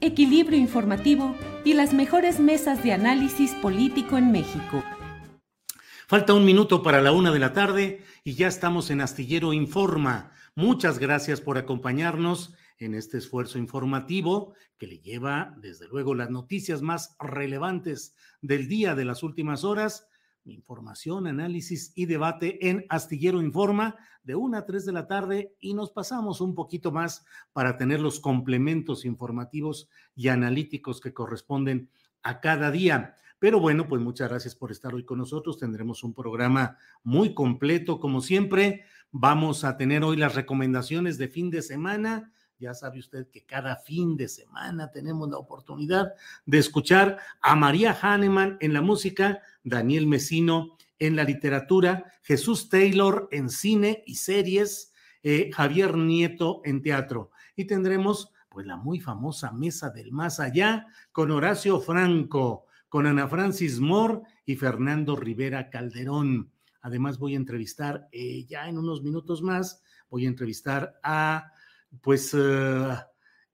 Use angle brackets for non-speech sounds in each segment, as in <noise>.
equilibrio informativo y las mejores mesas de análisis político en México. Falta un minuto para la una de la tarde y ya estamos en Astillero Informa. Muchas gracias por acompañarnos en este esfuerzo informativo que le lleva, desde luego, las noticias más relevantes del día de las últimas horas. Información, análisis y debate en Astillero Informa de una a tres de la tarde y nos pasamos un poquito más para tener los complementos informativos y analíticos que corresponden a cada día. Pero bueno, pues muchas gracias por estar hoy con nosotros. Tendremos un programa muy completo, como siempre. Vamos a tener hoy las recomendaciones de fin de semana. Ya sabe usted que cada fin de semana tenemos la oportunidad de escuchar a María Hahnemann en la música, Daniel Mesino en la literatura, Jesús Taylor en cine y series, eh, Javier Nieto en teatro. Y tendremos pues la muy famosa Mesa del Más Allá con Horacio Franco, con Ana Francis Moore y Fernando Rivera Calderón. Además voy a entrevistar eh, ya en unos minutos más, voy a entrevistar a pues uh,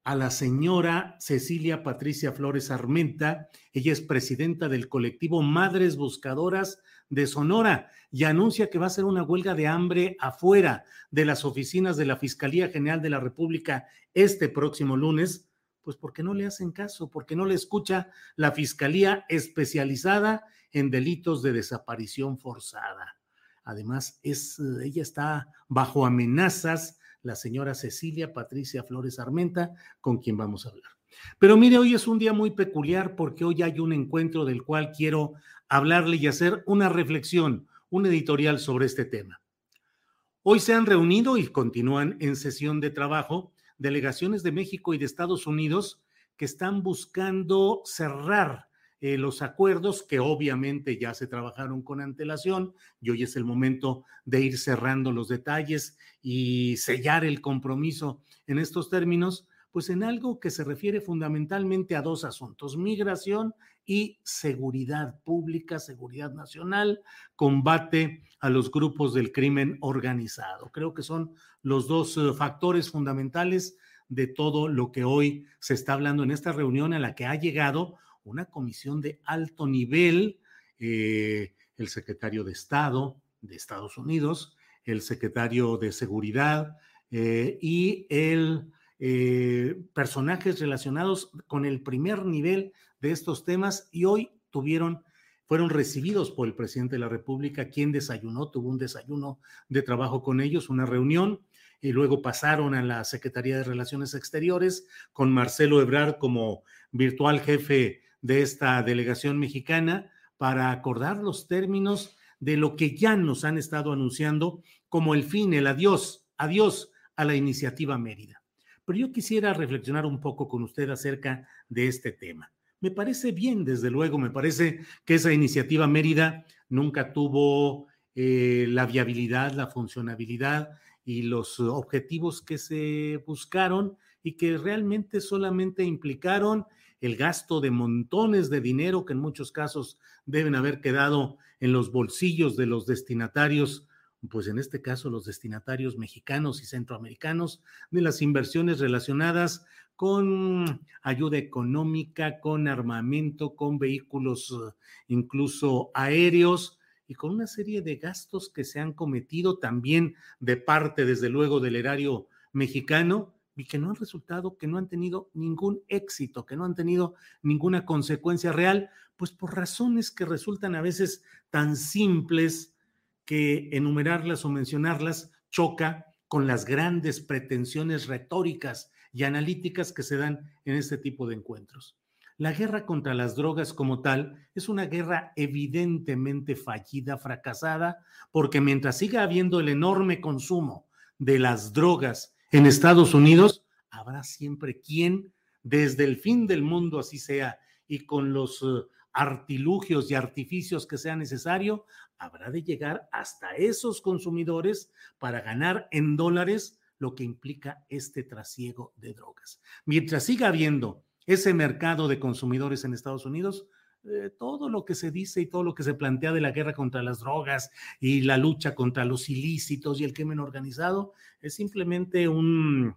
a la señora Cecilia Patricia Flores Armenta. Ella es presidenta del colectivo Madres Buscadoras de Sonora y anuncia que va a ser una huelga de hambre afuera de las oficinas de la Fiscalía General de la República este próximo lunes. Pues porque no le hacen caso, porque no le escucha la Fiscalía especializada en delitos de desaparición forzada. Además, es, ella está bajo amenazas la señora Cecilia Patricia Flores Armenta, con quien vamos a hablar. Pero mire, hoy es un día muy peculiar porque hoy hay un encuentro del cual quiero hablarle y hacer una reflexión, un editorial sobre este tema. Hoy se han reunido y continúan en sesión de trabajo delegaciones de México y de Estados Unidos que están buscando cerrar eh, los acuerdos que obviamente ya se trabajaron con antelación y hoy es el momento de ir cerrando los detalles y sellar el compromiso en estos términos, pues en algo que se refiere fundamentalmente a dos asuntos, migración y seguridad pública, seguridad nacional, combate a los grupos del crimen organizado. Creo que son los dos eh, factores fundamentales de todo lo que hoy se está hablando en esta reunión a la que ha llegado una comisión de alto nivel, eh, el secretario de Estado de Estados Unidos, el secretario de Seguridad eh, y el eh, personajes relacionados con el primer nivel de estos temas y hoy tuvieron fueron recibidos por el presidente de la República, quien desayunó, tuvo un desayuno de trabajo con ellos, una reunión, y luego pasaron a la Secretaría de Relaciones Exteriores con Marcelo Ebrard como virtual jefe de esta delegación mexicana para acordar los términos de lo que ya nos han estado anunciando como el fin, el adiós, adiós a la iniciativa Mérida. Pero yo quisiera reflexionar un poco con usted acerca de este tema. Me parece bien, desde luego, me parece que esa iniciativa Mérida nunca tuvo eh, la viabilidad, la funcionabilidad y los objetivos que se buscaron y que realmente solamente implicaron el gasto de montones de dinero que en muchos casos deben haber quedado en los bolsillos de los destinatarios pues en este caso los destinatarios mexicanos y centroamericanos de las inversiones relacionadas con ayuda económica, con armamento, con vehículos incluso aéreos y con una serie de gastos que se han cometido también de parte, desde luego, del erario mexicano y que no han resultado, que no han tenido ningún éxito, que no han tenido ninguna consecuencia real, pues por razones que resultan a veces tan simples que enumerarlas o mencionarlas choca con las grandes pretensiones retóricas y analíticas que se dan en este tipo de encuentros. La guerra contra las drogas como tal es una guerra evidentemente fallida, fracasada, porque mientras siga habiendo el enorme consumo de las drogas en Estados Unidos, habrá siempre quien, desde el fin del mundo así sea, y con los eh, artilugios y artificios que sea necesario, habrá de llegar hasta esos consumidores para ganar en dólares lo que implica este trasiego de drogas. Mientras siga habiendo ese mercado de consumidores en Estados Unidos, eh, todo lo que se dice y todo lo que se plantea de la guerra contra las drogas y la lucha contra los ilícitos y el crimen organizado es simplemente un,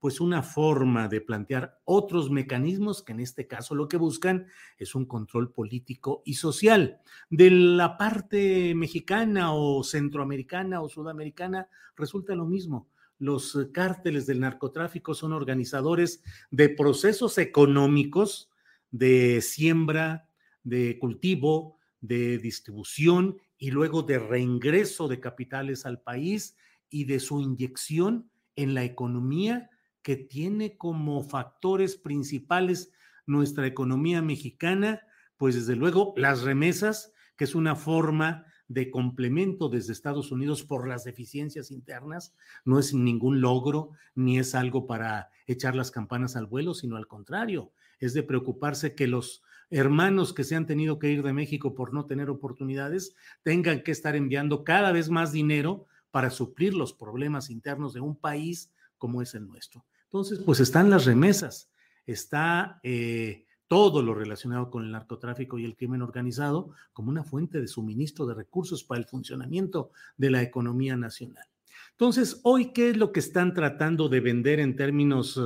pues una forma de plantear otros mecanismos que en este caso lo que buscan es un control político y social. De la parte mexicana o centroamericana o sudamericana resulta lo mismo. Los cárteles del narcotráfico son organizadores de procesos económicos de siembra, de cultivo, de distribución y luego de reingreso de capitales al país y de su inyección en la economía que tiene como factores principales nuestra economía mexicana, pues desde luego las remesas, que es una forma de complemento desde Estados Unidos por las deficiencias internas, no es ningún logro ni es algo para echar las campanas al vuelo, sino al contrario, es de preocuparse que los hermanos que se han tenido que ir de México por no tener oportunidades tengan que estar enviando cada vez más dinero para suplir los problemas internos de un país como es el nuestro. Entonces, pues están las remesas, está eh, todo lo relacionado con el narcotráfico y el crimen organizado como una fuente de suministro de recursos para el funcionamiento de la economía nacional. Entonces, hoy, ¿qué es lo que están tratando de vender en términos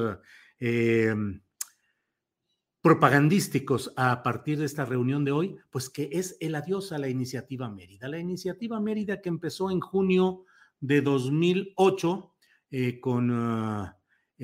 eh, em, propagandísticos a partir de esta reunión de hoy? Pues que es el adiós a la iniciativa Mérida. La iniciativa Mérida que empezó en junio de 2008 eh, con...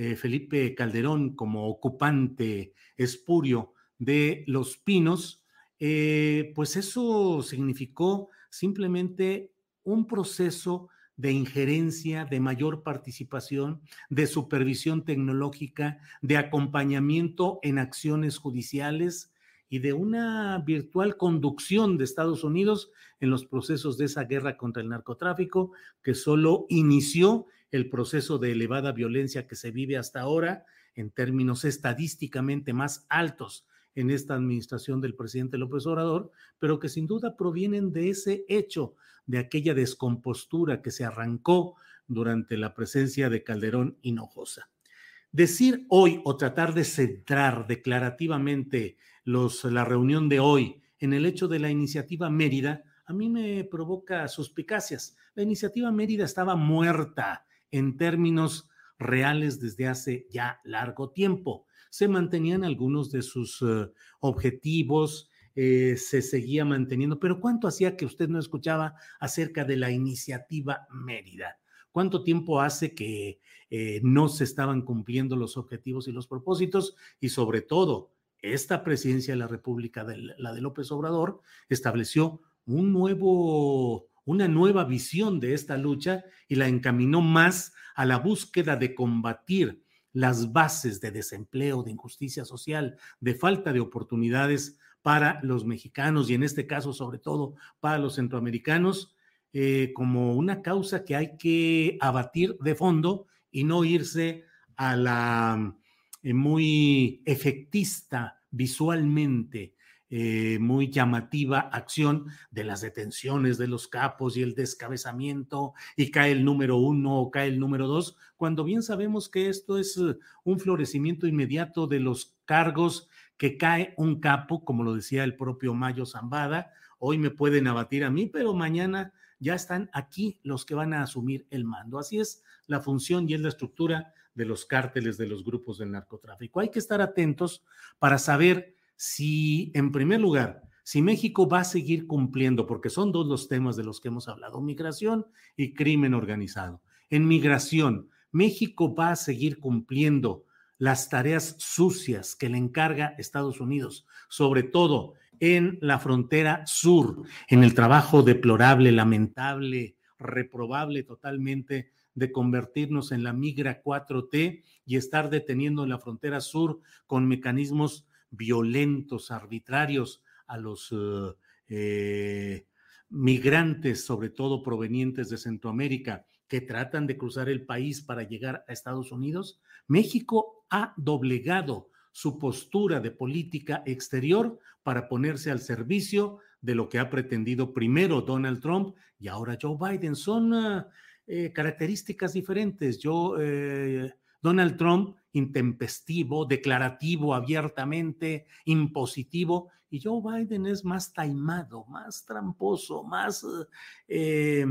Eh, Felipe Calderón como ocupante espurio de Los Pinos, eh, pues eso significó simplemente un proceso de injerencia, de mayor participación, de supervisión tecnológica, de acompañamiento en acciones judiciales y de una virtual conducción de Estados Unidos en los procesos de esa guerra contra el narcotráfico que solo inició el proceso de elevada violencia que se vive hasta ahora en términos estadísticamente más altos en esta administración del presidente López Obrador, pero que sin duda provienen de ese hecho, de aquella descompostura que se arrancó durante la presencia de Calderón Hinojosa. Decir hoy o tratar de centrar declarativamente los, la reunión de hoy en el hecho de la iniciativa Mérida, a mí me provoca suspicacias. La iniciativa Mérida estaba muerta, en términos reales desde hace ya largo tiempo. Se mantenían algunos de sus eh, objetivos, eh, se seguía manteniendo, pero ¿cuánto hacía que usted no escuchaba acerca de la iniciativa Mérida? ¿Cuánto tiempo hace que eh, no se estaban cumpliendo los objetivos y los propósitos? Y sobre todo, esta presidencia de la República, la de López Obrador, estableció un nuevo una nueva visión de esta lucha y la encaminó más a la búsqueda de combatir las bases de desempleo, de injusticia social, de falta de oportunidades para los mexicanos y en este caso sobre todo para los centroamericanos, eh, como una causa que hay que abatir de fondo y no irse a la eh, muy efectista visualmente eh, muy llamativa acción de las detenciones de los capos y el descabezamiento y cae el número uno o cae el número dos, cuando bien sabemos que esto es eh, un florecimiento inmediato de los cargos que cae un capo, como lo decía el propio Mayo Zambada, hoy me pueden abatir a mí, pero mañana ya están aquí los que van a asumir el mando. Así es la función y es la estructura de los cárteles de los grupos del narcotráfico. Hay que estar atentos para saber si, en primer lugar, si México va a seguir cumpliendo, porque son dos los temas de los que hemos hablado, migración y crimen organizado. En migración, México va a seguir cumpliendo las tareas sucias que le encarga Estados Unidos, sobre todo en la frontera sur, en el trabajo deplorable, lamentable, reprobable totalmente de convertirnos en la migra 4T y estar deteniendo en la frontera sur con mecanismos violentos, arbitrarios a los eh, eh, migrantes, sobre todo provenientes de Centroamérica, que tratan de cruzar el país para llegar a Estados Unidos, México ha doblegado su postura de política exterior para ponerse al servicio de lo que ha pretendido primero Donald Trump y ahora Joe Biden. Son eh, características diferentes. Yo, eh, Donald Trump, intempestivo, declarativo, abiertamente, impositivo, y Joe Biden es más taimado, más tramposo, más eh,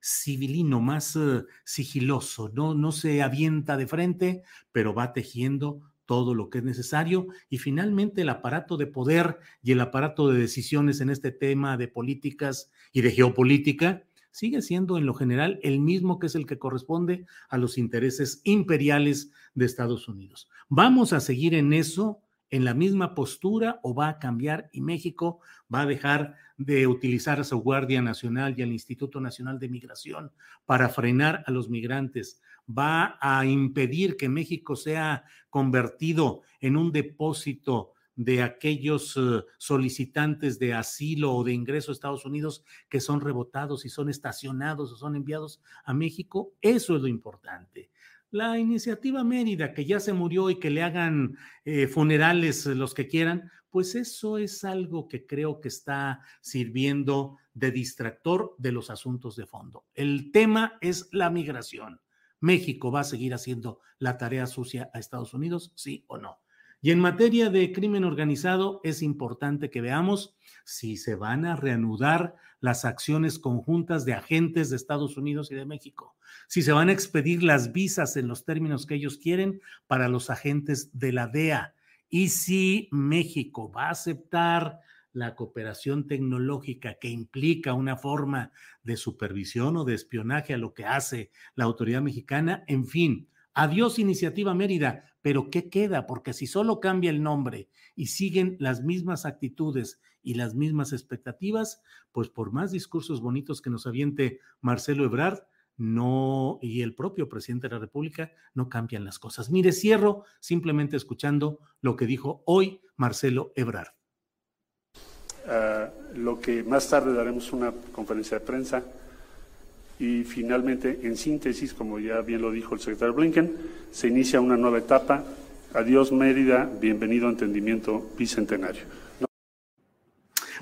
civilino, más sigiloso, no, no se avienta de frente, pero va tejiendo todo lo que es necesario y finalmente el aparato de poder y el aparato de decisiones en este tema de políticas y de geopolítica sigue siendo en lo general el mismo que es el que corresponde a los intereses imperiales de Estados Unidos. ¿Vamos a seguir en eso, en la misma postura o va a cambiar y México va a dejar de utilizar a su Guardia Nacional y al Instituto Nacional de Migración para frenar a los migrantes? va a impedir que México sea convertido en un depósito de aquellos eh, solicitantes de asilo o de ingreso a Estados Unidos que son rebotados y son estacionados o son enviados a México. Eso es lo importante. La iniciativa Mérida, que ya se murió y que le hagan eh, funerales los que quieran, pues eso es algo que creo que está sirviendo de distractor de los asuntos de fondo. El tema es la migración. México va a seguir haciendo la tarea sucia a Estados Unidos, sí o no. Y en materia de crimen organizado, es importante que veamos si se van a reanudar las acciones conjuntas de agentes de Estados Unidos y de México, si se van a expedir las visas en los términos que ellos quieren para los agentes de la DEA y si México va a aceptar la cooperación tecnológica que implica una forma de supervisión o de espionaje a lo que hace la autoridad mexicana, en fin, adiós iniciativa Mérida, pero ¿qué queda? Porque si solo cambia el nombre y siguen las mismas actitudes y las mismas expectativas, pues por más discursos bonitos que nos aviente Marcelo Ebrard, no, y el propio presidente de la República, no cambian las cosas. Mire, cierro simplemente escuchando lo que dijo hoy Marcelo Ebrard. Uh, lo que más tarde daremos una conferencia de prensa y finalmente, en síntesis, como ya bien lo dijo el secretario Blinken, se inicia una nueva etapa. Adiós Mérida, bienvenido a Entendimiento Bicentenario.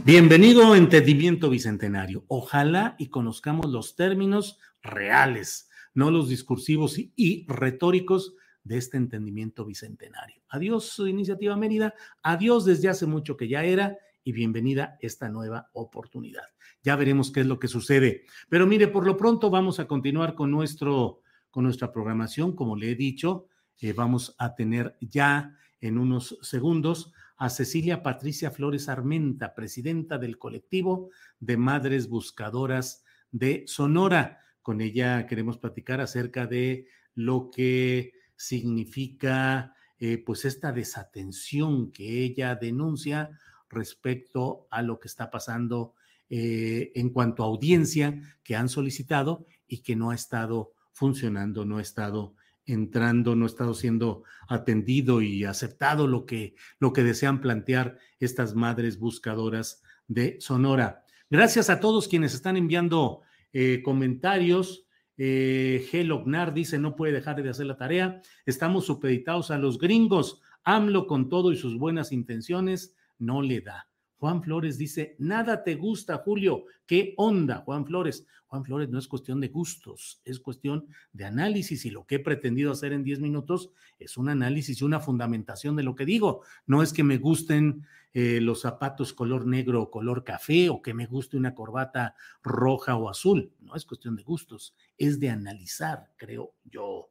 Bienvenido a Entendimiento Bicentenario. Ojalá y conozcamos los términos reales, no los discursivos y, y retóricos de este entendimiento bicentenario. Adiós, Iniciativa Mérida. Adiós desde hace mucho que ya era y bienvenida esta nueva oportunidad. Ya veremos qué es lo que sucede. Pero mire, por lo pronto vamos a continuar con, nuestro, con nuestra programación. Como le he dicho, eh, vamos a tener ya en unos segundos a Cecilia Patricia Flores Armenta, presidenta del colectivo de Madres Buscadoras de Sonora. Con ella queremos platicar acerca de lo que significa eh, pues esta desatención que ella denuncia respecto a lo que está pasando eh, en cuanto a audiencia que han solicitado y que no ha estado funcionando, no ha estado entrando, no ha estado siendo atendido y aceptado lo que, lo que desean plantear estas madres buscadoras de Sonora. Gracias a todos quienes están enviando eh, comentarios. Eh, G. dice, no puede dejar de hacer la tarea. Estamos supeditados a los gringos. AMLO con todo y sus buenas intenciones no le da. Juan Flores dice, nada te gusta, Julio. ¿Qué onda, Juan Flores? Juan Flores no es cuestión de gustos, es cuestión de análisis y lo que he pretendido hacer en 10 minutos es un análisis y una fundamentación de lo que digo. No es que me gusten eh, los zapatos color negro o color café o que me guste una corbata roja o azul. No es cuestión de gustos, es de analizar, creo yo.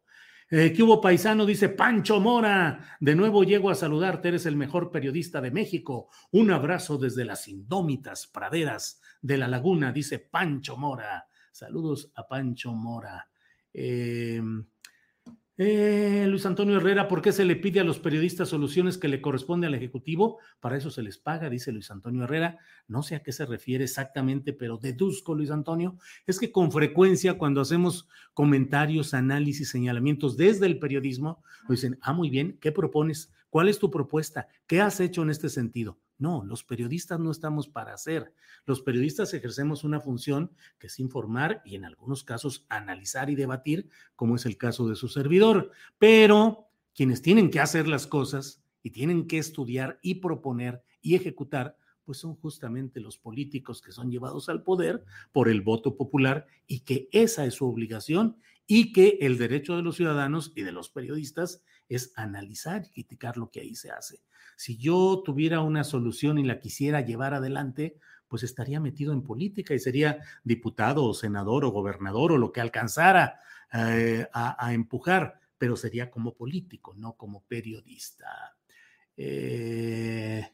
Eh, ¿Qué hubo paisano? Dice Pancho Mora. De nuevo llego a saludarte, eres el mejor periodista de México. Un abrazo desde las indómitas praderas de la laguna, dice Pancho Mora. Saludos a Pancho Mora. Eh, eh, Luis Antonio Herrera, ¿por qué se le pide a los periodistas soluciones que le corresponde al Ejecutivo? Para eso se les paga, dice Luis Antonio Herrera. No sé a qué se refiere exactamente, pero deduzco, Luis Antonio, es que con frecuencia cuando hacemos comentarios, análisis, señalamientos desde el periodismo, nos dicen, ah, muy bien, ¿qué propones? ¿Cuál es tu propuesta? ¿Qué has hecho en este sentido? No, los periodistas no estamos para hacer. Los periodistas ejercemos una función que es informar y en algunos casos analizar y debatir, como es el caso de su servidor. Pero quienes tienen que hacer las cosas y tienen que estudiar y proponer y ejecutar, pues son justamente los políticos que son llevados al poder por el voto popular y que esa es su obligación y que el derecho de los ciudadanos y de los periodistas es analizar y criticar lo que ahí se hace. Si yo tuviera una solución y la quisiera llevar adelante, pues estaría metido en política y sería diputado o senador o gobernador o lo que alcanzara eh, a, empujar, pero sería como político, no como periodista. Eh,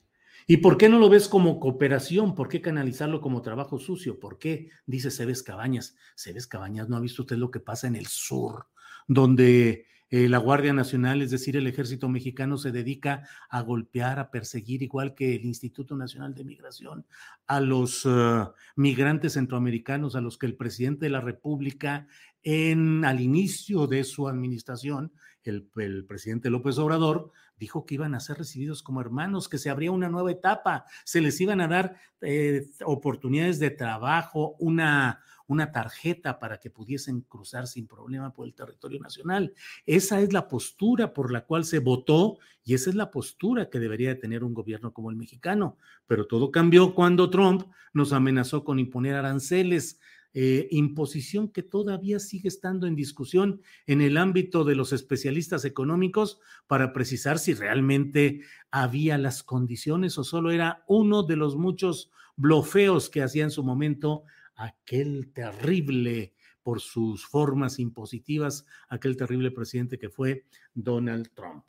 ¿Y por qué no lo ves como cooperación? ¿Por qué canalizarlo como trabajo sucio? ¿Por qué? Dice Cebes Cabañas. Cebes Cabañas, ¿no ha visto usted lo que pasa en el sur? Donde eh, la Guardia Nacional, es decir, el ejército mexicano se dedica a golpear, a perseguir, igual que el Instituto Nacional de Migración, a los eh, migrantes centroamericanos, a los que el presidente de la República, en, al inicio de su administración, el, presidente López Obrador dijo que iban a ser recibidos como hermanos, que se abría una nueva etapa, se les iban a dar eh, oportunidades de trabajo, una, una tarjeta para que pudiesen cruzar sin problema por el territorio nacional. Esa es la postura por la cual se votó y esa es la postura que debería de tener un gobierno como el mexicano. Pero todo cambió cuando Trump nos amenazó con imponer aranceles. Eh, imposición que todavía sigue estando en discusión en el ámbito de los especialistas económicos para precisar si realmente había las condiciones o solo era uno de los muchos blofeos que hacía en su momento aquel terrible, por sus formas impositivas, aquel terrible presidente que fue Donald Trump.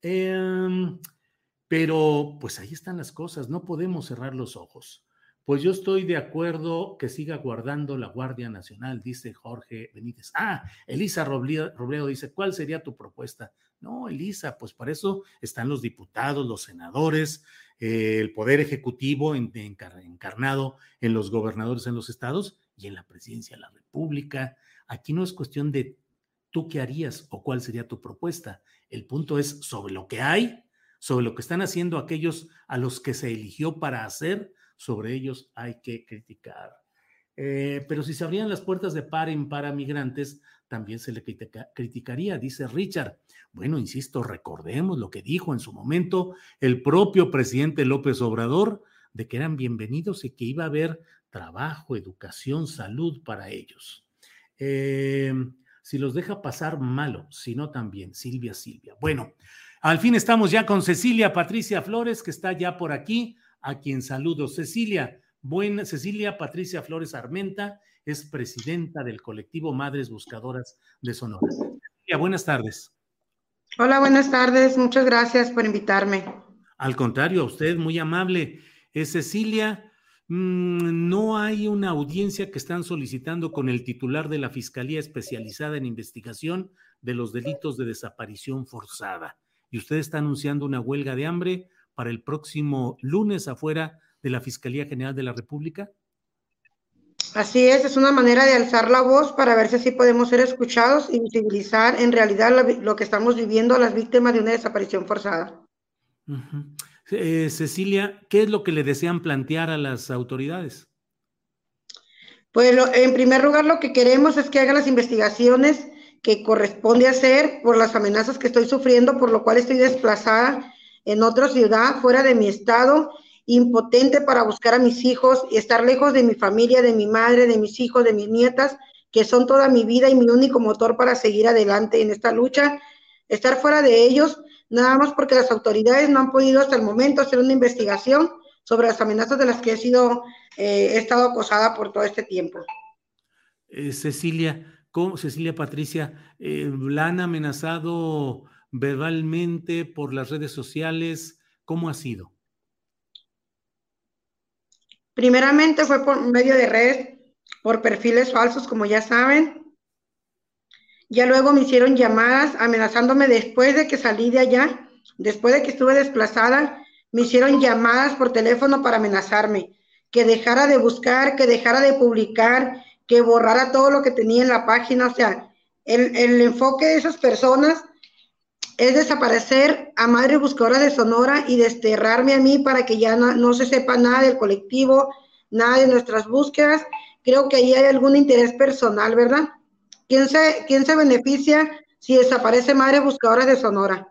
Em, pero pues ahí están las cosas, no podemos cerrar los ojos. Pues yo estoy de acuerdo que siga guardando la Guardia Nacional, dice Jorge Benítez. Ah, Elisa Robledo, dice, ¿cuál sería tu propuesta? No, Elisa, pues para eso están los diputados, los senadores, eh, el poder ejecutivo encarnado en los gobernadores en los estados y en la presidencia de la República. Aquí no es cuestión de tú qué harías o cuál sería tu propuesta. El punto es sobre lo que hay, sobre lo que están haciendo aquellos a los que se eligió para hacer, sobre ellos hay que criticar. Eh, pero si se abrían las puertas de par en para migrantes, también se le criticaría, dice Richard. Bueno, insisto, recordemos lo que dijo en su momento el propio presidente López Obrador, de que eran bienvenidos y que iba a haber trabajo, educación, salud para ellos. Eh, si los deja pasar, malo, si no también, Silvia, Silvia. Bueno, al fin estamos ya con Cecilia Patricia Flores, que está ya por aquí, a quien saludo. Cecilia, Buena, Cecilia Patricia Flores Armenta es presidenta del colectivo Madres Buscadoras de Sonora. Cecilia, buenas tardes. Hola, buenas tardes. Muchas gracias por invitarme. Al contrario, a usted muy amable. Es Cecilia, mm, no hay una audiencia que están solicitando con el titular de la Fiscalía Especializada en Investigación de los Delitos de Desaparición Forzada. Y usted está anunciando una huelga de hambre para el próximo lunes afuera de la Fiscalía General de la República? Así es, es una manera de alzar la voz para ver si así podemos ser escuchados y visibilizar en realidad lo, que estamos viviendo a las víctimas de una desaparición forzada. Eh, Cecilia, ¿qué es lo que le desean plantear a las autoridades? Pues en primer lugar lo que queremos es que hagan las investigaciones que corresponde hacer por las amenazas que estoy sufriendo, por lo cual estoy desplazada en otra ciudad fuera de mi estado impotente para buscar a mis hijos y estar lejos de mi familia, de mi madre, de mis hijos, de mis nietas, que son toda mi vida y mi único motor para seguir adelante en esta lucha. Estar fuera de ellos, nada más porque las autoridades no han podido hasta el momento hacer una investigación sobre las amenazas de las que he sido, eh, he estado acosada por todo este tiempo. Eh, Cecilia, ¿cómo, Cecilia Patricia, eh, ¿la han amenazado verbalmente por las redes sociales? ¿Cómo ha sido? Primeramente fue por medio de redes, por perfiles falsos, como ya saben. Ya luego me hicieron llamadas amenazándome después de que salí de allá, después de que estuve desplazada, me hicieron llamadas por teléfono para amenazarme, que dejara de buscar, que dejara de publicar, que borrara todo lo que tenía en la página. O sea, el, el enfoque de esas personas es desaparecer a Madre Buscadora de Sonora y desterrarme a mí para que ya no, se sepa nada del colectivo, nada de nuestras búsquedas. Creo que ahí hay algún interés personal, ¿verdad? ¿Quién se, quién se beneficia si desaparece Madre Buscadora de Sonora?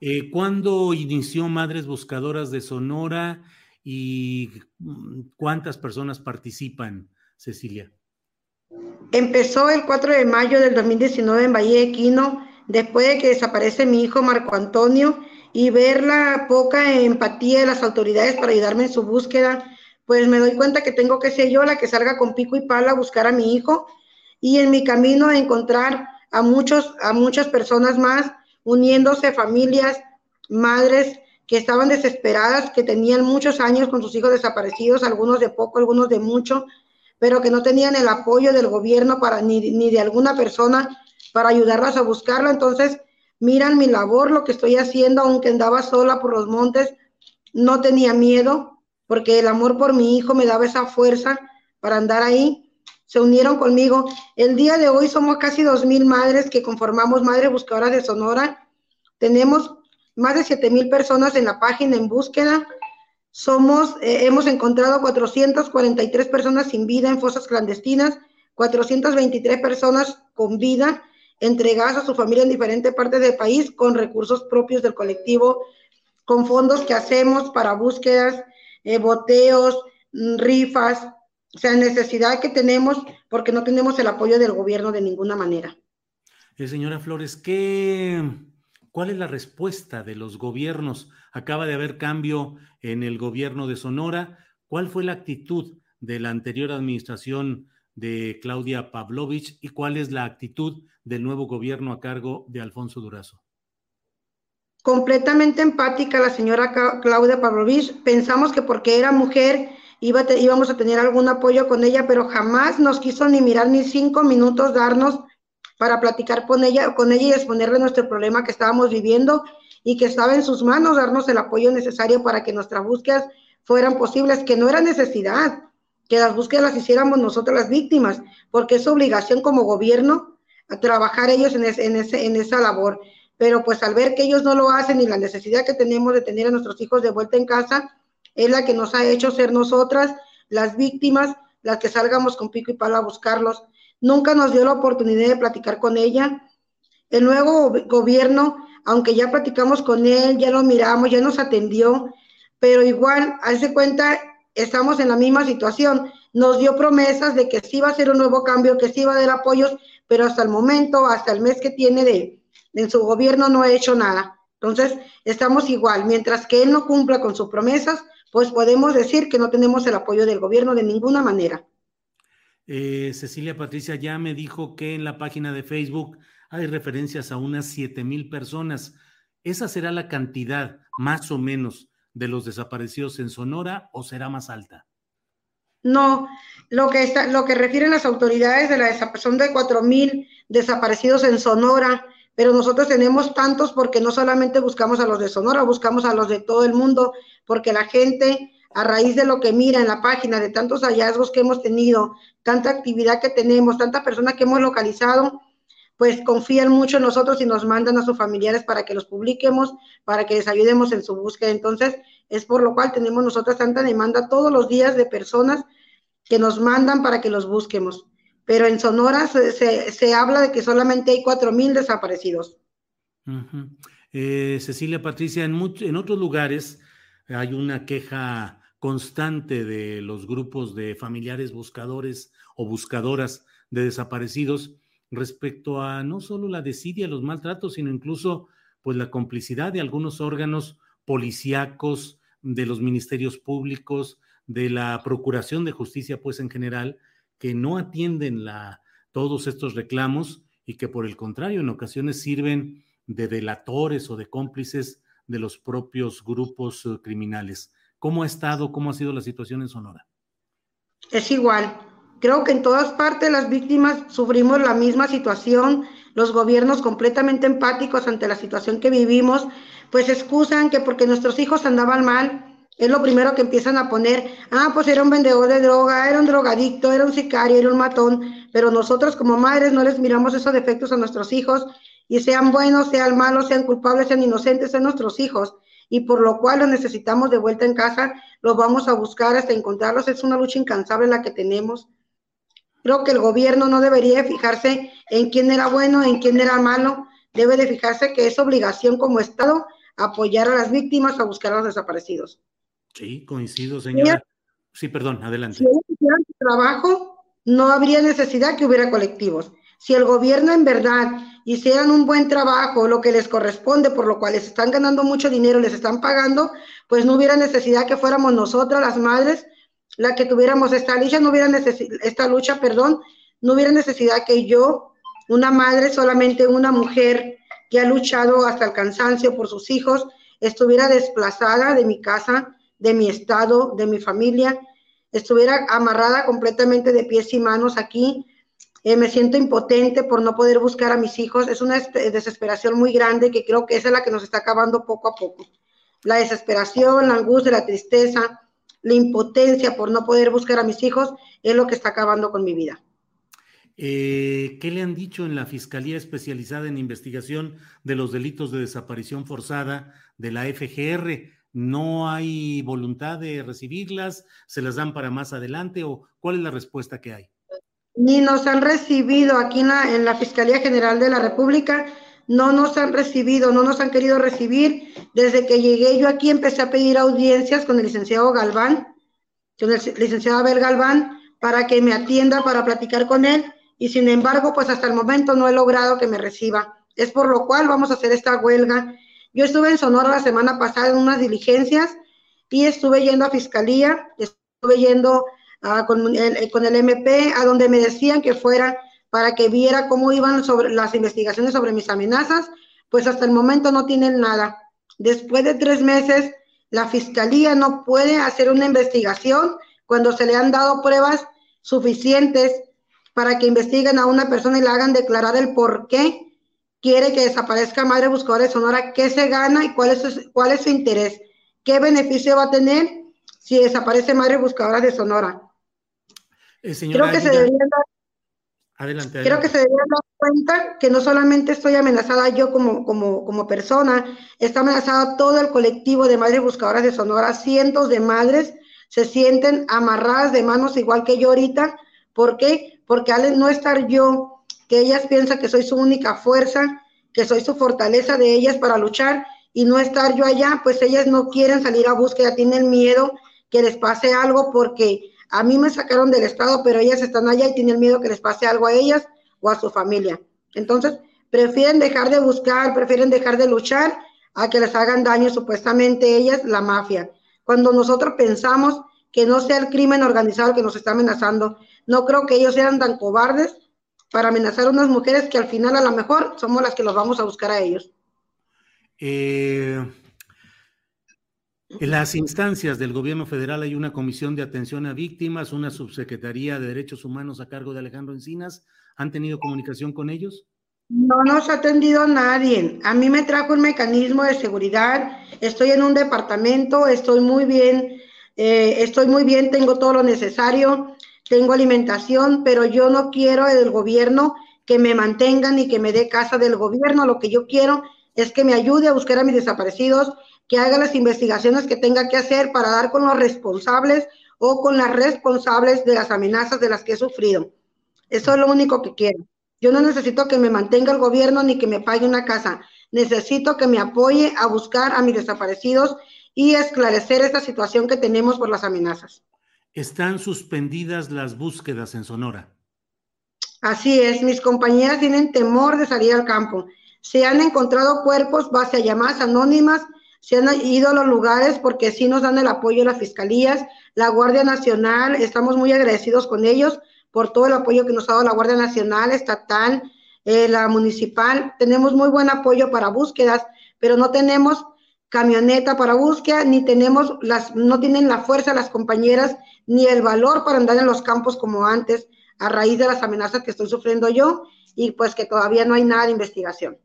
Eh, ¿Cuándo inició Madres Buscadoras de Sonora y mm, cuántas personas participan, Cecilia? Empezó el 4 de mayo del 2019 en Valle de Quino después de que desaparece mi hijo Marco Antonio y ver la poca empatía de las autoridades para ayudarme en su búsqueda, pues me doy cuenta que tengo que ser yo la que salga con pico y pala a buscar a mi hijo y en mi camino a encontrar a muchos a muchas personas más uniéndose familias, madres que estaban desesperadas, que tenían muchos años con sus hijos desaparecidos, algunos de poco, algunos de mucho, pero que no tenían el apoyo del gobierno para ni, ni de alguna persona para ayudarlas a buscarla. Entonces, miran mi labor, lo que estoy haciendo, aunque andaba sola por los montes, no tenía miedo, porque el amor por mi hijo me daba esa fuerza para andar ahí. Se unieron conmigo. El día de hoy somos casi dos mil madres que conformamos Madre Buscadora de Sonora. Tenemos más de siete mil personas en la página en búsqueda. Somos, eh, hemos encontrado 443 personas sin vida en fosas clandestinas, 423 personas con vida entregadas a su familia en diferentes partes del país con recursos propios del colectivo, con fondos que hacemos para búsquedas, eh, boteos, mm, rifas, o sea, necesidad que tenemos porque no tenemos el apoyo del gobierno de ninguna manera. Eh, señora Flores, ¿qué, ¿cuál es la respuesta de los gobiernos? Acaba de haber cambio en el gobierno de Sonora. ¿Cuál fue la actitud de la anterior administración de Claudia Pavlovich y cuál es la actitud del nuevo gobierno a cargo de Alfonso Durazo. Completamente empática la señora Claudia Pavlovich. Pensamos que porque era mujer iba íbamos a tener algún apoyo con ella, pero jamás nos quiso ni mirar ni cinco minutos darnos para platicar con ella, con ella y exponerle nuestro problema que estábamos viviendo y que estaba en sus manos darnos el apoyo necesario para que nuestras búsquedas fueran posibles, que no era necesidad, que las búsquedas las hiciéramos nosotros las víctimas, porque es obligación como gobierno a trabajar ellos en, esa labor. Pero pues al ver que ellos no lo hacen y la necesidad que tenemos de tener a nuestros hijos de vuelta en casa, es la que nos ha hecho ser nosotras las víctimas, las que salgamos con pico y palo a buscarlos. Nunca nos dio la oportunidad de platicar con ella. El nuevo gobierno, aunque ya platicamos con él, ya lo miramos, ya nos atendió, pero igual, hace cuenta, estamos en la misma situación. Nos dio promesas de que sí va a ser un nuevo cambio, que sí va a dar apoyos, pero hasta el momento, hasta el mes que tiene de, en su gobierno no ha hecho nada. Entonces, estamos igual. Mientras que él no cumpla con sus promesas, pues podemos decir que no tenemos el apoyo del gobierno de ninguna manera. Eh, Cecilia Patricia ya me dijo que en la página de Facebook hay referencias a unas siete mil personas. ¿Esa será la cantidad, más o menos, de los desaparecidos en Sonora o será más alta? No, lo que, está, lo que refieren las autoridades de la desaparición de cuatro mil desaparecidos en Sonora, pero nosotros tenemos tantos porque no solamente buscamos a los de Sonora, buscamos a los de todo el mundo, porque la gente, a raíz de lo que mira en la página, de tantos hallazgos que hemos tenido, tanta actividad que tenemos, tanta persona que hemos localizado, pues confían mucho en nosotros y nos mandan a sus familiares para que los publiquemos, para que les ayudemos en su búsqueda. Entonces, es por lo cual tenemos nosotros tanta demanda todos los días de personas que nos mandan para que los busquemos. Pero en Sonora se, habla de que solamente hay cuatro mil desaparecidos. Eh, Cecilia Patricia, en, en otros lugares hay una queja constante de los grupos de familiares buscadores o buscadoras de desaparecidos respecto a no solo la desidia, los maltratos, sino incluso pues la complicidad de algunos órganos policíacos, de los ministerios públicos, de la Procuración de Justicia, pues en general, que no atienden la, todos estos reclamos y que por el contrario en ocasiones sirven de delatores o de cómplices de los propios grupos eh, criminales. ¿Cómo ha estado, cómo ha sido la situación en Sonora? Es igual. Creo que en todas partes las víctimas sufrimos la misma situación. Los gobiernos completamente empáticos ante la situación que vivimos, pues excusan que porque nuestros hijos andaban mal, es lo primero que empiezan a poner, ah, pues era un vendedor de droga, era un drogadicto, era un sicario, era un matón, pero nosotros como madres no les miramos esos defectos a nuestros hijos y sean buenos, sean malos, sean culpables, sean inocentes, son nuestros hijos y por lo cual los necesitamos de vuelta en casa, los vamos a buscar hasta encontrarlos, es una lucha incansable la que tenemos. Creo que el gobierno no debería fijarse en quién era bueno, en quién era malo, debe de fijarse que es obligación como Estado apoyar a las víctimas a buscar a los desaparecidos. Sí, coincido, señora. Sí, perdón, adelante. Si hubiera trabajo, no habría necesidad que hubiera colectivos. Si el gobierno en verdad hicieran un buen trabajo, lo que les corresponde, por lo cual les están ganando mucho dinero, les están pagando, pues no hubiera necesidad que fuéramos nosotras, las madres, la que tuviéramos esta lucha, no hubiera esta lucha, perdón, no hubiera necesidad que yo, una madre, solamente una mujer que ha luchado hasta el cansancio por sus hijos, estuviera desplazada de mi casa, de mi estado, de mi familia, estuviera amarrada completamente de pies y manos aquí. Eh, me siento impotente por no poder buscar a mis hijos. Es una desesperación muy grande que creo que esa es la que nos está acabando poco a poco. La desesperación, la angustia, la tristeza, la impotencia por no poder buscar a mis hijos es lo que está acabando con mi vida. Eh, ¿Qué le han dicho en la Fiscalía Especializada en Investigación de los Delitos de Desaparición Forzada de la FGR? no hay voluntad de recibirlas, se las dan para más adelante o cuál es la respuesta que hay? Ni nos han recibido aquí en la, en la Fiscalía General de la República, no nos han recibido, no nos han querido recibir. Desde que llegué yo aquí empecé a pedir audiencias con el licenciado Galván, con el licenciado Abel Galván, para que me atienda, para platicar con él, y sin embargo, pues hasta el momento no he logrado que me reciba. Es por lo cual vamos a hacer esta huelga yo estuve en Sonora la semana pasada en unas diligencias y estuve yendo a fiscalía, estuve yendo con, el, con el MP a donde me decían que fuera para que viera cómo iban sobre las investigaciones sobre mis amenazas, pues hasta el momento no tienen nada. Después de tres meses, la fiscalía no puede hacer una investigación cuando se le han dado pruebas suficientes para que investiguen a una persona y le hagan declarar el por qué quiere que desaparezca Madre Buscadora de Sonora, qué se gana y cuál es, su, cuál es su interés, qué beneficio va a tener si desaparece Madre Buscadora de Sonora. Eh, creo que se deberían dar, adelante, Creo que se deberían dar cuenta que no solamente estoy amenazada yo como, como, como persona, está amenazado todo el colectivo de Madres Buscadoras de Sonora, cientos de madres se sienten amarradas de manos igual que yo ahorita. ¿Por qué? Porque al no estar yo que ellas piensan que soy su única fuerza, que soy su fortaleza de ellas para luchar y no estar yo allá, pues ellas no quieren salir a búsqueda, tienen miedo que les pase algo porque a mí me sacaron del estado, pero ellas están allá y tienen miedo que les pase algo a ellas o a su familia. Entonces, prefieren dejar de buscar, prefieren dejar de luchar a que les hagan daño supuestamente ellas, la mafia. Cuando nosotros pensamos que no sea el crimen organizado que nos está amenazando, no creo que ellos sean tan cobardes para amenazar a unas mujeres que al final a lo mejor somos las que los vamos a buscar a ellos. Eh, en las instancias del gobierno federal hay una comisión de atención a víctimas, una subsecretaría de derechos humanos a cargo de Alejandro Encinas. ¿Han tenido comunicación con ellos? No nos ha atendido nadie. A mí me trajo un mecanismo de seguridad. Estoy en un departamento, estoy muy bien, eh, estoy muy bien, tengo todo lo necesario tengo alimentación, pero yo no quiero del gobierno que me mantengan y que me dé casa del gobierno. Lo que yo quiero es que me ayude a buscar a mis desaparecidos, que haga las investigaciones que tenga que hacer para dar con los responsables o con las responsables de las amenazas de las que he sufrido. Eso es lo único que quiero. Yo no necesito que me mantenga el gobierno ni que me pague una casa. Necesito que me apoye a buscar a mis desaparecidos y esclarecer esta situación que tenemos por las amenazas. Están suspendidas las búsquedas en Sonora. Así es, mis compañeras tienen temor de salir al campo. Se han encontrado cuerpos base a llamadas anónimas, se han ido a los lugares porque sí nos dan el apoyo las fiscalías, la Guardia Nacional, estamos muy agradecidos con ellos por todo el apoyo que nos ha dado la Guardia Nacional, estatal, eh, la municipal. Tenemos muy buen apoyo para búsquedas, pero no tenemos camioneta para búsqueda, ni tenemos las, no tienen la fuerza las compañeras, ni el valor para andar en los campos como antes, a raíz de las amenazas que estoy sufriendo yo, y pues que todavía no hay nada de investigación.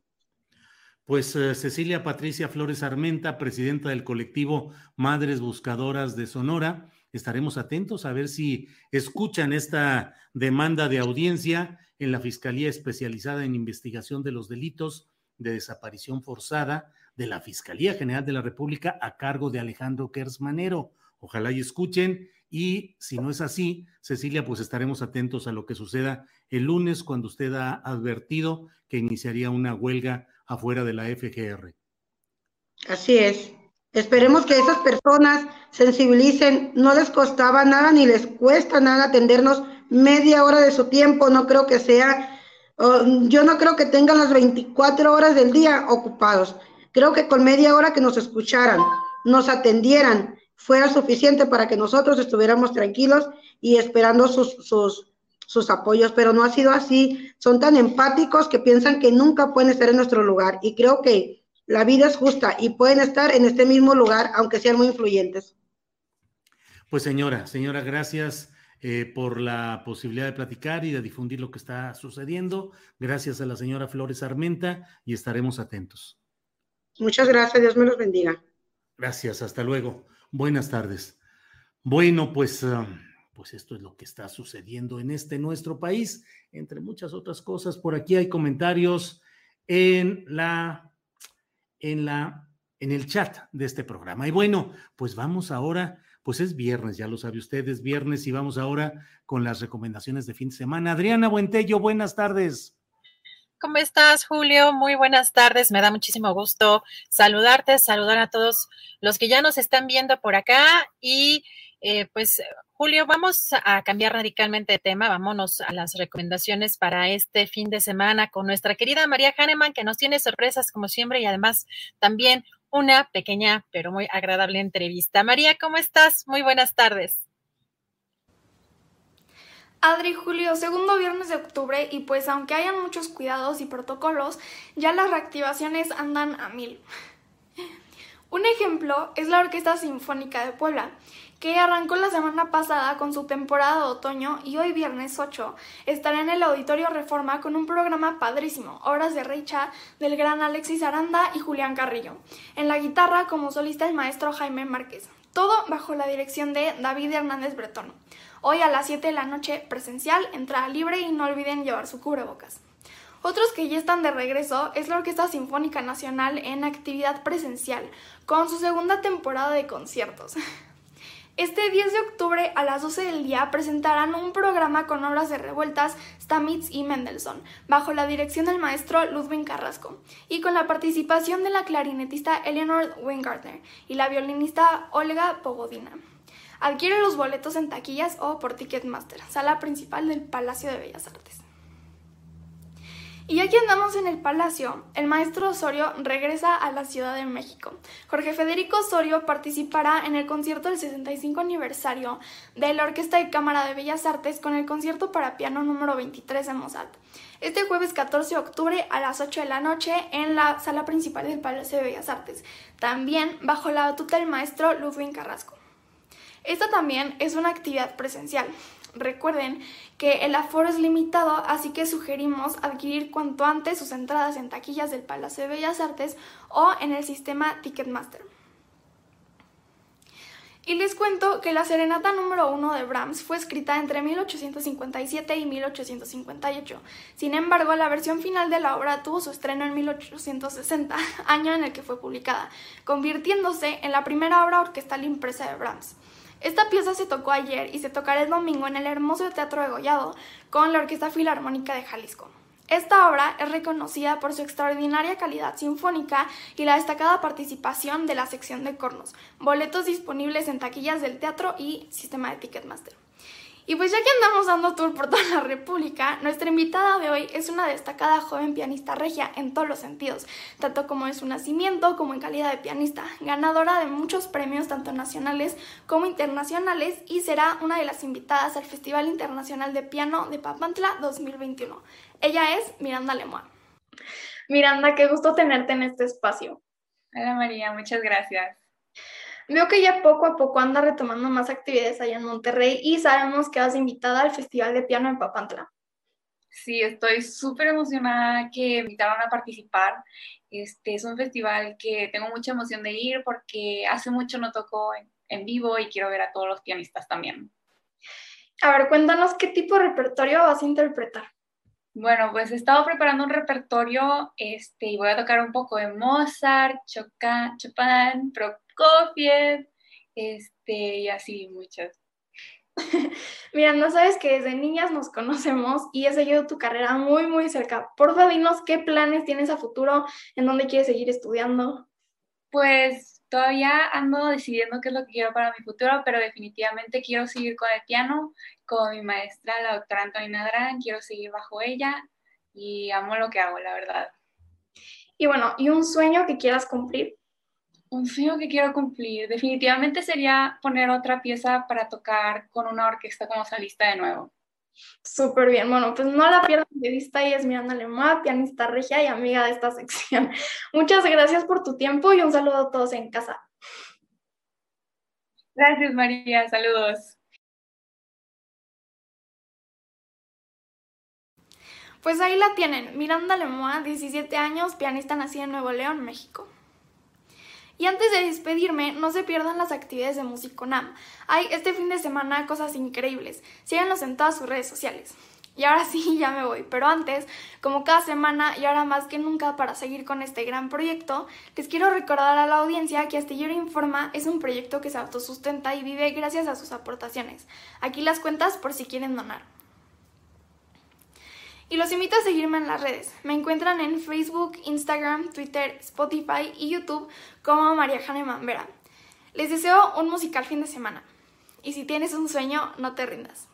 Pues eh, Cecilia Patricia Flores Armenta, presidenta del colectivo Madres Buscadoras de Sonora, estaremos atentos a ver si escuchan esta demanda de audiencia en la Fiscalía Especializada en Investigación de los Delitos de Desaparición Forzada de la Fiscalía General de la República a cargo de Alejandro Kersmanero. Ojalá y escuchen y si no es así, Cecilia, pues estaremos atentos a lo que suceda el lunes cuando usted ha advertido que iniciaría una huelga afuera de la FGR. Así es. Esperemos que esas personas sensibilicen, no les costaba nada ni les cuesta nada atendernos media hora de su tiempo, no creo que sea, yo no creo que tengan las 24 horas del día ocupados, creo que con media hora que nos escucharan, nos atendieran, fuera suficiente para que nosotros estuviéramos tranquilos y esperando sus, sus, sus apoyos, pero no ha sido así, son tan empáticos que piensan que nunca pueden estar en nuestro lugar y creo que la vida es justa y pueden estar en este mismo lugar, aunque sean muy influyentes. Pues señora, señora, gracias eh, por la posibilidad de platicar y de difundir lo que está sucediendo. Gracias a la señora Flores Armenta y estaremos atentos. Muchas gracias, Dios me los bendiga. Gracias, hasta luego. Buenas tardes. Bueno, pues, ah, pues esto es lo que está sucediendo en este nuestro país, entre muchas otras cosas. Por aquí hay comentarios en la en, la, en el chat de este programa. Y bueno, pues vamos ahora, pues es viernes, ya lo sabe usted, es viernes y vamos ahora con las recomendaciones de fin de semana. Adriana Buentello, buenas tardes. ¿Cómo estás, Julio? Muy buenas tardes. Me da muchísimo gusto saludarte, saludar a todos los que ya nos están viendo por acá y eh, pues Julio, vamos a cambiar radicalmente de tema. Vámonos a las recomendaciones para este fin de semana con nuestra querida María Hahnemann, que nos tiene sorpresas como siempre y además también una pequeña pero muy agradable entrevista. María, ¿cómo estás? Muy buenas tardes. Adri, Julio, segundo viernes de octubre y pues aunque hayan muchos cuidados y protocolos, ya las reactivaciones andan a mil. <laughs> Un ejemplo es la Orquesta Sinfónica de Puebla, que arrancó la semana pasada con su temporada de otoño y hoy viernes 8 estará en el Auditorio Reforma con un programa padrísimo, obras de Reicha del gran Alexis Aranda y Julián Carrillo. En la guitarra como solista el maestro Jaime Márquez. Todo bajo la dirección de David Hernández Bretón. Hoy a las 7 de la noche presencial, entrada libre y no olviden llevar su cubrebocas. Otros que ya están de regreso es la Orquesta Sinfónica Nacional en actividad presencial, con su segunda temporada de conciertos. <laughs> Este 10 de octubre a las 12 del día presentarán un programa con obras de revueltas, Stamitz y Mendelssohn, bajo la dirección del maestro Ludwig Carrasco, y con la participación de la clarinetista Eleanor Weingartner y la violinista Olga Pogodina. Adquiere los boletos en taquillas o por Ticketmaster, sala principal del Palacio de Bellas Artes. Y aquí andamos en el Palacio, el maestro Osorio regresa a la Ciudad de México. Jorge Federico Osorio participará en el concierto del 65 aniversario de la Orquesta de Cámara de Bellas Artes con el concierto para piano número 23 de Mozart. Este jueves 14 de octubre a las 8 de la noche en la sala principal del Palacio de Bellas Artes, también bajo la batuta del maestro Ludwig Carrasco. Esta también es una actividad presencial. Recuerden que el aforo es limitado, así que sugerimos adquirir cuanto antes sus entradas en taquillas del Palacio de Bellas Artes o en el sistema Ticketmaster. Y les cuento que la serenata número 1 de Brahms fue escrita entre 1857 y 1858. Sin embargo, la versión final de la obra tuvo su estreno en 1860, <laughs> año en el que fue publicada, convirtiéndose en la primera obra orquestal impresa de Brahms. Esta pieza se tocó ayer y se tocará el domingo en el hermoso Teatro de Gollado con la Orquesta Filarmónica de Jalisco. Esta obra es reconocida por su extraordinaria calidad sinfónica y la destacada participación de la sección de cornos, boletos disponibles en taquillas del teatro y sistema de Ticketmaster. Y pues ya que andamos dando tour por toda la República, nuestra invitada de hoy es una destacada joven pianista regia en todos los sentidos, tanto como en su nacimiento como en calidad de pianista, ganadora de muchos premios tanto nacionales como internacionales y será una de las invitadas al Festival Internacional de Piano de Papantla 2021. Ella es Miranda Lemoine. Miranda, qué gusto tenerte en este espacio. Hola María, muchas gracias. Veo que ya poco a poco anda retomando más actividades allá en Monterrey y sabemos que vas invitada al Festival de Piano en Papantla. Sí, estoy súper emocionada que me invitaron a participar. Este es un festival que tengo mucha emoción de ir porque hace mucho no toco en, en vivo y quiero ver a todos los pianistas también. A ver, cuéntanos qué tipo de repertorio vas a interpretar. Bueno, pues he estado preparando un repertorio este, y voy a tocar un poco de Mozart, Chopin, Prokofiev, este, y así muchas. <laughs> Mira, no sabes que desde niñas nos conocemos y he seguido tu carrera muy, muy cerca. Por favor, dinos qué planes tienes a futuro, en dónde quieres seguir estudiando. Pues todavía ando decidiendo qué es lo que quiero para mi futuro, pero definitivamente quiero seguir con el piano, con mi maestra, la doctora Antonina Adrán, quiero seguir bajo ella y amo lo que hago, la verdad. Y bueno, ¿y un sueño que quieras cumplir? Un sueño que quiero cumplir definitivamente sería poner otra pieza para tocar con una orquesta como solista de nuevo. Súper bien, bueno, pues no la pierdan de vista, ella es Miranda Lemá, pianista regia y amiga de esta sección. <laughs> Muchas gracias por tu tiempo y un saludo a todos en casa. Gracias María, saludos. Pues ahí la tienen, Miranda Lemoa, 17 años, pianista nacida en Nuevo León, México. Y antes de despedirme, no se pierdan las actividades de Musiconam. Hay este fin de semana cosas increíbles. Síganlos en todas sus redes sociales. Y ahora sí, <laughs> ya me voy. Pero antes, como cada semana y ahora más que nunca para seguir con este gran proyecto, les quiero recordar a la audiencia que Astillero Informa es un proyecto que se autosustenta y vive gracias a sus aportaciones. Aquí las cuentas por si quieren donar. Y los invito a seguirme en las redes. Me encuentran en Facebook, Instagram, Twitter, Spotify y YouTube como María Jane Mambera. Les deseo un musical fin de semana. Y si tienes un sueño, no te rindas.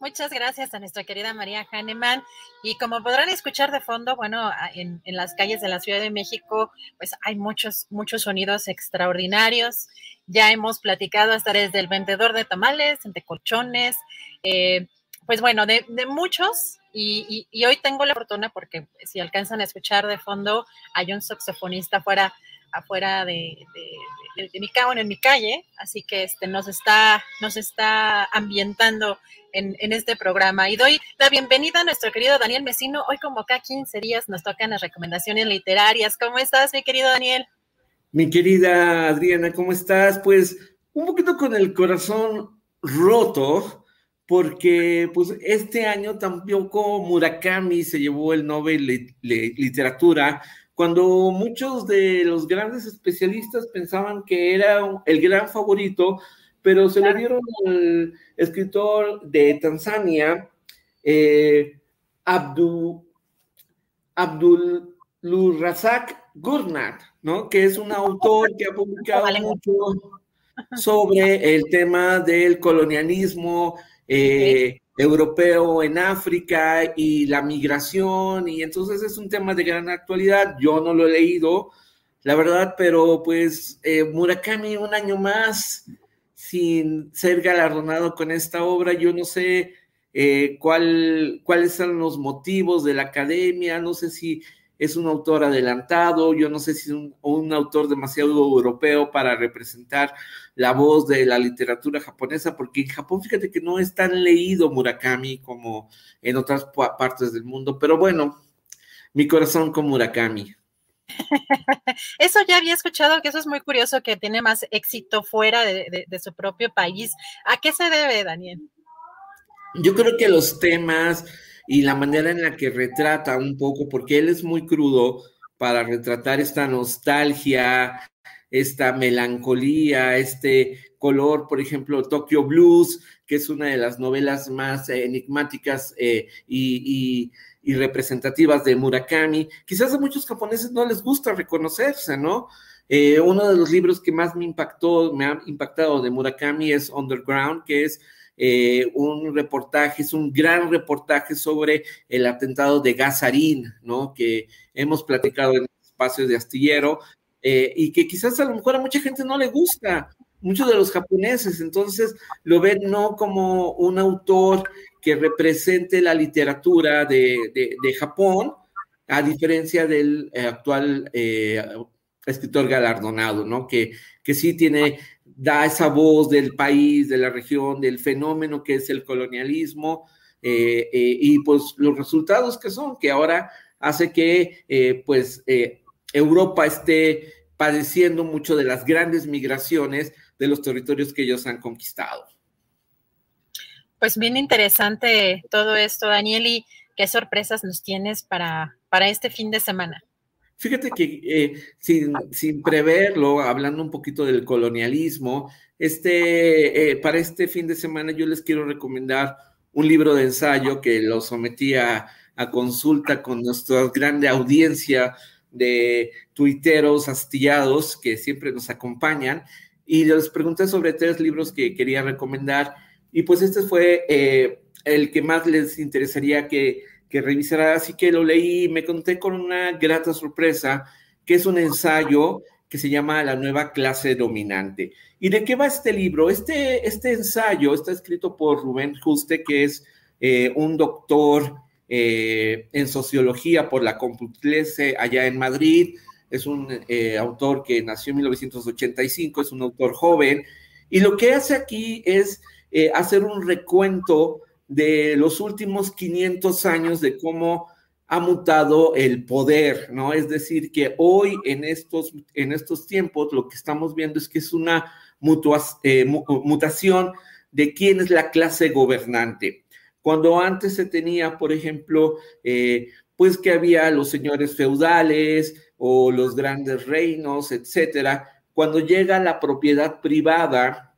Muchas gracias a nuestra querida María Hahnemann. Y como podrán escuchar de fondo, bueno, en, en, las calles de la Ciudad de México, pues hay muchos, muchos sonidos extraordinarios. Ya hemos platicado hasta desde el vendedor de tamales, de colchones, eh, pues bueno, de, muchos, y, hoy tengo la fortuna porque si alcanzan a escuchar de fondo, hay un saxofonista afuera, afuera de, mi calle, en mi calle, así que este, nos, está, nos está ambientando en, en, este programa. Y doy la bienvenida a nuestro querido Daniel Mesino. Hoy como cada 15 días nos tocan las recomendaciones literarias. ¿Cómo estás, mi querido Daniel? Mi querida Adriana, ¿cómo estás? Pues un poquito con el corazón roto porque pues este año tampoco Murakami se llevó el Nobel de Literatura, cuando muchos de los grandes especialistas pensaban que era el gran favorito, pero se le dieron al escritor de Tanzania, eh, Abdul, Abdul Razak Gurnat, ¿no? que es un autor que ha publicado mucho sobre el tema del colonialismo, eh, europeo en África y la migración, y entonces es un tema de gran actualidad. Yo no lo he leído, la verdad, pero pues eh, Murakami un año más sin ser galardonado con esta obra, yo no sé eh, cuál, cuáles son los motivos de la academia, no sé si es un autor adelantado, yo no sé si es un, autor demasiado europeo para representar la voz de la literatura japonesa, porque en Japón fíjate que no es tan leído Murakami como en otras partes del mundo, pero bueno, mi corazón con Murakami. <laughs> Eso ya había escuchado que eso es muy curioso, que tiene más éxito fuera de, de su propio país. ¿A qué se debe, Daniel? Yo creo que los temas, y la manera en la que retrata un poco, porque él es muy crudo para retratar esta nostalgia, esta melancolía, este color, por ejemplo, Tokyo Blues, que es una de las novelas más enigmáticas y, y, representativas de Murakami. Quizás a muchos japoneses no les gusta reconocerse, ¿no? uno de los libros que más me impactó, me ha impactado de Murakami es Underground, que es eh, un reportaje, es un gran reportaje sobre el atentado de Gazarín, ¿no? Que hemos platicado en espacios de astillero eh, y que quizás a lo mejor a mucha gente no le gusta, muchos de los japoneses, entonces lo ven no como un autor que represente la literatura de, Japón, a diferencia del eh, actual escritor galardonado, ¿no? Que, que sí tiene da esa voz del país, de la región, del fenómeno que es el colonialismo eh, eh, y pues los resultados que son, que ahora hace que eh, pues Europa esté padeciendo mucho de las grandes migraciones de los territorios que ellos han conquistado. Pues bien interesante todo esto, Daniel, y qué sorpresas nos tienes para, para este fin de semana. Fíjate que eh, sin, preverlo, hablando un poquito del colonialismo, este, eh, para este fin de semana yo les quiero recomendar un libro de ensayo que lo sometí a, consulta con nuestra grande audiencia de tuiteros astillados que siempre nos acompañan y les pregunté sobre tres libros que quería recomendar y pues este fue eh, el que más les interesaría que que revisará, así que lo leí me conté con una grata sorpresa, que es un ensayo que se llama La nueva clase dominante. ¿Y de qué va este libro? Este, este ensayo está escrito por Rubén Juste, que es eh, un doctor eh, en sociología por la Complutense allá en Madrid. Es un eh, autor que nació en 1985, es un autor joven. Y lo que hace aquí es hacer un recuento de los últimos 500 años de cómo ha mutado el poder, ¿no? Es decir, que hoy en estos, en estos tiempos lo que estamos viendo es que es una eh, mutación de quién es la clase gobernante. Cuando antes se tenía, por ejemplo, eh, pues que había los señores feudales o los grandes reinos, etcétera, cuando llega la propiedad privada,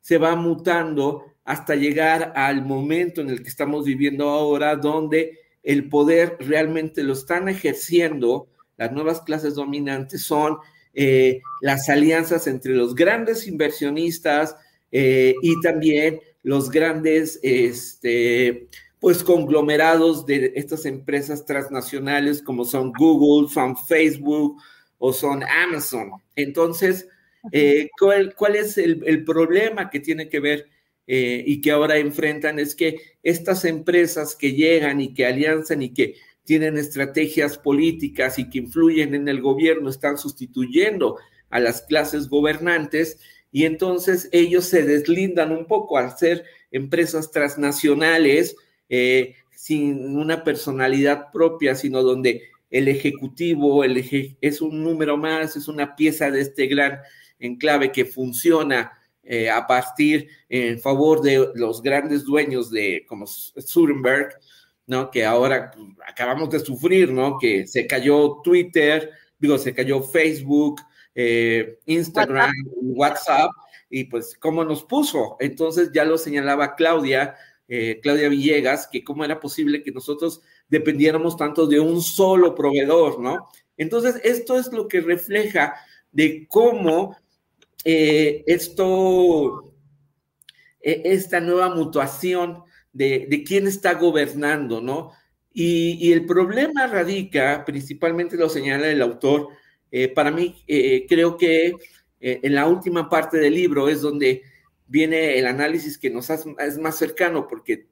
se va mutando hasta llegar al momento en el que estamos viviendo ahora, donde el poder realmente lo están ejerciendo las nuevas clases dominantes, son eh, las alianzas entre los grandes inversionistas eh, y también los grandes, este, pues, conglomerados de estas empresas transnacionales como son Google, son Facebook o son Amazon. Entonces, eh, ¿cuál, es el, el problema que tiene que ver? Eh, y que ahora enfrentan es que estas empresas que llegan y que alianzan y que tienen estrategias políticas y que influyen en el gobierno están sustituyendo a las clases gobernantes y entonces ellos se deslindan un poco al ser empresas transnacionales eh, sin una personalidad propia, sino donde el ejecutivo es un número más, es una pieza de este gran enclave que funciona eh, a partir en favor de los grandes dueños de como Zuckerberg, ¿no? Que ahora pues, acabamos de sufrir, ¿no? Que se cayó Twitter, digo, se cayó Facebook, eh, Instagram, WhatsApp. y pues cómo nos puso. Entonces ya lo señalaba Claudia, eh, Claudia Villegas, que cómo era posible que nosotros dependiéramos tanto de un solo proveedor, ¿no? Entonces, esto es lo que refleja de cómo eh, esto, e, esta nueva mutuación de, quién está gobernando, ¿no? Y, el problema radica, principalmente lo señala el autor, eh, para mí eh, creo que en la última parte del libro es donde viene el análisis que nos es más cercano, porque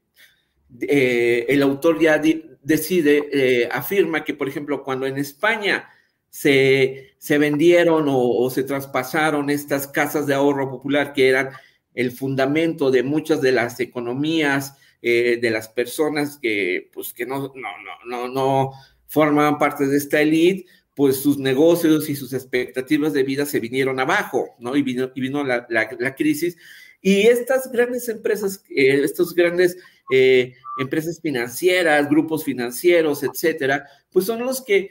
el autor ya decide, afirma que, por ejemplo, cuando en España se, vendieron o, se traspasaron estas casas de ahorro popular que eran el fundamento de muchas de las economías eh, de las personas que, pues, que no, no, no, no, formaban parte de esta élite, pues sus negocios y sus expectativas de vida se vinieron abajo, ¿no? Y vino, y vino la, crisis. Y estas grandes empresas, eh, estos grandes eh, empresas financieras, grupos financieros, etcétera, pues son los que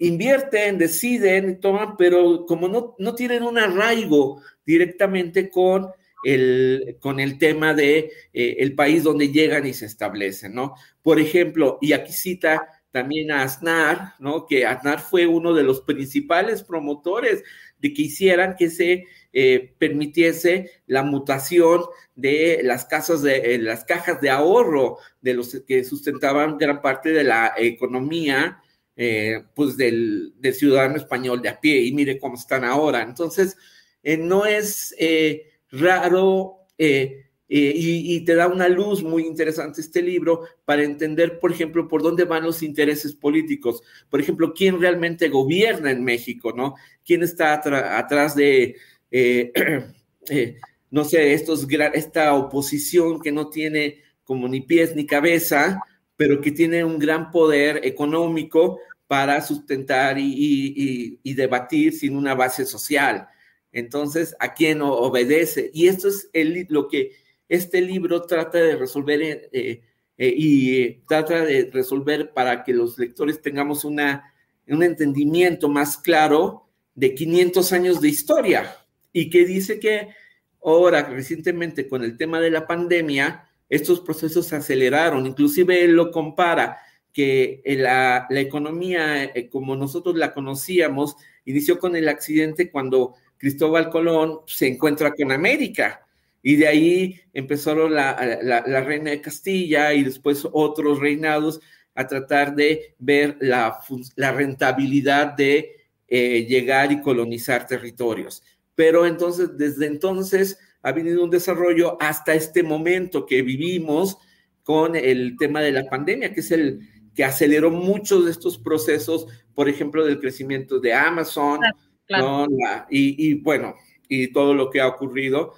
invierten, deciden, toman, pero como no, no tienen un arraigo directamente con el, con el tema de eh, el país donde llegan y se establecen, ¿no? Por ejemplo, y aquí cita también a Aznar, ¿no? Que Aznar fue uno de los principales promotores de que hicieran que se eh, permitiese la mutación de las casas de eh, las cajas de ahorro de los que sustentaban gran parte de la economía eh, pues del, ciudadano español de a pie y mire cómo están ahora. Entonces, no es raro y, y, te da una luz muy interesante este libro para entender, por ejemplo, por dónde van los intereses políticos. Por ejemplo, quién realmente gobierna en México, ¿no? ¿Quién está atrás de eh, <clears throat> eh, no sé, estos, esta oposición que no tiene como ni pies ni cabeza, pero que tiene un gran poder económico para sustentar y, debatir sin una base social. Entonces, ¿a quién obedece? Y esto es lo que este libro trata de resolver eh, y trata de resolver para que los lectores tengamos una, un entendimiento más claro de 500 años de historia y que dice que ahora recientemente con el tema de la pandemia, estos procesos se aceleraron, inclusive él lo compara que la, la economía eh, como nosotros la conocíamos inició con el accidente cuando Cristóbal Colón se encuentra con América. Y de ahí empezó la, la, reina de Castilla y después otros reinados a tratar de ver la, la rentabilidad de eh, llegar y colonizar territorios. Pero entonces, desde entonces ha venido un desarrollo hasta este momento que vivimos con el tema de la pandemia, que es el que aceleró muchos de estos procesos, por ejemplo, del crecimiento de Amazon, y, bueno, y todo lo que ha ocurrido.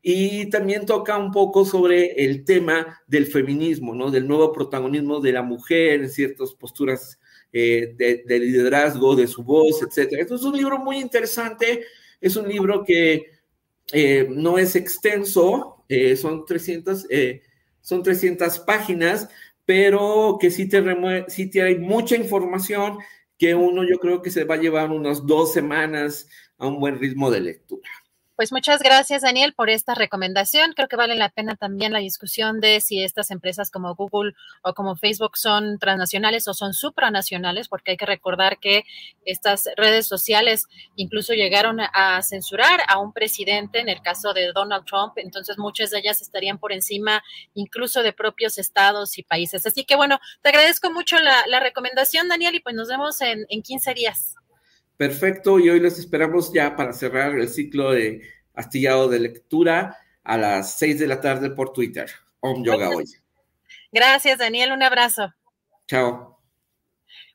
Y también toca un poco sobre el tema del feminismo, ¿no? Del nuevo protagonismo de la mujer en ciertas posturas eh, de, de, liderazgo, de su voz. Esto es un libro muy interesante es un libro que eh, no es extenso, eh, son, 300, eh, son 300 páginas, pero que sí te, sí te hay mucha información que uno yo creo que se va a llevar unas dos semanas a un buen ritmo de lectura. Pues muchas gracias, Daniel, por esta recomendación. Creo que vale la pena también la discusión de si estas empresas como Google o como Facebook son transnacionales o son supranacionales, porque hay que recordar que estas redes sociales incluso llegaron a censurar a un presidente, en el caso de Donald Trump, entonces muchas de ellas estarían por encima incluso de propios estados y países. Así que bueno, te agradezco mucho la, recomendación, Daniel, y pues nos vemos en, en 15 días. Perfecto, y hoy les esperamos ya para cerrar el ciclo de astillado de lectura a las 6 de la tarde por Twitter. Om Yoga hoy. Gracias, Daniel. Un abrazo. Chao.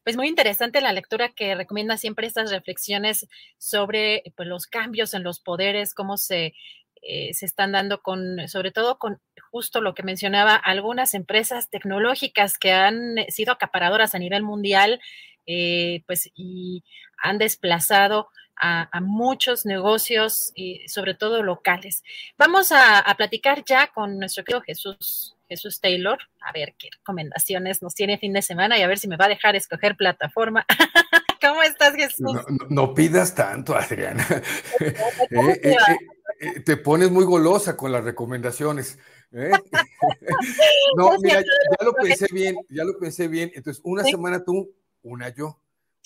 Pues muy interesante la lectura que recomienda siempre estas reflexiones sobre pues, los cambios en los poderes, cómo se, eh, se están dando con, sobre todo con justo lo que mencionaba, algunas empresas tecnológicas que han sido acaparadoras a nivel mundial eh, pues, y han desplazado a, muchos negocios, y sobre todo locales. Vamos a, platicar ya con nuestro querido Jesús, Jesús Taylor, a ver qué recomendaciones nos tiene fin de semana y a ver si me va a dejar escoger plataforma. <laughs> ¿Cómo estás, Jesús? No, pidas tanto, Adriana. <laughs> <laughs> Eh, eh, te pones muy golosa con las recomendaciones. no, mira, ya, lo pensé bien, ya lo pensé bien. Entonces, una semana tú, una yo.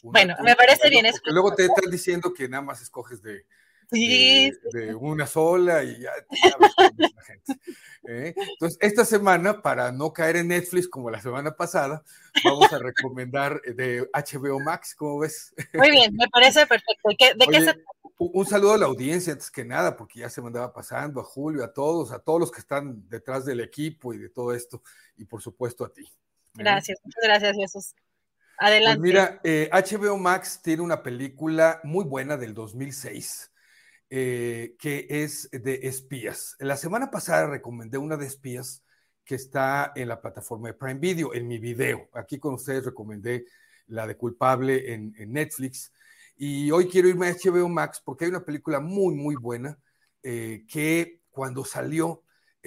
bueno, me parece bien. luego te están diciendo que nada más escoges de, de, una sola y ya, la gente. ¿eh? Entonces, esta semana, para no caer en Netflix como la semana pasada, vamos a recomendar de HBO Max, ¿cómo ves? Muy bien, me parece perfecto. ¿De qué, se Un saludo a la audiencia antes que nada, porque ya se me andaba pasando, a Julio, a todos, a todos los que están detrás del equipo y de todo esto, y por supuesto a ti. ¿eh? Gracias, muchas gracias, Jesús. Pues Adelante. Pues mira, HBO eh, Max tiene una película muy buena del 2006 eh, que es de espías. La semana pasada recomendé una de espías que está en la plataforma de Prime Video, en mi video. Aquí con ustedes recomendé la de culpable en, Netflix. Y hoy quiero irme a HBO Max porque hay una película muy, muy buena eh, que cuando salió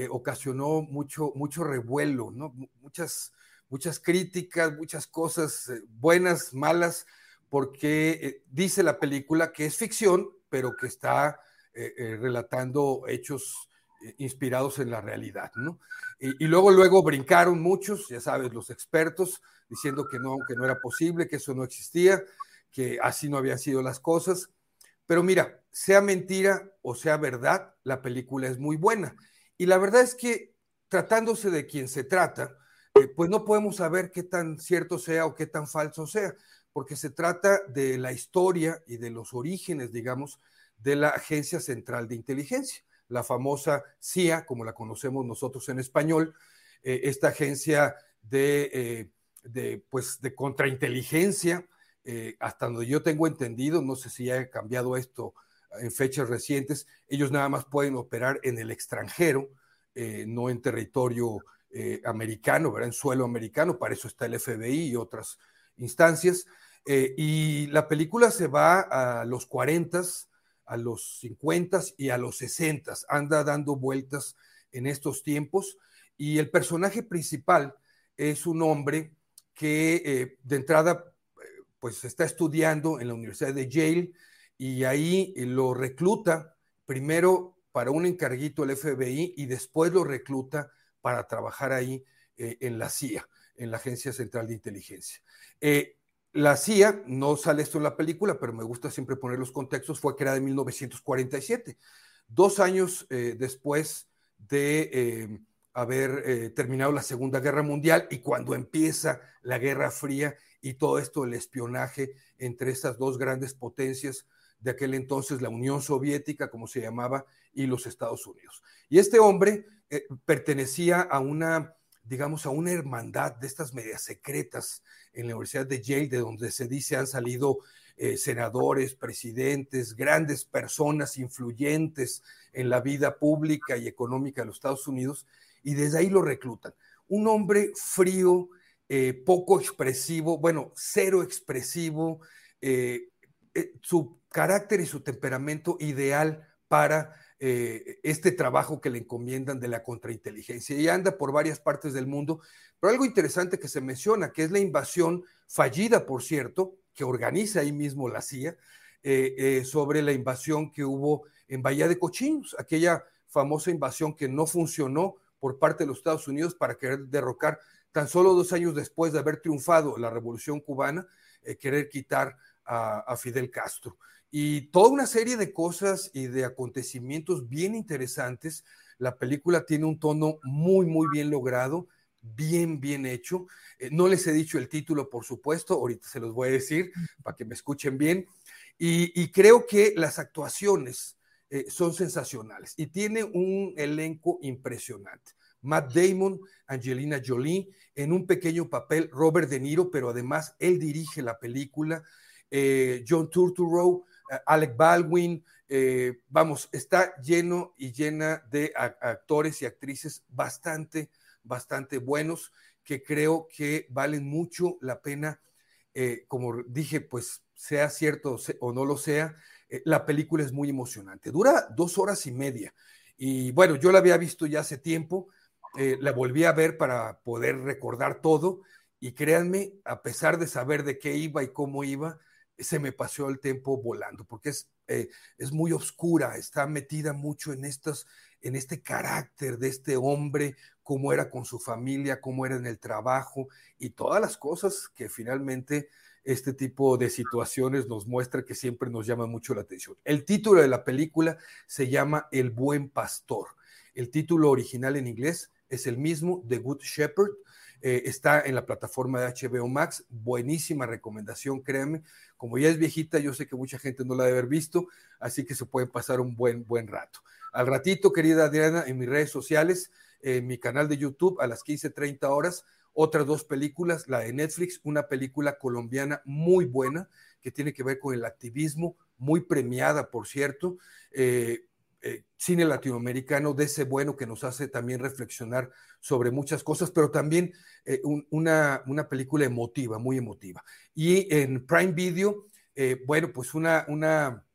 ocasionó mucho, mucho revuelo, ¿no? Muchas muchas críticas, muchas cosas eh, buenas, malas, porque dice la película que es ficción, pero que está relatando hechos inspirados en la realidad, ¿no? Y, luego, luego brincaron muchos, ya sabes, los expertos, diciendo que no, que no era posible, que eso no existía, que así no habían sido las cosas. Pero mira, sea mentira o sea verdad, la película es muy buena. Y la verdad es que tratándose de quien se trata, eh, pues no podemos saber qué tan cierto sea o qué tan falso sea, porque se trata de la historia y de los orígenes, digamos, de la Agencia Central de Inteligencia la famosa CIA, como la conocemos nosotros en español, eh, esta agencia de, eh, de, pues, de contrainteligencia, eh, hasta donde yo tengo entendido, no sé si ha cambiado esto en fechas recientes, ellos nada más pueden operar en el extranjero, no en territorio americano, ¿verdad? en suelo americano, para eso está el FBI y otras instancias. y la película se va a los 40 a los 50 y a los 60, anda dando vueltas en estos tiempos y el personaje principal es un hombre que eh, de entrada pues está estudiando en la Universidad de Yale y ahí lo recluta primero para un encarguito del FBI y después lo recluta para trabajar ahí eh, en la CIA, en la Agencia Central de Inteligencia. Eh, la CIA, no sale esto en la película, pero me gusta siempre poner los contextos, fue creada en 1947, dos años eh, después de haber terminado la Segunda Guerra Mundial y cuando empieza la Guerra Fría y todo esto, el espionaje entre estas dos grandes potencias de aquel entonces, la Unión Soviética, como se llamaba, y los Estados Unidos. Y este hombre pertenecía a una digamos, a una hermandad de estas medias secretas en la Universidad de Yale, de donde se dice han salido eh, senadores, presidentes, grandes personas influyentes en la vida pública y económica de los Estados Unidos, y desde ahí lo reclutan. Un hombre frío, eh, poco expresivo, bueno, cero expresivo, eh, su carácter y su temperamento ideal para eh, este trabajo que le encomiendan de la contrainteligencia y anda por varias partes del mundo. Pero algo interesante que se menciona, que es la invasión fallida, por cierto, que organiza ahí mismo la CIA, eh, eh, sobre la invasión que hubo en Bahía de Cochinos, aquella famosa invasión que no funcionó por parte de los Estados Unidos para querer derrocar tan solo dos años después de haber triunfado la revolución cubana, querer quitar a Fidel Castro y toda una serie de cosas y de acontecimientos bien interesantes. La película tiene un tono muy, muy bien logrado, bien, bien hecho. Eh, no les he dicho el título, por supuesto, ahorita se los voy a decir para que me escuchen bien. Y, creo que las actuaciones eh, son sensacionales y tiene un elenco impresionante. Matt Damon, Angelina Jolie, en un pequeño papel, Robert De Niro, pero además él dirige la película, eh, John Turturro, Alec Baldwin, eh, vamos, está lleno y llena de actores y actrices bastante, bastante buenos que creo que valen mucho la pena, eh, como dije, pues sea cierto o no lo sea, eh, la película es muy emocionante. Dura dos horas y media. Y bueno, yo la había visto ya hace tiempo, la volví a ver para poder recordar todo. Y créanme, a pesar de saber de qué iba y cómo iba, se me pasó el tiempo volando, porque es, eh, es muy oscura, está metida mucho en, en este carácter de este hombre, cómo era con su familia, cómo era en el trabajo y todas las cosas que finalmente este tipo de situaciones nos muestra que siempre nos llama mucho la atención. El título de la película se llama El buen pastor. El título original en inglés es el mismo, The Good Shepherd. Eh, está en la plataforma de HBO Max. Buenísima recomendación, créanme. Como ya es viejita, yo sé que mucha gente no la debe haber visto, así que se puede pasar un buen, buen rato. Al ratito, querida Adriana, en mis redes sociales, en mi canal de YouTube, a las 15:30 horas, otras dos películas, la de Netflix, una película colombiana muy buena que tiene que ver con el activismo, muy premiada, por cierto. Eh, eh, cine latinoamericano de ese bueno que nos hace también reflexionar sobre muchas cosas, pero también eh, una, una, película emotiva, muy emotiva. Y en Prime Video, eh, bueno, pues una, una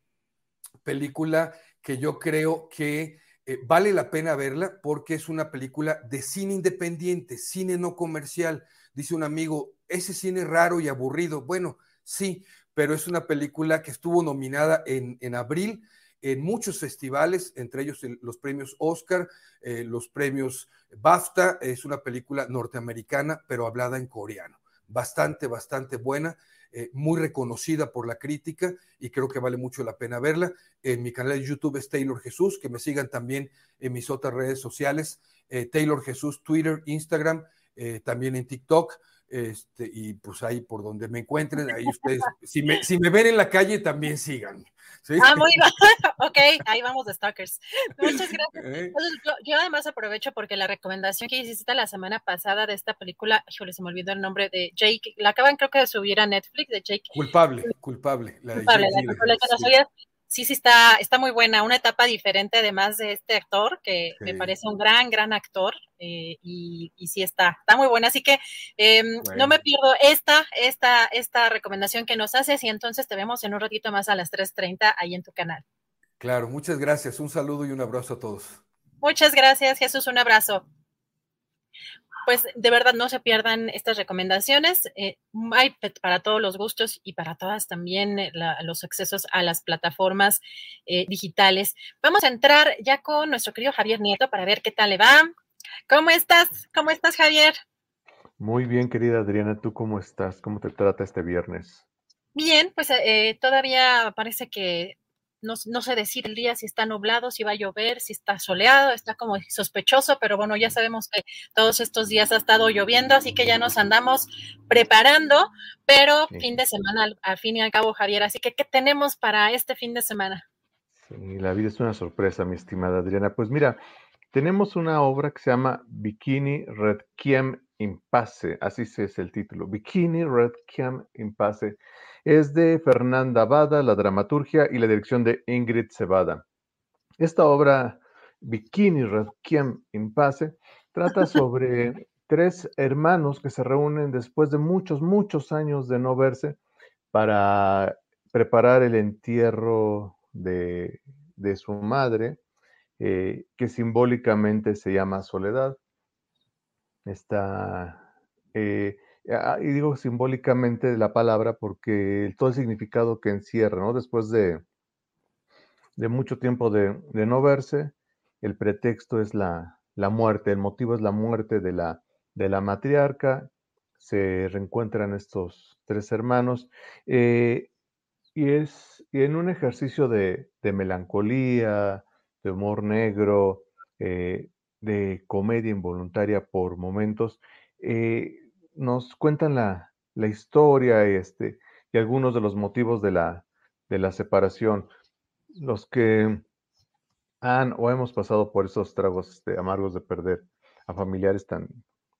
película que yo creo que vale la pena verla porque es una película de cine independiente, cine no comercial. Dice un amigo, ese cine raro y aburrido. Bueno, sí, pero es una película que estuvo nominada en, en abril en muchos festivales, entre ellos los premios Oscar, eh, los premios BAFTA. Es una película norteamericana, pero hablada en coreano. Bastante, bastante buena. Eh, muy reconocida por la crítica y creo que vale mucho la pena verla. En mi canal de YouTube es Taylor Jesús, que me sigan también en mis otras redes sociales, eh, Taylor Jesús, Twitter, Instagram, también en TikTok. Este, y pues ahí por donde me encuentren, ahí <laughs> ustedes, si me, si me ven en la calle, también sigan. Ah, muy bien. <laughs> ok, ahí vamos de Stalkers. Muchas gracias. <laughs> Eh. yo, además aprovecho porque la recomendación que hiciste la semana pasada de esta película, híjole, se me olvidó el nombre de Jake, la acaban creo que de subir a Netflix, de Jake. Culpable, culpable. La culpable, la sí, sí está, está muy buena, una etapa diferente además de este actor, que me parece un gran, gran actor, eh, y, y, sí está, está muy buena. Así que em, no me pierdo esta, esta, esta recomendación que nos haces y entonces te vemos en un ratito más a las 3.30 ahí en tu canal. Claro, muchas gracias. Un saludo y un abrazo a todos. Muchas gracias, Jesús. Un abrazo pues de verdad no se pierdan estas recomendaciones. Eh, hay para todos los gustos y para todas también eh, los accesos a las plataformas eh, digitales. Vamos a entrar ya con nuestro querido Javier Nieto para ver qué tal le va. ¿Cómo estás? ¿Cómo estás, Javier? Muy bien, querida Adriana. ¿Tú cómo estás? ¿Cómo te trata este viernes? Bien, pues todavía parece que no, sé decir el día si está nublado, si va a llover, si está soleado, está como sospechoso, pero bueno, ya sabemos que todos estos días ha estado lloviendo, así que ya nos andamos preparando, pero fin de semana al, fin y al cabo, Javier, así que ¿qué tenemos para este fin de semana? Sí, la vida es una sorpresa, mi estimada Adriana. Pues mira, tenemos una obra que se llama Bikini Red Kiem Impasse, así es el título, Bikini Red Kiem Impasse es de Fernanda Bada, la dramaturgia y la dirección de Ingrid Cebada. Esta obra, Bikini Requiem in Pace, trata <laughs> sobre tres hermanos que se reúnen después de muchos, muchos años de no verse para preparar el entierro de, su madre, eh, que simbólicamente se llama Soledad. Esta, eh, Ah, y digo simbólicamente la palabra porque todo el significado que encierra, ¿no? Después de, de mucho tiempo de, no verse, el pretexto es la, muerte, el motivo es la muerte de la, de la matriarca, se reencuentran estos tres hermanos, eh, y es en un ejercicio de, melancolía, de humor negro, eh, de comedia involuntaria por momentos, eh, nos cuentan la, historia este, y algunos de los motivos de la, de la separación. Los que han o hemos pasado por esos tragos este, amargos de perder a familiares tan,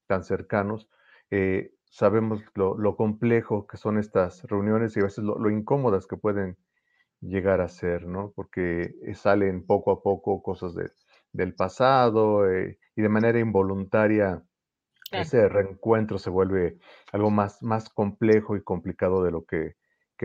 tan cercanos, eh, sabemos lo, complejo que son estas reuniones y a veces lo, incómodas que pueden llegar a ser, ¿no? Porque salen poco a poco cosas del pasado eh, y de manera involuntaria ese reencuentro se vuelve algo más, más complejo y complicado de lo que,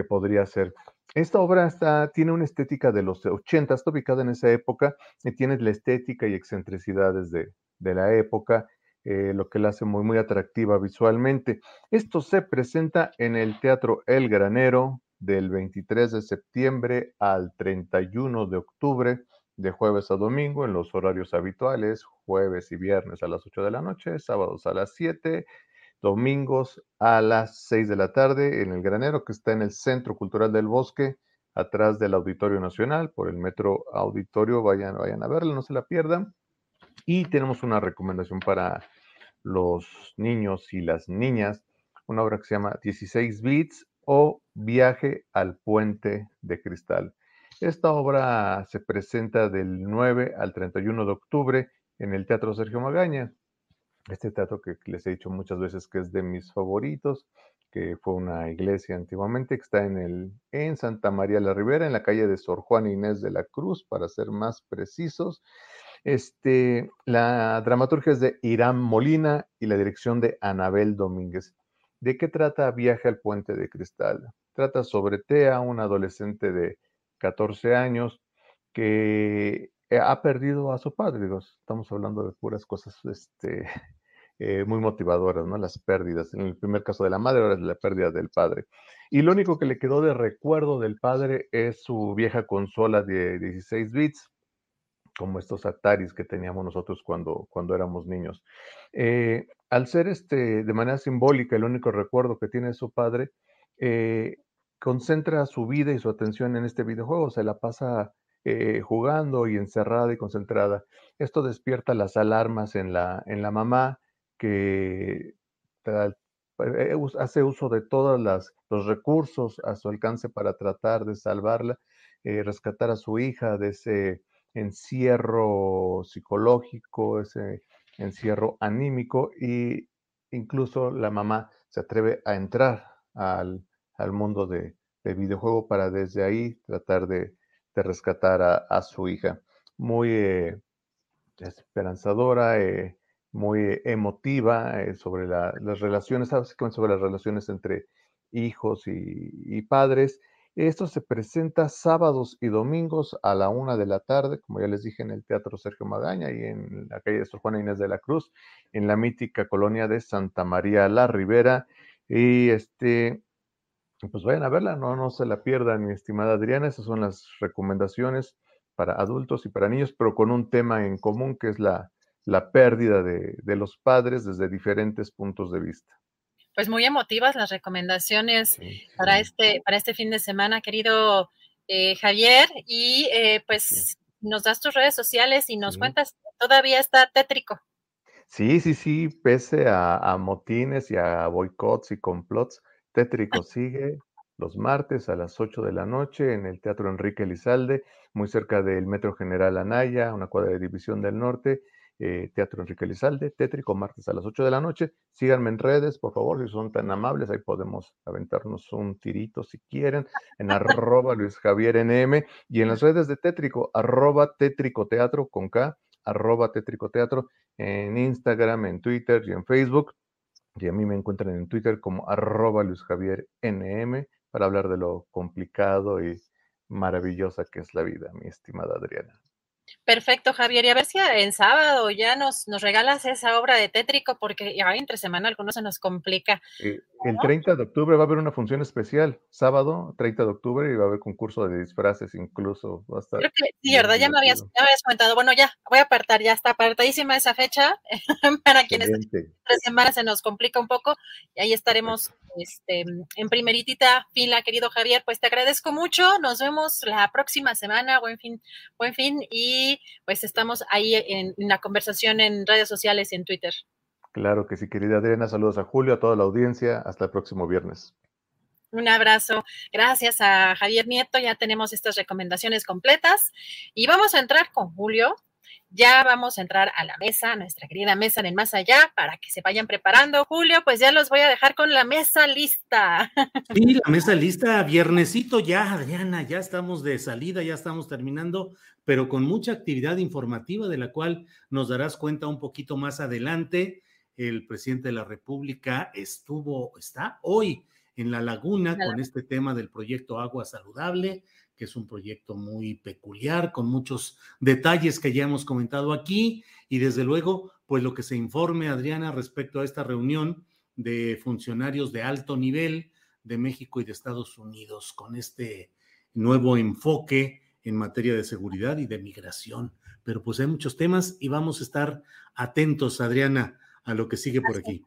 podría ser. Esta obra está, tiene una estética de los 80, está ubicada en esa época y tiene la estética y excentricidades de, la época, eh, lo que la hace muy, muy atractiva visualmente. Esto se presenta en el Teatro El Granero del 23 de septiembre al 31 de octubre de jueves a domingo en los horarios habituales, jueves y viernes a las 8 de la noche, sábados a las 7, domingos a las 6 de la tarde en el granero que está en el Centro Cultural del Bosque, atrás del Auditorio Nacional, por el Metro Auditorio, vayan, vayan a verlo, no se la pierdan. Y tenemos una recomendación para los niños y las niñas, una obra que se llama 16 Bits o Viaje al Puente de Cristal. Esta obra se presenta del 9 al 31 de octubre en el Teatro Sergio Magaña. Este teatro que les he dicho muchas veces que es de mis favoritos, que fue una iglesia antiguamente, que está en, el, en Santa María la Ribera, en la calle de Sor Juan Inés de la Cruz, para ser más precisos. Este, la dramaturgia es de Irán Molina y la dirección de Anabel Domínguez. ¿De qué trata Viaje al Puente de Cristal? Trata sobre Tea, una adolescente de 14 años, que eh, ha perdido a su padre. estamos hablando de puras cosas este, <laughs> eh, muy motivadoras, ¿no? Las pérdidas. En el primer caso de la madre, ahora es la pérdida del padre. Y lo único que le quedó de recuerdo del padre es su vieja consola de 16 bits, como estos Ataris que teníamos nosotros cuando, cuando éramos niños. Eh, al ser este, de manera simbólica el único recuerdo que tiene su padre, concentra su vida y su atención en este videojuego, se la pasa eh, jugando y encerrada y concentrada. Esto despierta las alarmas en la, en la mamá que hace uso de todos los recursos a su alcance para tratar de salvarla, rescatar a su hija de ese encierro psicológico, ese encierro anímico y incluso la mamá se atreve a entrar al, mundo de, videojuego para desde ahí tratar de, rescatar a, su hija. Muy eh, esperanzadora, eh, muy emotiva eh, sobre las relaciones, sobre las relaciones entre hijos y padres esto se presenta sábados y domingos a la una de la tarde, como ya les dije, en el Teatro Sergio Magaña y en la calle de Sor Juana Inés de la Cruz, en la mítica colonia de Santa María la Ribera. Y este, pues vayan a verla, no, no se la pierdan, mi estimada Adriana. Esas son las recomendaciones para adultos y para niños, pero con un tema en común que es la, la pérdida de, de los padres desde diferentes puntos de vista pues muy emotivas las recomendaciones para este para este fin de semana, querido eh, Javier, y eh, pues nos das tus redes sociales y nos cuentas, todavía está tétrico. Sí, sí, sí, pese a, motines y a boicots y complots, tétrico sigue los martes a las 8 de la noche en el Teatro Enrique Elizalde, muy cerca del Metro General Anaya, una cuadra de División del Norte. Eh, Teatro Enrique Lizalde, Tétrico, martes a las 8 de la noche. Síganme en redes, por favor, si son tan amables, ahí podemos aventarnos un tirito si quieren, en arroba Luis Javier NM y en las redes de Tétrico, arroba Tétrico Teatro con K, arroba Tétrico Teatro, en Instagram, en Twitter y en Facebook. Y a mí me encuentran en Twitter como arroba Luis Javier NM para hablar de lo complicado y maravillosa que es la vida, mi estimada Adriana. Perfecto, Javier. Y a ver si en sábado ya nos, nos regalas esa obra de tétrico, porque ya entre semana algunos se nos complica. Eh, el 30 de octubre va a haber una función especial, sábado 30 de octubre, y va a haber concurso de disfraces incluso. Va a estar Creo que sí, ¿verdad? Ya me, habías, ya me habías comentado. Bueno, ya, voy a apartar, ya está apartadísima esa fecha. <laughs> Para quienes tres semanas se nos complica un poco, y ahí estaremos este, en primeritita fila, querido Javier. Pues te agradezco mucho. Nos vemos la próxima semana. Buen fin, buen fin. Y pues estamos ahí en, en la conversación en redes sociales y en Twitter. Claro que sí, querida Adriana. Saludos a Julio, a toda la audiencia. Hasta el próximo viernes. Un abrazo. Gracias a Javier Nieto. Ya tenemos estas recomendaciones completas. Y vamos a entrar con Julio. Ya vamos a entrar a la mesa, nuestra querida mesa del más allá, para que se vayan preparando. Julio, pues ya los voy a dejar con la mesa lista. <laughs> Sí, la mesa lista, viernesito ya, Adriana, ya estamos de salida, ya estamos terminando, pero con mucha actividad informativa de la cual nos darás cuenta un poquito más adelante. El presidente de la República estuvo, está hoy en la laguna con este tema del proyecto Agua Saludable, que es un proyecto muy peculiar, con muchos detalles que ya hemos comentado aquí, y desde luego, pues lo que se informe, Adriana, respecto a esta reunión de funcionarios de alto nivel de México y de Estados Unidos, con este nuevo enfoque en materia de seguridad y de migración. Pero pues hay muchos temas y vamos a estar atentos, Adriana, a lo que sigue por aquí.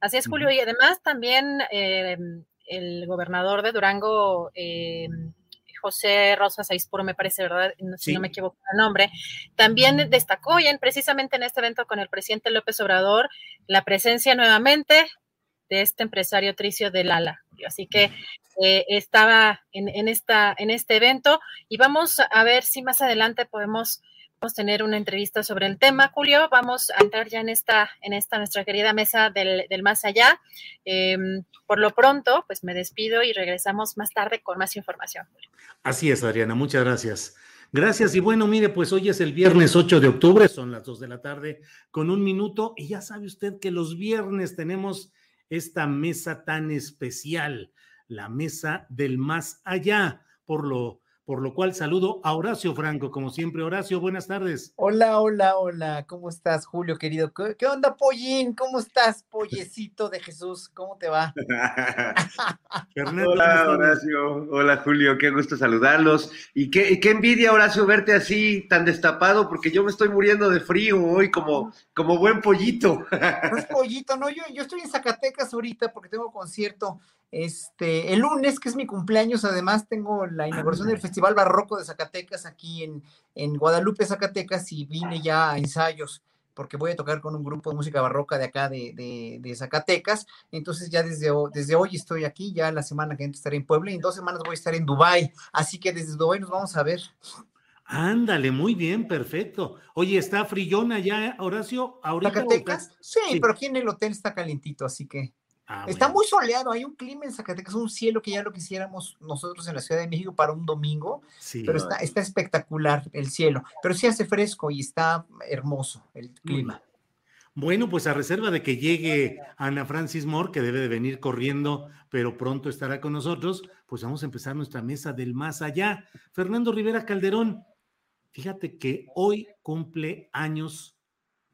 Así es, Julio. Y además también em, el gobernador de Durango, em, José Rosa Saispuro, me parece, ¿verdad? Si no me equivoco el nombre, también destacó ya precisamente en este evento con el presidente López Obrador la presencia nuevamente de este empresario Tricio de Lala. Así que eh, estaba en, en, esta, en este evento y vamos a ver si más adelante podemos tener una entrevista sobre el tema, Julio. Vamos a entrar ya en esta, en esta nuestra querida mesa del, más allá. Em, por lo pronto, pues me despido y regresamos más tarde con más información. Así es, Adriana, muchas gracias. Gracias. Y bueno, mire, pues hoy es el viernes 8 de octubre, son las 2 de la tarde con un minuto. Y ya sabe usted que los viernes tenemos esta mesa tan especial, la mesa del más allá, por lo por lo cual saludo a Horacio Franco, como siempre. Horacio, buenas tardes. Hola, hola, hola, ¿cómo estás, Julio, querido? ¿Qué, onda, Pollín? ¿Cómo estás, pollecito de Jesús? ¿Cómo te va? <laughs> <laughs> hola, Horacio. Hola, Julio, qué gusto saludarlos. Y qué, qué envidia, Horacio, verte así, tan destapado, porque yo me estoy muriendo de frío hoy como, como buen pollito. No es <laughs> pollito, no, yo, yo estoy en Zacatecas ahorita porque tengo concierto este, el lunes, que es mi cumpleaños, además tengo la inauguración del Festival Barroco de Zacatecas aquí en, en Guadalupe, Zacatecas, y vine ya a ensayos porque voy a tocar con un grupo de música barroca de acá de, de, Zacatecas. Entonces ya desde, desde hoy estoy aquí, ya la semana que entra estaré en Puebla y en dos semanas voy a estar en Dubái. Así que desde Dubái nos vamos a ver. Ándale, muy bien, perfecto. Oye, ¿está frillona ya, Horacio? ¿Ahorita ¿Zacatecas? Sí, sí, pero aquí en el hotel está calentito, así que... Ah, está muy soleado, hay un clima en Zacatecas, un cielo que ya lo quisiéramos nosotros en la Ciudad de México para un domingo, pero está, está espectacular el cielo, pero sí hace fresco y está hermoso el clima. Bueno, pues a reserva de que llegue Ana Francis Moore, que debe de venir corriendo, pero pronto estará con nosotros, pues vamos a empezar nuestra mesa del más allá. Fernando Rivera Calderón, fíjate que hoy cumple años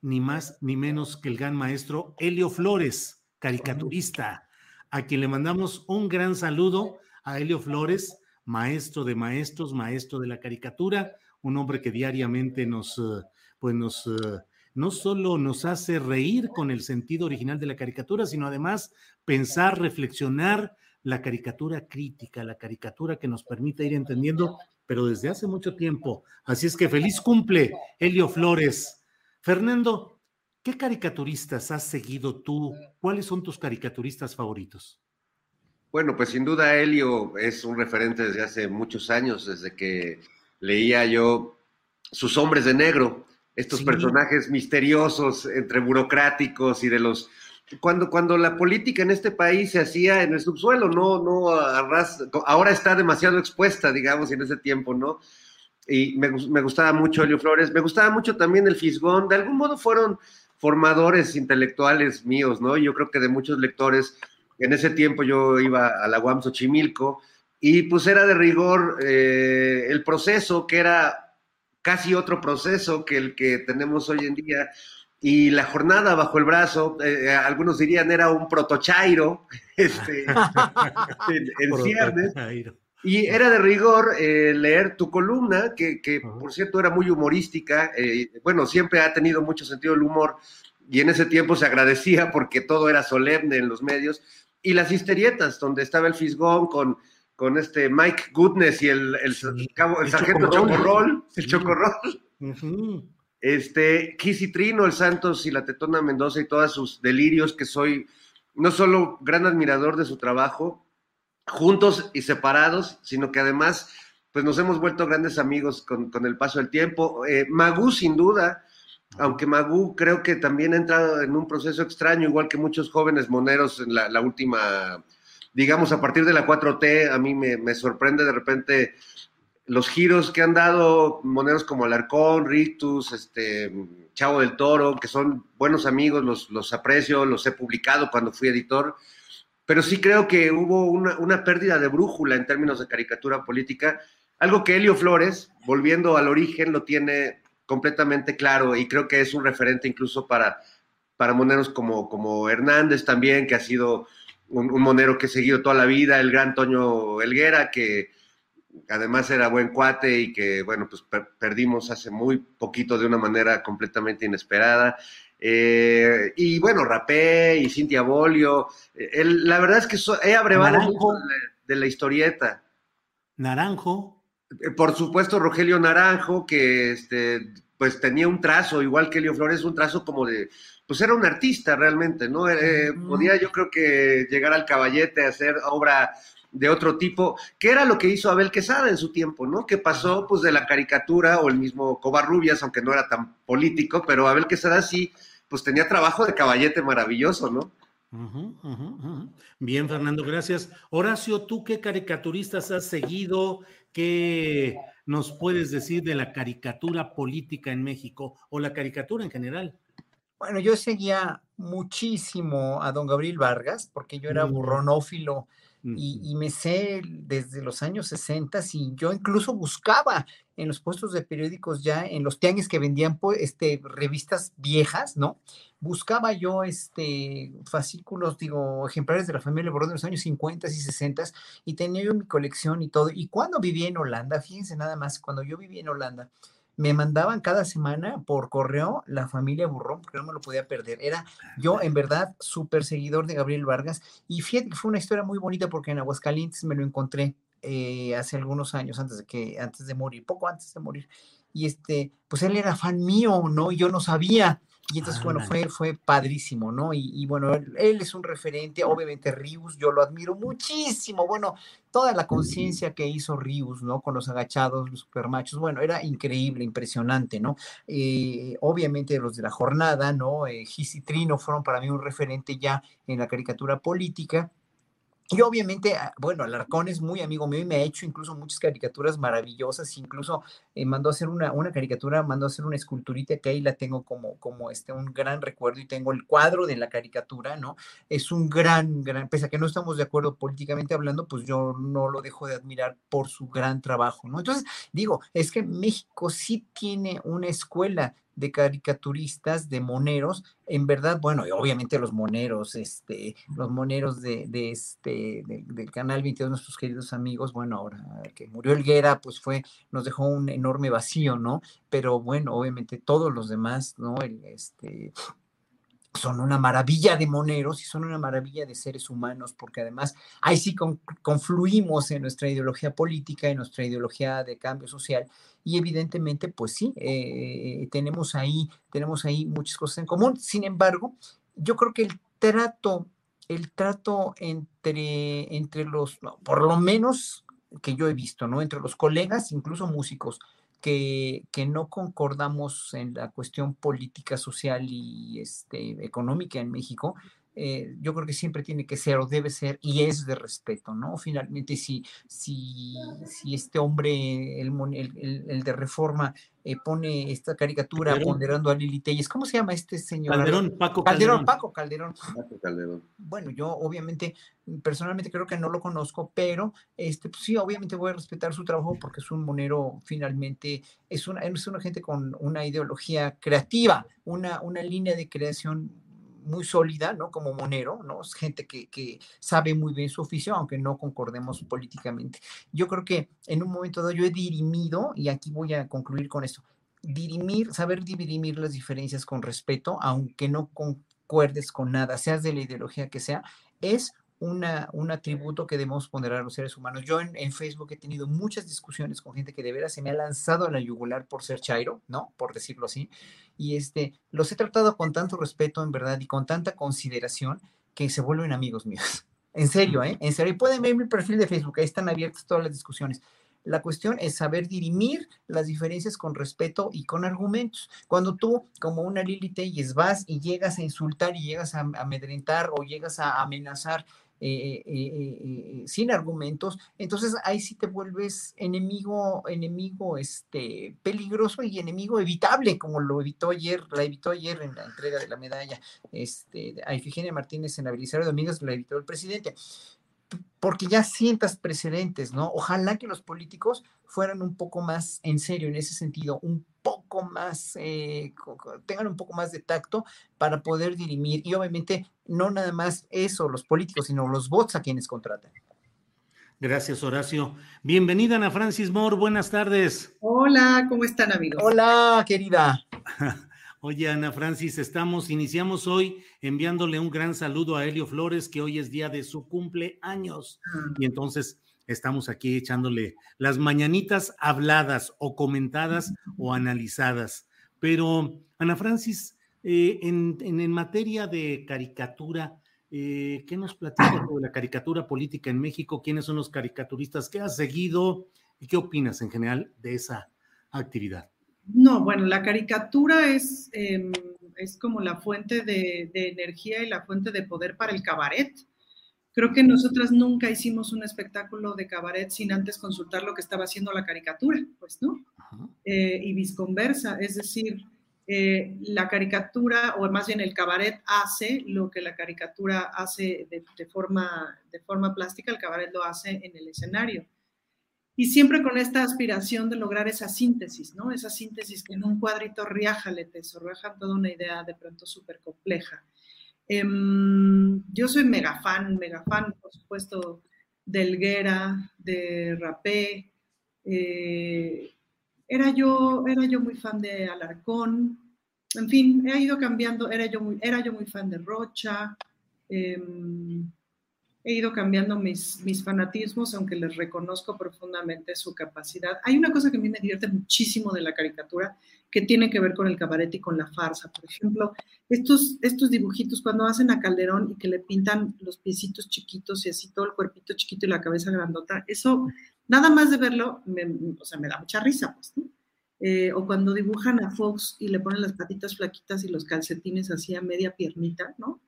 ni más ni menos que el gran maestro Helio Flores caricaturista, a quien le mandamos un gran saludo a Helio Flores, maestro de maestros, maestro de la caricatura, un hombre que diariamente nos, eh, pues nos, eh, no solo nos hace reír con el sentido original de la caricatura, sino además pensar, reflexionar la caricatura crítica, la caricatura que nos permite ir entendiendo, pero desde hace mucho tiempo. Así es que feliz cumple, Helio Flores. Fernando, ¿Qué caricaturistas has seguido tú? ¿Cuáles son tus caricaturistas favoritos? Bueno, pues sin duda Helio es un referente desde hace muchos años, desde que leía yo Sus hombres de negro, estos personajes misteriosos entre burocráticos y de los cuando, cuando la política en este país se hacía en el subsuelo, no, no ahora está demasiado expuesta, digamos, en ese tiempo, ¿no? Y me, me, gustaba mucho Helio Flores, me gustaba mucho también el Fisgón, de algún modo fueron formadores intelectuales míos, ¿no? Yo creo que de muchos lectores, en ese tiempo yo iba a la UAM Xochimilco y pues era de rigor eh, el proceso, que era casi otro proceso que el que tenemos hoy en día, y la jornada bajo el brazo, eh, algunos dirían era un protochairo, <laughs> este, <laughs> el, ciernes. Y era de rigor eh, leer tu columna, que, por cierto era muy humorística. Eh, bueno, siempre ha tenido mucho sentido el humor y en ese tiempo se agradecía porque todo era solemne en los medios. Y las histerietas, donde estaba el Fisgón con, con este Mike Goodness y el, el, sargento Chocorrol, el Chocorrol. Este, Kissy Trino, el Santos y la Tetona Mendoza y todos sus delirios, que soy no solo gran admirador de su trabajo, juntos y separados, sino que además pues nos hemos vuelto grandes amigos con, el paso del tiempo. Eh, sin duda, aunque Magú creo que también ha entrado en un proceso extraño, igual que muchos jóvenes moneros en la, última, digamos, a partir de la 4T, a mí me, sorprende de repente los giros que han dado moneros como Alarcón, Rictus, este, Chavo del Toro, que son buenos amigos, los, los aprecio, los he publicado cuando fui editor pero sí creo que hubo una, pérdida de brújula en términos de caricatura política, algo que Helio Flores, volviendo al origen, lo tiene completamente claro y creo que es un referente incluso para, para moneros como, como Hernández también, que ha sido un, monero que he seguido toda la vida, el gran Toño Elguera, que además era buen cuate y que, bueno, pues perdimos hace muy poquito de una manera completamente inesperada. Eh, y bueno, Rapé y Cintia Bolio. Eh, la verdad es que he abrevado mucho de la, historieta. Naranjo. Eh, por supuesto, Rogelio Naranjo, que este, pues tenía un trazo, igual que Elio Flores, un trazo como de, pues era un artista realmente, ¿no? Podía yo creo que llegar al caballete a hacer obra de otro tipo, que era lo que hizo Abel Quesada en su tiempo, ¿no? Que pasó pues de la caricatura o el mismo Covarrubias, aunque no era tan político, pero Abel Quesada sí pues tenía trabajo de caballete maravilloso, ¿no? Bien, Fernando, gracias. Horacio, ¿tú qué caricaturistas has seguido? ¿Qué nos puedes decir de la caricatura política en México o la caricatura en general? Bueno, yo seguía muchísimo a don Gabriel Vargas, porque yo era mm. burronófilo y, me sé desde los años 60 y yo incluso buscaba en los puestos de periódicos ya, en los tianguis que vendían pues, este, revistas viejas, ¿no? Buscaba yo este, fascículos, digo, ejemplares de la familia Borrón de los años 50 y 60 y tenía yo mi colección y todo. Y cuando viví en Holanda, fíjense nada más, cuando yo viví en Holanda, me mandaban cada semana por correo la familia Burrón, porque no me lo podía perder. Era yo, en verdad, súper seguidor de Gabriel Vargas. Y fíjate que fue una historia muy bonita porque en Aguascalientes me lo encontré eh, hace algunos años antes de que, antes de morir, poco antes de morir. Y este, pues él era fan mío, ¿no? Y yo no sabía. Y entonces, bueno, fue, fue padrísimo, ¿no? Y, bueno, él, es un referente, obviamente Rius, yo lo admiro muchísimo. Bueno, toda la conciencia que hizo Rius, ¿no? Con los agachados, los supermachos, bueno, era increíble, impresionante, ¿no? Eh, obviamente los de la jornada, ¿no? Eh, Gis y Trino fueron para mí un referente ya en la caricatura política y obviamente, ah, bueno, Alarcón es muy amigo mío y me ha hecho incluso muchas caricaturas maravillosas, incluso eh, mandó a hacer una, una caricatura, mandó a hacer una esculturita que ahí la tengo como, como este, un gran recuerdo y tengo el cuadro de la caricatura, ¿no? Es un gran, gran, pese a que no estamos de acuerdo políticamente hablando, pues yo no lo dejo de admirar por su gran trabajo, ¿no? Entonces, digo, es que México sí tiene una escuela de caricaturistas, de moneros, en verdad, bueno, y obviamente los moneros, este, los moneros de, de este, del canal 22, nuestros queridos amigos, bueno, ahora que murió Elguera, pues fue, nos dejó un enorme vacío, ¿no? Pero bueno, obviamente todos los demás, ¿no? El, este, son una maravilla de moneros y son una maravilla de seres humanos, porque además ahí sí confluimos en nuestra ideología política, en nuestra ideología de cambio social, y evidentemente, pues sí, eh, tenemos, ahí, tenemos ahí muchas cosas en común. Sin embargo, yo creo que el trato, el trato entre, entre los, por lo menos que yo he visto, ¿no? Entre los colegas, incluso músicos, que, no concordamos en la cuestión política, social y este, económica en México, eh, yo creo que siempre tiene que ser o debe ser y es de respeto, ¿no? Finalmente, si, si, si este hombre, el, el, de reforma, eh, pone esta caricatura ponderando a Lili Telles, ¿cómo se llama este señor? Calderón, Paco Calderón. Paco Calderón. Paco Calderón. Bueno, yo obviamente, personalmente creo que no lo conozco, pero este, pues sí, obviamente voy a respetar su trabajo porque es un monero, finalmente, es una, es una gente con una ideología creativa, una, una línea de creación muy sólida, ¿no? Como Monero, ¿no? Es gente que, que, sabe muy bien su oficio, aunque no concordemos políticamente. Yo creo que en un momento dado yo he dirimido, y aquí voy a concluir con esto, dirimir, saber dirimir las diferencias con respeto, aunque no concuerdes con nada, seas de la ideología que sea, es una, un atributo que debemos poner a los seres humanos. Yo en, Facebook he tenido muchas discusiones con gente que de veras se me ha lanzado a la yugular por ser chairo, ¿no? Por decirlo así. Y este, los he tratado con tanto respeto, en verdad, y con tanta consideración que se vuelven amigos míos. <laughs> En serio, ¿eh? En serio. Y pueden ver mi perfil de Facebook, ahí están abiertas todas las discusiones. La cuestión es saber dirimir las diferencias con respeto y con argumentos. Cuando tú, como una Lili Telles, vas y llegas a insultar y llegas a amedrentar o llegas a amenazar eh, eh, eh, sin argumentos, entonces ahí sí te vuelves enemigo, enemigo este, peligroso y enemigo evitable, como lo evitó ayer, la evitó ayer en la entrega de la medalla este, a Ifigenia Martínez en la Belisario Domínguez, la evitó el presidente porque ya sientas precedentes, ¿no? Ojalá que los políticos fueran un poco más en serio en ese sentido, un poco más, eh, tengan un poco más de tacto para poder dirimir. Y obviamente no nada más eso, los políticos, sino los bots a quienes contratan. Gracias, Horacio. Bienvenida, Ana Francis Moore. Buenas tardes. Hola, ¿cómo están, amigos? Hola, querida. <laughs> Oye, Ana Francis, estamos, iniciamos hoy enviándole un gran saludo a Helio Flores, que hoy es día de su cumpleaños. Ah. Y entonces estamos aquí echándole las mañanitas habladas o comentadas o analizadas. Pero, Ana Francis, eh, en, materia de caricatura, eh, ¿qué nos platica <clears throat> sobre la caricatura política en México? ¿Quiénes son los caricaturistas que has seguido? ¿Y qué opinas en general de esa actividad? No, bueno, la caricatura es, em, es como la fuente de, de, energía y la fuente de poder para el cabaret. Creo que nosotras nunca hicimos un espectáculo de cabaret sin antes consultar lo que estaba haciendo la caricatura, pues, ¿no? Eh, y viceversa, es decir, eh, la caricatura, o más bien el cabaret hace lo que la caricatura hace de, forma, de forma plástica, el cabaret lo hace en el escenario. Y siempre con esta aspiración de lograr esa síntesis, ¿no? Esa síntesis que en un cuadrito riájale, te sorreja toda una idea de pronto súper compleja. Em, yo soy mega fan, mega fan, por supuesto, de Elguera, de Rapé, eh, era yo, era yo muy fan de Alarcón, en fin, he ido cambiando, era yo muy, era yo muy fan de Rocha, em, he ido cambiando mis, mis fanatismos, aunque les reconozco profundamente su capacidad. Hay una cosa que a mí me divierte muchísimo de la caricatura, que tiene que ver con el cabaret y con la farsa. Por ejemplo, estos, estos dibujitos cuando hacen a Calderón y que le pintan los piecitos chiquitos y así todo el cuerpito chiquito y la cabeza grandota, eso Nada más de verlo, o sea, me da mucha risa, pues, ¿no? Eh, o cuando dibujan a Fox y le ponen las patitas flaquitas y los calcetines así a media piernita, ¿no?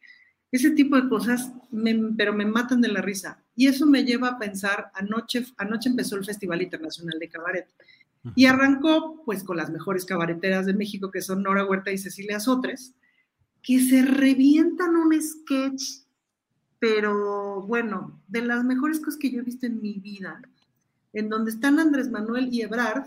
Ese tipo de cosas, pero me matan de la risa. Y eso me lleva a pensar, anoche, anoche empezó el Festival Internacional de Cabaret. Y arrancó pues con las mejores cabareteras de México, que son Nora Huerta y Cecilia Sotres, que se revientan un sketch, pero bueno, de las mejores cosas que yo he visto en mi vida en donde están Andrés Manuel y Ebrard,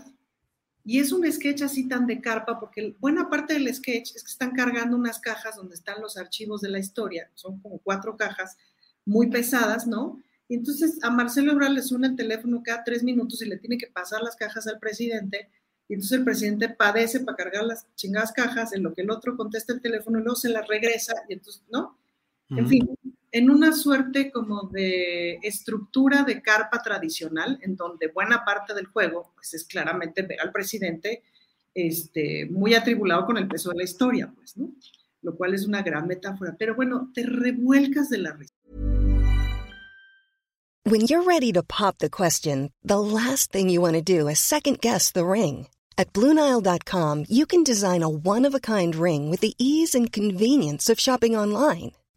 y es un sketch así tan de carpa, porque buena parte del sketch es que están cargando unas cajas donde están los archivos de la historia, son como cuatro cajas muy pesadas, ¿no? Y entonces a Marcelo Ebrard le suena el teléfono cada tres minutos y le tiene que pasar las cajas al presidente, y entonces el presidente padece para cargar las chingadas cajas, en lo que el otro contesta el teléfono y luego se las regresa, y entonces, ¿no? En fin, en una suerte como de estructura de carpa tradicional, en donde buena parte del juego pues, es claramente ver al presidente este, muy atribulado con el peso de la historia, pues, ¿no? Lo cual es una gran metáfora. Pero bueno, te revuelcas de la risa. When you're ready to pop the question, the last thing you want to do is second guess the ring. At BlueNile.com, you can design a one-of-a-kind ring with the ease and convenience of shopping online.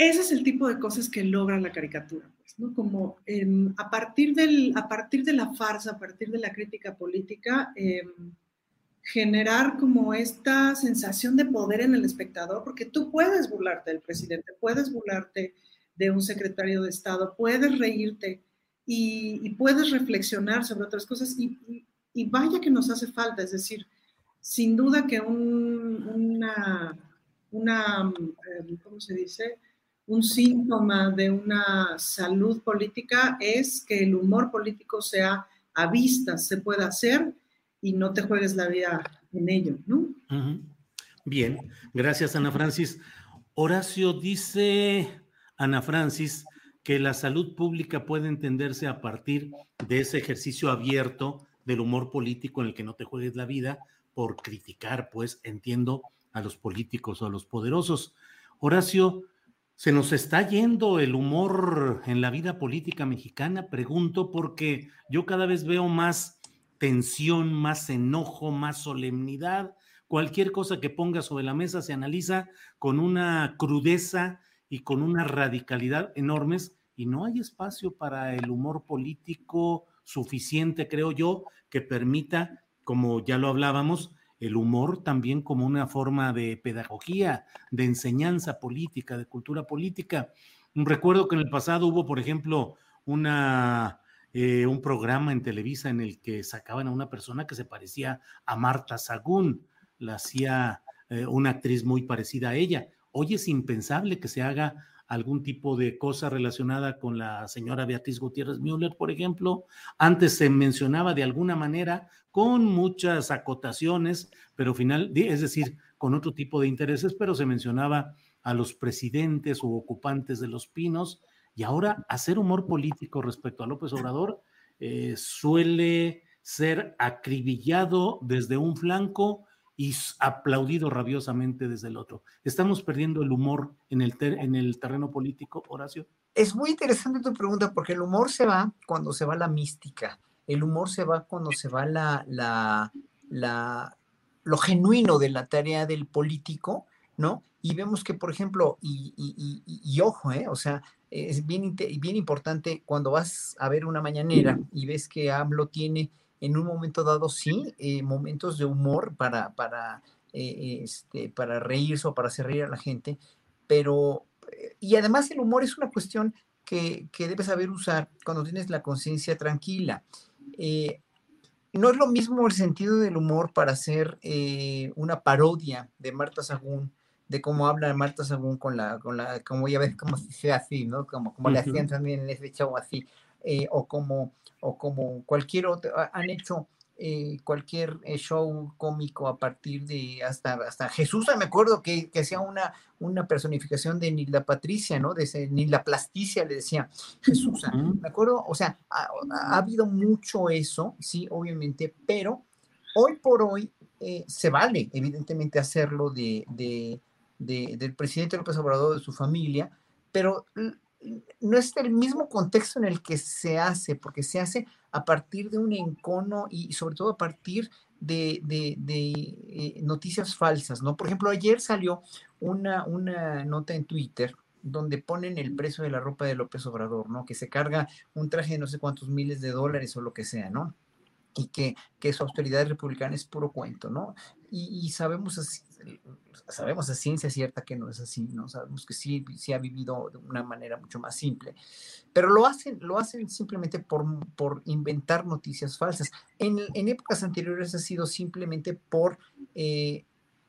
Ese es el tipo de cosas que logra la caricatura. Como em, a, partir del, a partir de la farsa, a partir de la crítica política, em, generar como esta sensación de poder en el espectador, porque tú puedes burlarte del presidente, puedes burlarte de un secretario de Estado, puedes reírte y, puedes reflexionar sobre otras cosas y, vaya que nos hace falta, es decir, sin duda que una, una, em, ¿cómo se dice? Un síntoma de una salud política es que el humor político sea a vista, se pueda hacer y no te juegues la vida en ello, ¿no? Bien, gracias Ana Francis. Horacio dice, Ana Francis, que la salud pública puede entenderse a partir de ese ejercicio abierto del humor político en el que no te juegues la vida por criticar, pues entiendo, a los políticos o a los poderosos. Horacio, se nos está yendo el humor en la vida política mexicana, pregunto, porque yo cada vez veo más tensión, más enojo, más solemnidad. Cualquier cosa que ponga sobre la mesa se analiza con una crudeza y con una radicalidad enormes y no hay espacio para el humor político suficiente, creo yo, que permita, como ya lo hablábamos, el humor también como una forma de pedagogía, de enseñanza política, de cultura política. Recuerdo que en el pasado hubo, por ejemplo, una, eh, un programa en Televisa en el que sacaban a una persona que se parecía a Marta Sagún, la hacía eh, una actriz muy parecida a ella. Hoy es impensable que se haga algún tipo de cosa relacionada con la señora Beatriz Gutiérrez Müller, por ejemplo. Antes se mencionaba de alguna manera con muchas acotaciones, pero final, es decir, con otro tipo de intereses, pero se mencionaba a los presidentes u ocupantes de los pinos y ahora hacer humor político respecto a López Obrador eh, suele ser acribillado desde un flanco y aplaudido rabiosamente desde el otro. ¿Estamos perdiendo el humor en el, en el terreno político, Horacio? Es muy interesante tu pregunta porque el humor se va cuando se va la mística, el humor se va cuando se va la, la, la lo genuino de la tarea del político, ¿no? Y vemos que, por ejemplo, y, y, ojo, ¿eh? o sea, es bien, bien importante cuando vas a ver una mañanera y ves que AMLO tiene en un momento dado, sí, eh, momentos de humor para, para, eh, este, para reírse o para hacer reír a la gente, pero, eh, y además el humor es una cuestión que, que debes saber usar cuando tienes la conciencia tranquila. no es lo mismo el sentido del humor para hacer una parodia de Marta Sagún, de cómo habla Marta Sagún con la, con la, como ya ves, como se sea así, ¿no? Como, como le hacían también en ese show así, o como o como cualquier otro, han hecho eh, cualquier eh, show cómico a partir de hasta, hasta Jesús, me acuerdo que, que hacía una, una personificación de Nilda Patricia, ¿no? De Nilda Plasticia le decía Jesús, me acuerdo, o sea, ha, habido mucho eso, sí, obviamente, pero hoy por hoy eh, se vale, evidentemente, hacerlo de, de, de, del presidente López Obrador, de su familia, pero no es el mismo contexto en el que se hace, porque se hace a partir de un encono y sobre todo a partir de, eh, noticias falsas, ¿no? Por ejemplo, ayer salió una, una nota en Twitter donde ponen el precio de la ropa de López Obrador, ¿no? Que se carga un traje de no sé cuántos miles de dólares o lo que sea, ¿no? Y que, que su austeridad republicana es puro cuento, ¿no? Y, y sabemos así, sabemos a ciencia cierta que no es así, ¿no? Sabemos que sí, sí ha vivido de una manera mucho más simple, pero lo hacen, lo hacen simplemente por, por inventar noticias falsas. En, épocas anteriores ha sido simplemente por eh,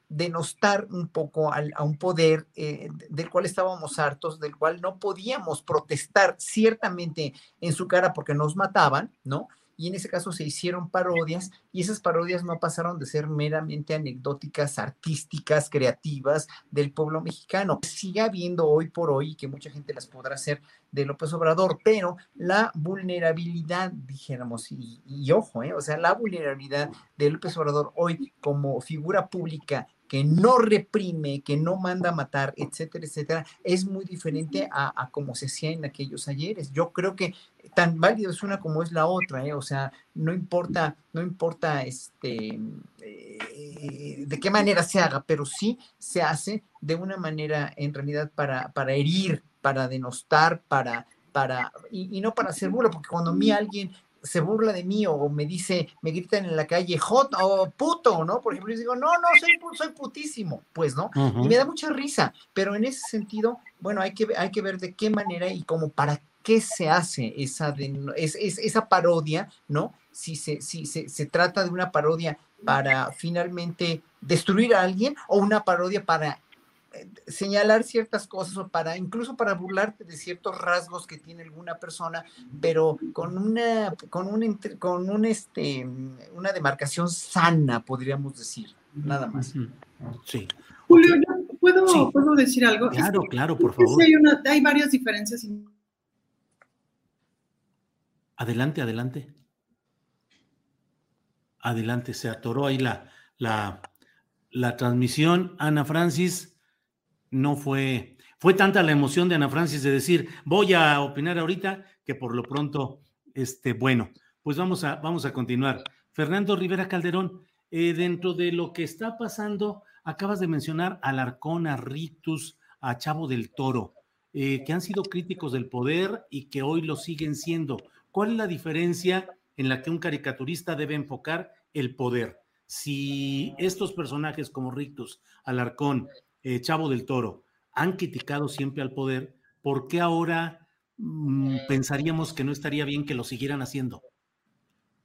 denostar un poco a un poder eh, del cual estábamos hartos, del cual no podíamos protestar ciertamente en su cara porque nos mataban, ¿no? Y en ese caso se hicieron parodias y esas parodias no pasaron de ser meramente anecdóticas, artísticas, creativas del pueblo mexicano. Sigue habiendo hoy por hoy, que mucha gente las podrá hacer de López Obrador, pero la vulnerabilidad, dijéramos, y, y ojo, ¿eh? o sea, la vulnerabilidad de López Obrador hoy como figura pública que no reprime, que no manda a matar, etcétera, etcétera, es muy diferente a, a como se hacía en aquellos ayeres. Yo creo que tan válido es una como es la otra, ¿eh? o sea, no importa, no importa este, eh, de qué manera se haga, pero sí se hace de una manera en realidad para, para herir, para denostar, para, para, y, y no para hacer burla, porque cuando a mí alguien se burla de mí o me dice, me gritan en la calle, hot o puto, ¿no? Por ejemplo, yo digo, no, no, soy, soy putísimo, pues, ¿no? Y me da mucha risa, pero en ese sentido, bueno, hay que, hay que ver de qué manera y como para qué se hace esa, es, esa parodia, ¿no? Si, se, si se, se trata de una parodia para finalmente destruir a alguien o una parodia para señalar ciertas cosas o para incluso para burlarte de ciertos rasgos que tiene alguna persona, pero con una con un con un este una demarcación sana, podríamos decir, nada más. Sí. Julio, puedo, puedo decir algo. Claro, claro, por favor. Hay, hay varias diferencias. Adelante, adelante. Adelante, se atoró ahí la, la, la transmisión. Ana Francis, no fue, fue tanta la emoción de Ana Francis de decir, voy a opinar ahorita, que por lo pronto, este, bueno, pues vamos a, vamos a continuar. Fernando Rivera Calderón, eh, dentro de lo que está pasando, acabas de mencionar a Larcón, a Ritus, a Chavo del Toro, eh, que han sido críticos del poder y que hoy lo siguen siendo. ¿Cuál es la diferencia en la que un caricaturista debe enfocar el poder? Si estos personajes como Rictus, Alarcón, eh, Chavo del Toro han criticado siempre al poder, ¿por qué ahora mm, pensaríamos que no estaría bien que lo siguieran haciendo?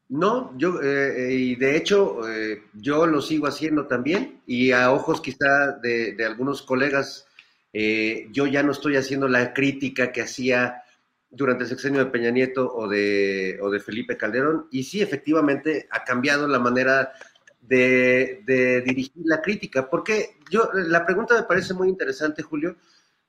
No, yo, eh, y de hecho, eh, yo lo sigo haciendo también, y a ojos quizá de, algunos colegas eh, yo ya no estoy haciendo la crítica que hacía durante el sexenio de Peña Nieto o de, o de Felipe Calderón, y sí, efectivamente, ha cambiado la manera de, dirigir la crítica, porque yo, la pregunta me parece muy interesante, Julio,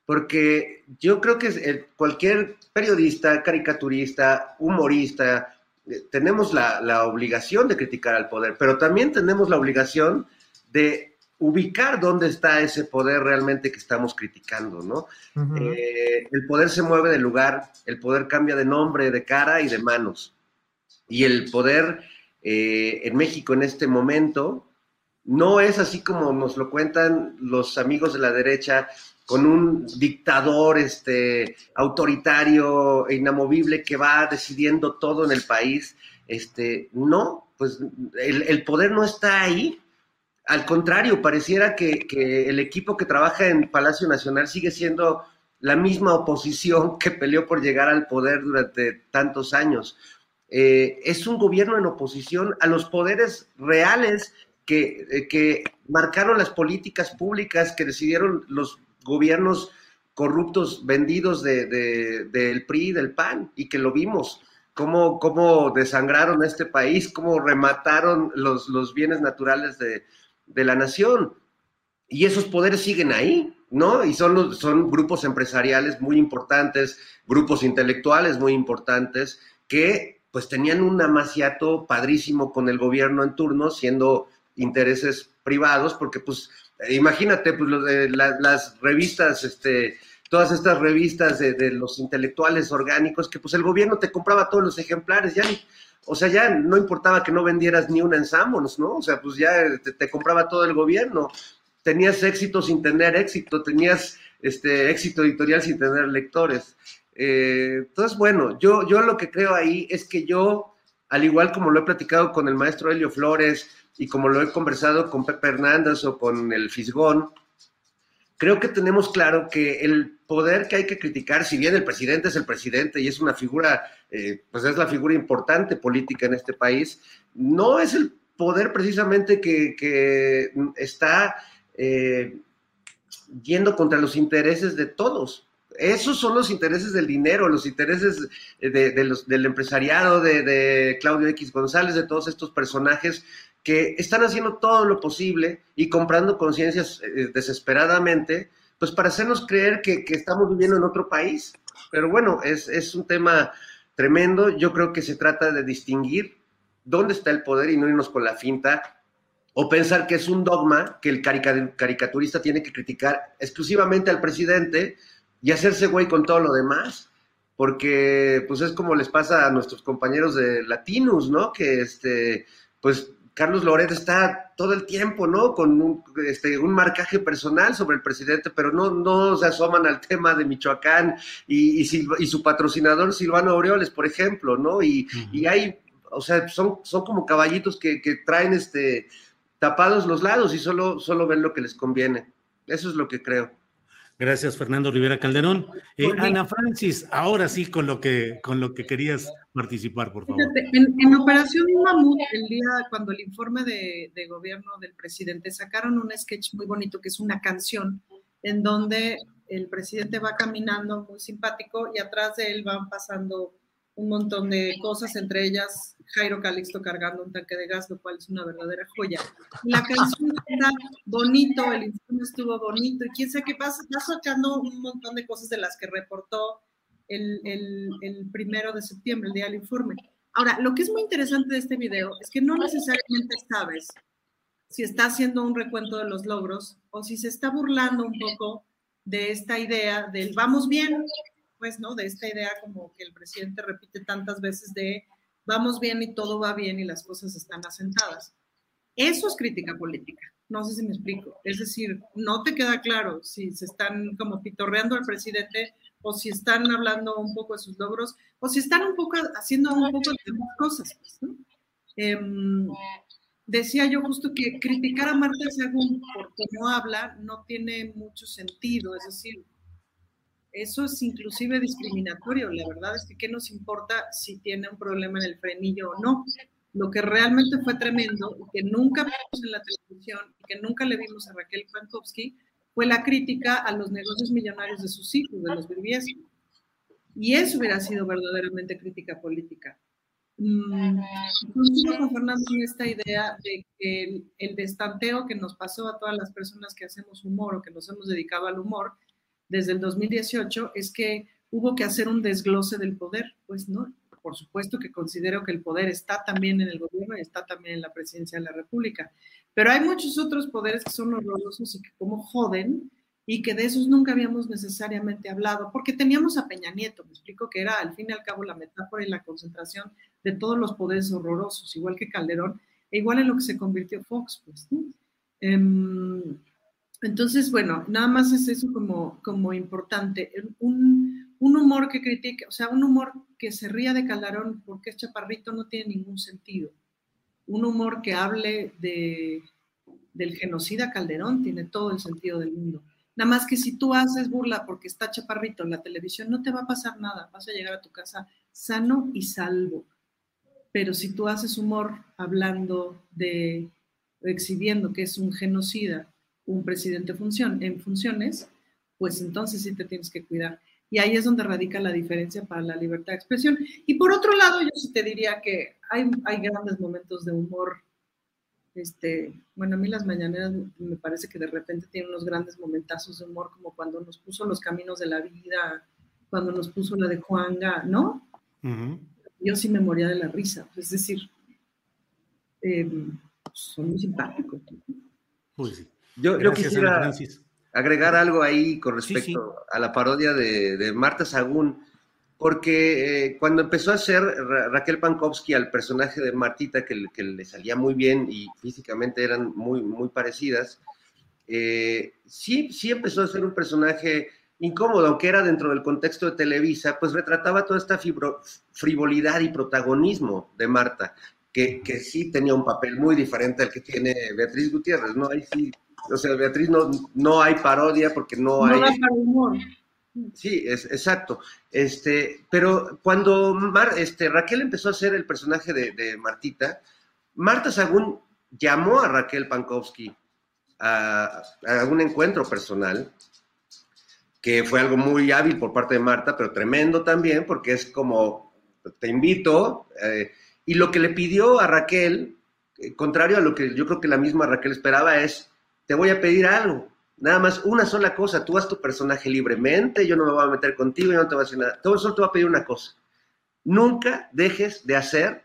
porque yo creo que cualquier periodista, caricaturista, humorista, eh, tenemos la, la, obligación de criticar al poder, pero también tenemos la obligación de ubicar dónde está ese poder realmente que estamos criticando, ¿no? Eh, el poder se mueve de lugar, el poder cambia de nombre, de cara y de manos. Y el poder eh, en México en este momento no es así como nos lo cuentan los amigos de la derecha, con un dictador este, autoritario e inamovible que va decidiendo todo en el país. Este, no, pues el, poder no está ahí al contrario, pareciera que, el equipo que trabaja en Palacio Nacional sigue siendo la misma oposición <laughs> que peleó por llegar al poder durante tantos años. Eh, es un gobierno en oposición a los poderes reales que, eh, que marcaron las políticas públicas que decidieron los gobiernos corruptos vendidos del de, PRI y del PAN, y que lo vimos, cómo, cómo desangraron a este país, cómo remataron los, los bienes naturales de, de la nación. Y esos poderes siguen ahí, ¿no? Y son, son grupos empresariales muy importantes, grupos intelectuales muy importantes, que pues tenían un amaciato padrísimo con el gobierno en turno, siendo intereses privados, porque pues imagínate, pues las revistas, este, todas estas revistas de, de, los intelectuales orgánicos, que pues el gobierno te compraba todos los ejemplares, ya o sea, ya no importaba que no vendieras ni una en Sammons, ¿no? O sea, pues ya te, compraba todo el gobierno. Tenías éxito sin tener éxito, tenías este, éxito editorial sin tener lectores. Eh, entonces, bueno, yo, yo lo que creo ahí es que yo, al igual como lo he platicado con el maestro Helio Flores y como lo he conversado con Pepe Hernández o con el Fisgón, creo que tenemos claro que el poder que hay que criticar, si bien el presidente es el presidente y es una figura, eh, pues es la figura importante política en este país, no es el poder precisamente que, está eh, yendo contra los intereses de todos. Esos son los intereses del dinero, los intereses de, los, del empresariado, de, Claudio X González, de todos estos personajes que están haciendo todo lo posible y comprando conciencias eh, desesperadamente, pues para hacernos creer que, estamos viviendo en otro país. Pero bueno, es, un tema tremendo. Yo creo que se trata de distinguir dónde está el poder y no irnos con la finta o pensar que es un dogma que el caricaturista tiene que criticar exclusivamente al presidente y hacerse güey con todo lo demás, porque pues es como les pasa a nuestros compañeros de Latinos, ¿no? Que este, pues Carlos Loret está todo el tiempo, ¿no? Con un, este, un marcaje personal sobre el presidente, pero no, no se asoman al tema de Michoacán y, y, su patrocinador Silvano Aureoles, por ejemplo, ¿no? Y, y hay, o sea, son, son como caballitos que, que, traen este, tapados los lados y solo, solo ven lo que les conviene. Eso es lo que creo. Gracias, Fernando Rivera Calderón. Eh, Ana Francis, ahora sí con lo que, con lo que querías participar, por favor. En, Operación Mamut, el día cuando el informe de, de, gobierno del presidente sacaron un sketch muy bonito que es una canción en donde el presidente va caminando muy simpático y atrás de él van pasando un montón de cosas, entre ellas Jairo Calixto cargando un tanque de gas, lo cual es una verdadera joya. La canción está bonito, el informe estuvo bonito, y quién sabe qué pasa, está sacando un montón de cosas de las que reportó el, el, primero de septiembre, el día del informe. Ahora, lo que es muy interesante de este video es que no necesariamente sabes si está haciendo un recuento de los logros o si se está burlando un poco de esta idea del vamos bien, pues, ¿no? De esta idea como que el presidente repite tantas veces de vamos bien y todo va bien y las cosas están asentadas. Eso es crítica política. No sé si me explico. Es decir, no te queda claro si se están como pitorreando al presidente o si están hablando un poco de sus logros o si están un poco haciendo un poco de cosas. Pues, em, decía yo justo que criticar a Marta Según porque no habla no tiene mucho sentido. Es decir, eso es inclusive discriminatorio. La verdad es que qué nos importa si tiene un problema en el frenillo o no. Lo que realmente fue tremendo y que nunca vimos en la televisión y que nunca le vimos a Raquel Pankowski fue la crítica a los negocios millonarios de sus hijos, de los Briviesco. Y eso hubiera sido verdaderamente crítica política. Mm, con Fernando en esta idea de que el, el, destanteo que nos pasó a todas las personas que hacemos humor o que nos hemos dedicado al humor desde el 2018 es que hubo que hacer un desglose del poder, pues, ¿no? Por supuesto que considero que el poder está también en el gobierno y está también en la presidencia de la República, pero hay muchos otros poderes que son horrorosos y que como joden y que de esos nunca habíamos necesariamente hablado, porque teníamos a Peña Nieto, me explico que era al fin y al cabo la metáfora y la concentración de todos los poderes horrorosos, igual que Calderón, e igual en lo que se convirtió Fox, pues. Em, entonces, bueno, nada más es eso como, como importante. Un, un, humor que critique, o sea, un humor que se ría de Calderón porque es chaparrito no tiene ningún sentido. Un humor que hable de, del genocida Calderón tiene todo el sentido del mundo. Nada más que si tú haces burla porque está chaparrito en la televisión, no te va a pasar nada. Vas a llegar a tu casa sano y salvo. Pero si tú haces humor hablando de, exhibiendo que es un genocida, un presidente función, en funciones, pues entonces sí te tienes que cuidar. Y ahí es donde radica la diferencia para la libertad de expresión. Y por otro lado, yo sí te diría que hay, hay grandes momentos de humor. Este, bueno, a mí las mañaneras me parece que de repente tienen unos grandes momentazos de humor, como cuando nos puso los caminos de la vida, cuando nos puso la de Juanga, ¿no? Yo sí me moría de la risa. Es decir, em, son muy simpáticos. Pues sí. Yo, yo quisiera agregar algo ahí con respecto a la parodia de, Marta Sagún, porque eh, cuando empezó a hacer Raquel Pankowski al personaje de Martita, que, que, le salía muy bien y físicamente eran muy, muy parecidas, eh, sí, sí empezó a ser un personaje incómodo, aunque era dentro del contexto de Televisa, pues retrataba toda esta frivolidad y protagonismo de Marta, que, que, sí tenía un papel muy diferente al que tiene Beatriz Gutiérrez, ¿no? Ahí sí o sea, Beatriz, no, no hay parodia porque no, hay... humor. Sí, es, exacto. Este, pero cuando este, Raquel empezó a hacer el personaje de, Martita, Marta Sagún llamó a Raquel Pankowski a, a, un encuentro personal, que fue algo muy hábil por parte de Marta, pero tremendo también, porque es como, te invito, eh, y lo que le pidió a Raquel, eh, contrario a lo que yo creo que la misma Raquel esperaba, es te voy a pedir algo. Nada más una sola cosa, tú haz tu personaje libremente, yo no me voy a meter contigo, yo no te voy a decir nada. Todo solo te voy a pedir una cosa. Nunca dejes de hacer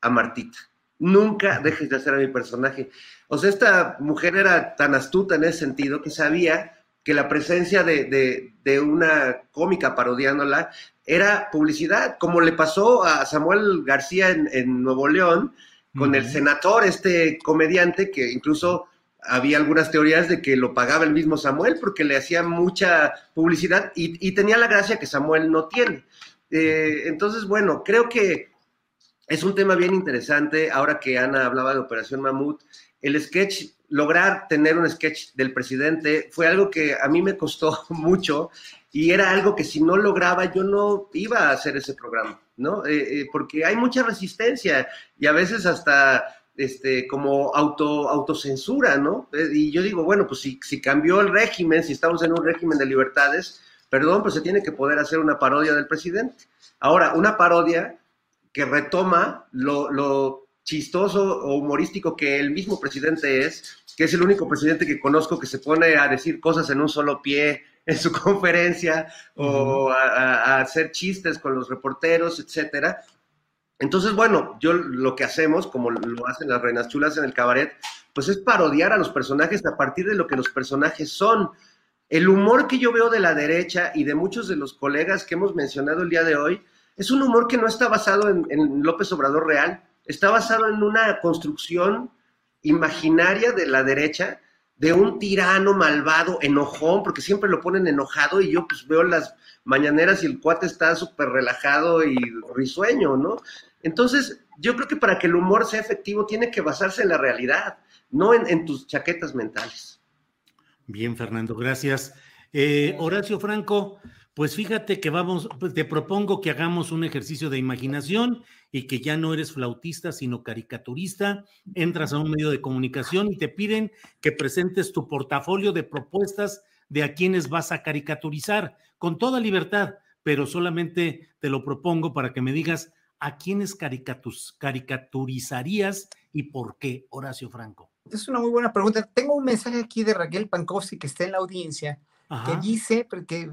a Martita. Nunca dejes de hacer a mi personaje. O sea, esta mujer era tan astuta en ese sentido que sabía que la presencia de, una cómica parodiándola era publicidad, como le pasó a Samuel García en, Nuevo León con el senador, este comediante que incluso había algunas teorías de que lo pagaba el mismo Samuel porque le hacía mucha publicidad y, tenía la gracia que Samuel no tiene. Eh, entonces, bueno, creo que es un tema bien interesante. Ahora que Ana hablaba de Operación Mamut, el sketch, lograr tener un sketch del presidente fue algo que a mí me costó <laughs> mucho y era algo que si no lograba yo no iba a hacer ese programa, ¿no? Eh, eh, porque hay mucha resistencia y a veces hasta este, como auto, autocensura, ¿no? Eh, y yo digo, bueno, pues si, si cambió el régimen, si estamos en un régimen de libertades, perdón, pues se tiene que poder hacer una parodia del presidente. Ahora, una parodia que retoma lo, lo chistoso o humorístico que el mismo presidente es, que es el único presidente que conozco que se pone a decir cosas en un solo pie <laughs> en su conferencia o a, a, hacer chistes con los reporteros, etcétera. Entonces, bueno, yo lo que hacemos, como lo hacen las reinas chulas en el cabaret, pues es parodiar a los personajes a partir de lo que los personajes son. El humor que yo veo de la derecha y de muchos de los colegas que hemos mencionado el día de hoy, es un humor que no está basado en, López Obrador real, está basado en una construcción imaginaria de la derecha, de un tirano malvado, enojón, porque siempre lo ponen enojado y yo pues veo las mañaneras y el cuate está súper relajado y risueño, ¿no? Entonces, yo creo que para que el humor sea efectivo tiene que basarse en la realidad, no en, tus chaquetas mentales. Bien, Fernando, gracias. Eh, Horacio Franco, Pues fíjate que vamos, pues te propongo que hagamos un ejercicio de imaginación y que ya no eres flautista, sino caricaturista. Entras a un medio de comunicación y te piden que presentes tu portafolio de propuestas de a quienes vas a caricaturizar, con toda libertad, pero solamente te lo propongo para que me digas a quiénes caricaturizarías y por qué, Horacio Franco. Es una muy buena pregunta. Tengo un mensaje aquí de Raquel Pankowski que está en la audiencia, que dice que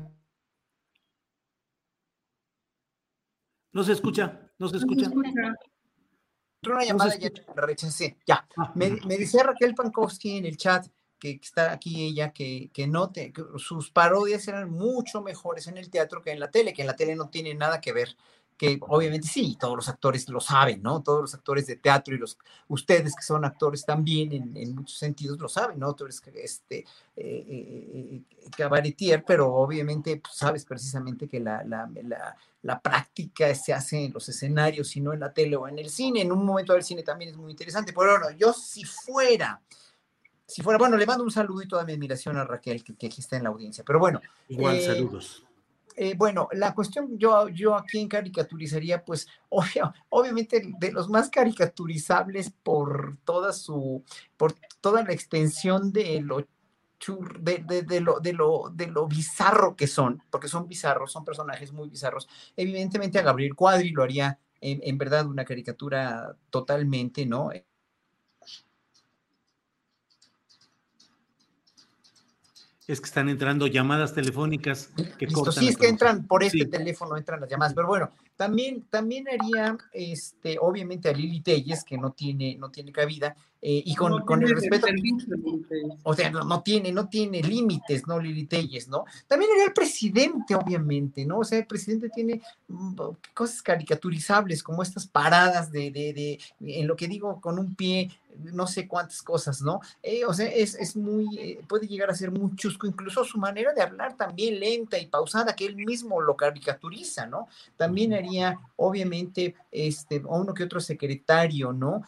No se escucha, no se escucha. Una llamada ya la rechacé. Ya. Ah, me, me, decía Raquel Pankowski en el chat que está aquí ella, que, que note que sus parodias eran mucho mejores en el teatro que en la tele, que en la tele no tiene nada que ver que obviamente sí, todos los actores lo saben, ¿no? Todos los actores de teatro y los ustedes que son actores también en, muchos sentidos lo saben, ¿no? Tú eres este, eh, eh, eh, cabaretier, pero obviamente pues, sabes precisamente que la, la, la, la, práctica se hace en los escenarios y no en la tele o en el cine. En un momento del cine también es muy interesante, pero bueno, yo si fuera... Si fuera, bueno, le mando un saludo y toda mi admiración a Raquel, que, que aquí está en la audiencia. Pero bueno. Igual, saludos eh, bueno, la cuestión, yo, yo aquí en caricaturizaría, pues, <laughs> obviamente de los más caricaturizables por toda su, por toda la extensión de lo de, de, lo, de, lo, de lo bizarro que son, porque son bizarros, son personajes muy bizarros. Evidentemente a Gabriel Cuadri lo haría en verdad una caricatura totalmente, ¿no? Es que están entrando llamadas telefónicas que Listo, Sí, es que entran por este teléfono, entran las llamadas, pero bueno, también, también haría, este, obviamente a Lili Telles, que no tiene, no tiene cabida, eh, y con, con el respeto. O sea, no, no, tiene, no tiene límites, ¿no? Lili Telles, ¿no? También haría el presidente, obviamente, ¿no? O sea, el presidente tiene mm, cosas caricaturizables, como estas paradas de, de, de, en lo que digo, con un pie no sé cuántas cosas, ¿no? Eh, o sea, es, es muy, eh, puede llegar a ser muy chusco, incluso su manera de hablar también lenta y pausada, que él mismo lo caricaturiza, ¿no? También haría, obviamente, este, uno que otro secretario, ¿no?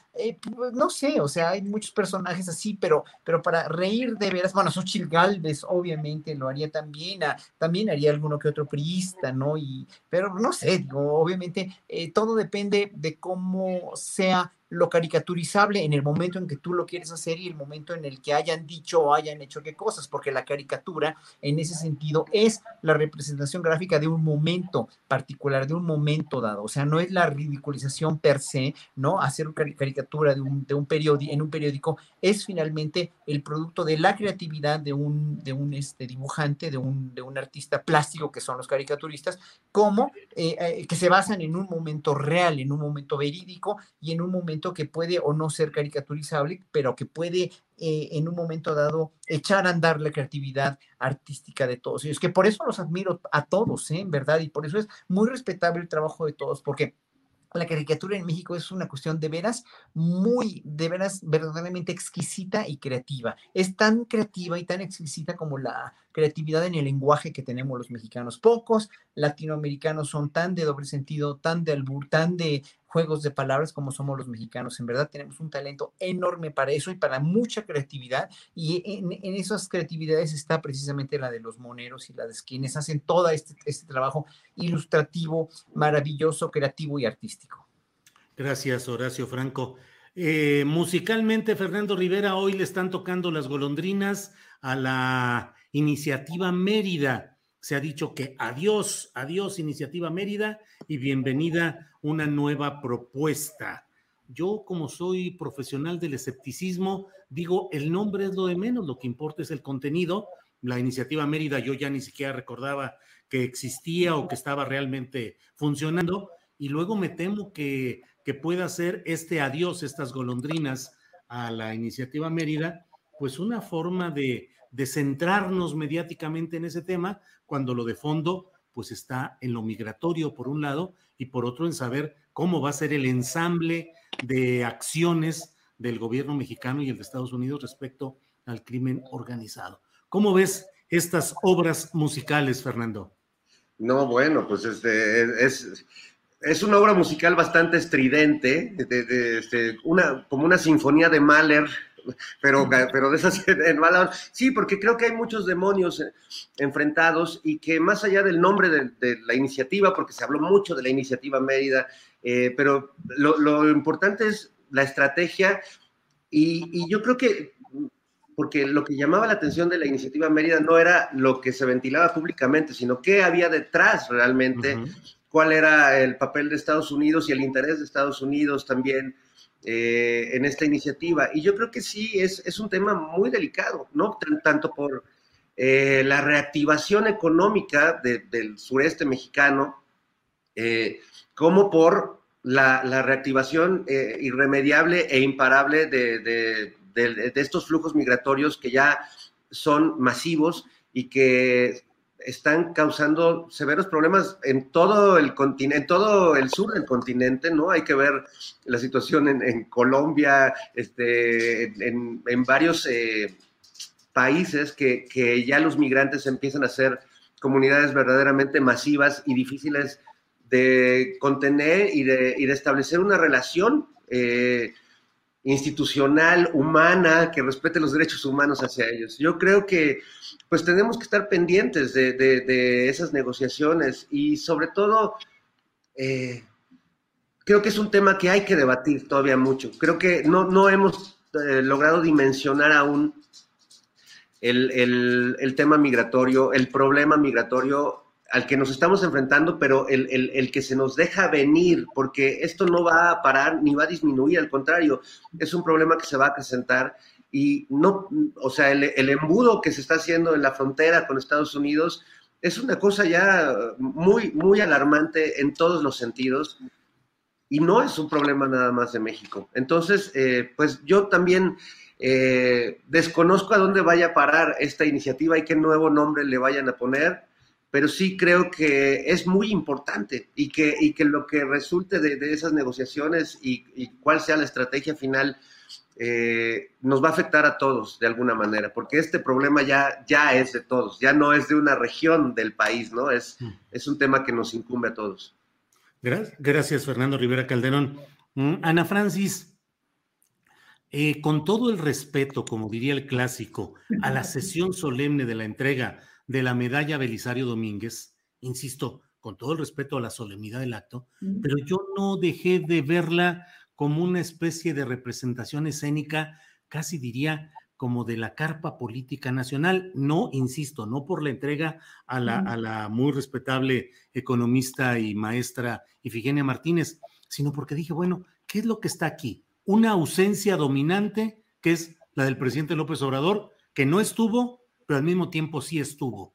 Pues, no sé, o sea, hay muchos personajes así, pero, pero para reír de veras, bueno, Xochitl Galvez, obviamente, lo haría también, también haría alguno que otro priista, ¿no? Y, pero no sé, obviamente, todo depende de cómo sea lo caricaturizable en el momento en que tú lo quieres hacer y el momento en el que hayan dicho o hayan hecho qué cosas, porque la caricatura en ese sentido es la representación gráfica de un momento particular, de un momento dado, o sea, no es la ridiculización per se, ¿no? Hacer una caricatura de un, de un periódico, en un periódico es finalmente el producto de la creatividad de un, de un este, dibujante, de un, de un artista plástico que son los caricaturistas, como eh, eh, que se basan en un momento real, en un momento verídico y en un momento que puede o no ser caricaturizable, pero que puede eh, en un momento dado echar a andar la creatividad artística de todos ellos, que por eso los admiro a todos, ¿eh? en verdad, y por eso es muy respetable el trabajo de todos, porque la caricatura en México es una cuestión de veras muy, de veras verdaderamente exquisita y creativa. Es tan creativa y tan exquisita como la creatividad en el lenguaje que tenemos los mexicanos. Pocos latinoamericanos son tan de doble sentido, tan de albur, tan de juegos de palabras como somos los mexicanos. En verdad tenemos un talento enorme para eso y para mucha creatividad. Y en, esas creatividades está precisamente la de los moneros y la de quienes hacen todo este, este trabajo ilustrativo, maravilloso, creativo y artístico. Gracias, Horacio Franco. Eh, musicalmente, Fernando Rivera, hoy le están tocando las golondrinas a la iniciativa Mérida se ha dicho que adiós, adiós Iniciativa Mérida y bienvenida una nueva propuesta. Yo como soy profesional del escepticismo, digo, el nombre es lo de menos, lo que importa es el contenido. La Iniciativa Mérida yo ya ni siquiera recordaba que existía o que estaba realmente funcionando y luego me temo que, que pueda ser este adiós, estas golondrinas a la Iniciativa Mérida, pues una forma de de centrarnos mediáticamente en ese tema, cuando lo de fondo pues está en lo migratorio por un lado y por otro en saber cómo va a ser el ensamble de acciones del gobierno mexicano y el de Estados Unidos respecto al crimen organizado. ¿Cómo ves estas obras musicales, Fernando? No, bueno, pues este, es, es una obra musical bastante estridente, de, este, una, como una sinfonía de Mahler pero, pero de esas <laughs> en mala Sí, porque creo que hay muchos demonios eh, enfrentados y que más allá del nombre de, la iniciativa, porque se habló mucho de la iniciativa Mérida, eh, pero lo, importante es la estrategia y, y yo creo que porque lo que llamaba la atención de la iniciativa Mérida no era lo que se ventilaba públicamente, sino qué había detrás realmente, cuál era el papel de Estados Unidos y el interés de Estados Unidos también eh, en esta iniciativa. Y yo creo que sí, es, es un tema muy delicado, ¿no? Tanto por eh, la reactivación económica del sureste mexicano, eh, como por la, reactivación irremediable e imparable de de, estos flujos migratorios que ya son masivos y que están causando severos problemas en todo el continente, en todo el sur del continente, ¿no? Hay que ver la situación en, Colombia, este, en, varios eh, países que, que, ya los migrantes empiezan a ser comunidades verdaderamente masivas y difíciles de contener y de, y de establecer una relación eh, institucional, humana, que respete los derechos humanos hacia ellos. Yo creo que pues tenemos que estar pendientes de, esas negociaciones y sobre todo eh, creo que es un tema que hay que debatir todavía mucho. Creo que no, no hemos eh, logrado dimensionar aún el, el, tema migratorio, el problema migratorio al que nos estamos enfrentando, pero el, que se nos deja venir, porque esto no va a parar ni va a disminuir, al contrario, es un problema que se va a presentar y no, o sea, el, embudo que se está haciendo en la frontera con Estados Unidos es una cosa ya muy, muy alarmante en todos los sentidos y no es un problema nada más de México. Entonces, eh, pues yo también eh, desconozco a dónde vaya a parar esta iniciativa y qué nuevo nombre le vayan a poner pero sí creo que es muy importante y que, y que lo que resulte de, esas negociaciones y, cuál sea la estrategia final eh, nos va a afectar a todos de alguna manera, porque este problema ya, ya es de todos, ya no es de una región del país, ¿no? Es, mm. es un tema que nos incumbe a todos. Gracias, Fernando Rivera Calderón. Mm, Ana Francis, eh, con todo el respeto, como diría el clásico, a la sesión solemne de la entrega de la medalla Belisario Domínguez, insisto, con todo el respeto a la solemnidad del acto, pero yo no dejé de verla como una especie de representación escénica, casi diría como de la carpa política nacional. No, insisto, no por la entrega a la, a la muy respetable economista y maestra Ifigenia Martínez, sino porque dije, bueno, ¿qué es lo que está aquí? Una ausencia dominante, que es la del presidente López Obrador, que no estuvo pero al mismo tiempo sí estuvo.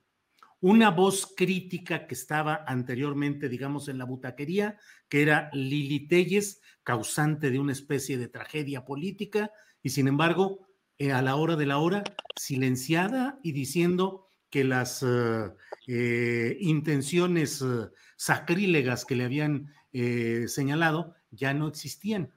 Una voz crítica que estaba anteriormente, digamos, en la butaquería, que era Lili Telles, causante de una especie de tragedia política, y sin embargo, eh, a la hora de la hora, silenciada y diciendo que las eh, eh, intenciones sacrílegas que le habían señalado ya no existían.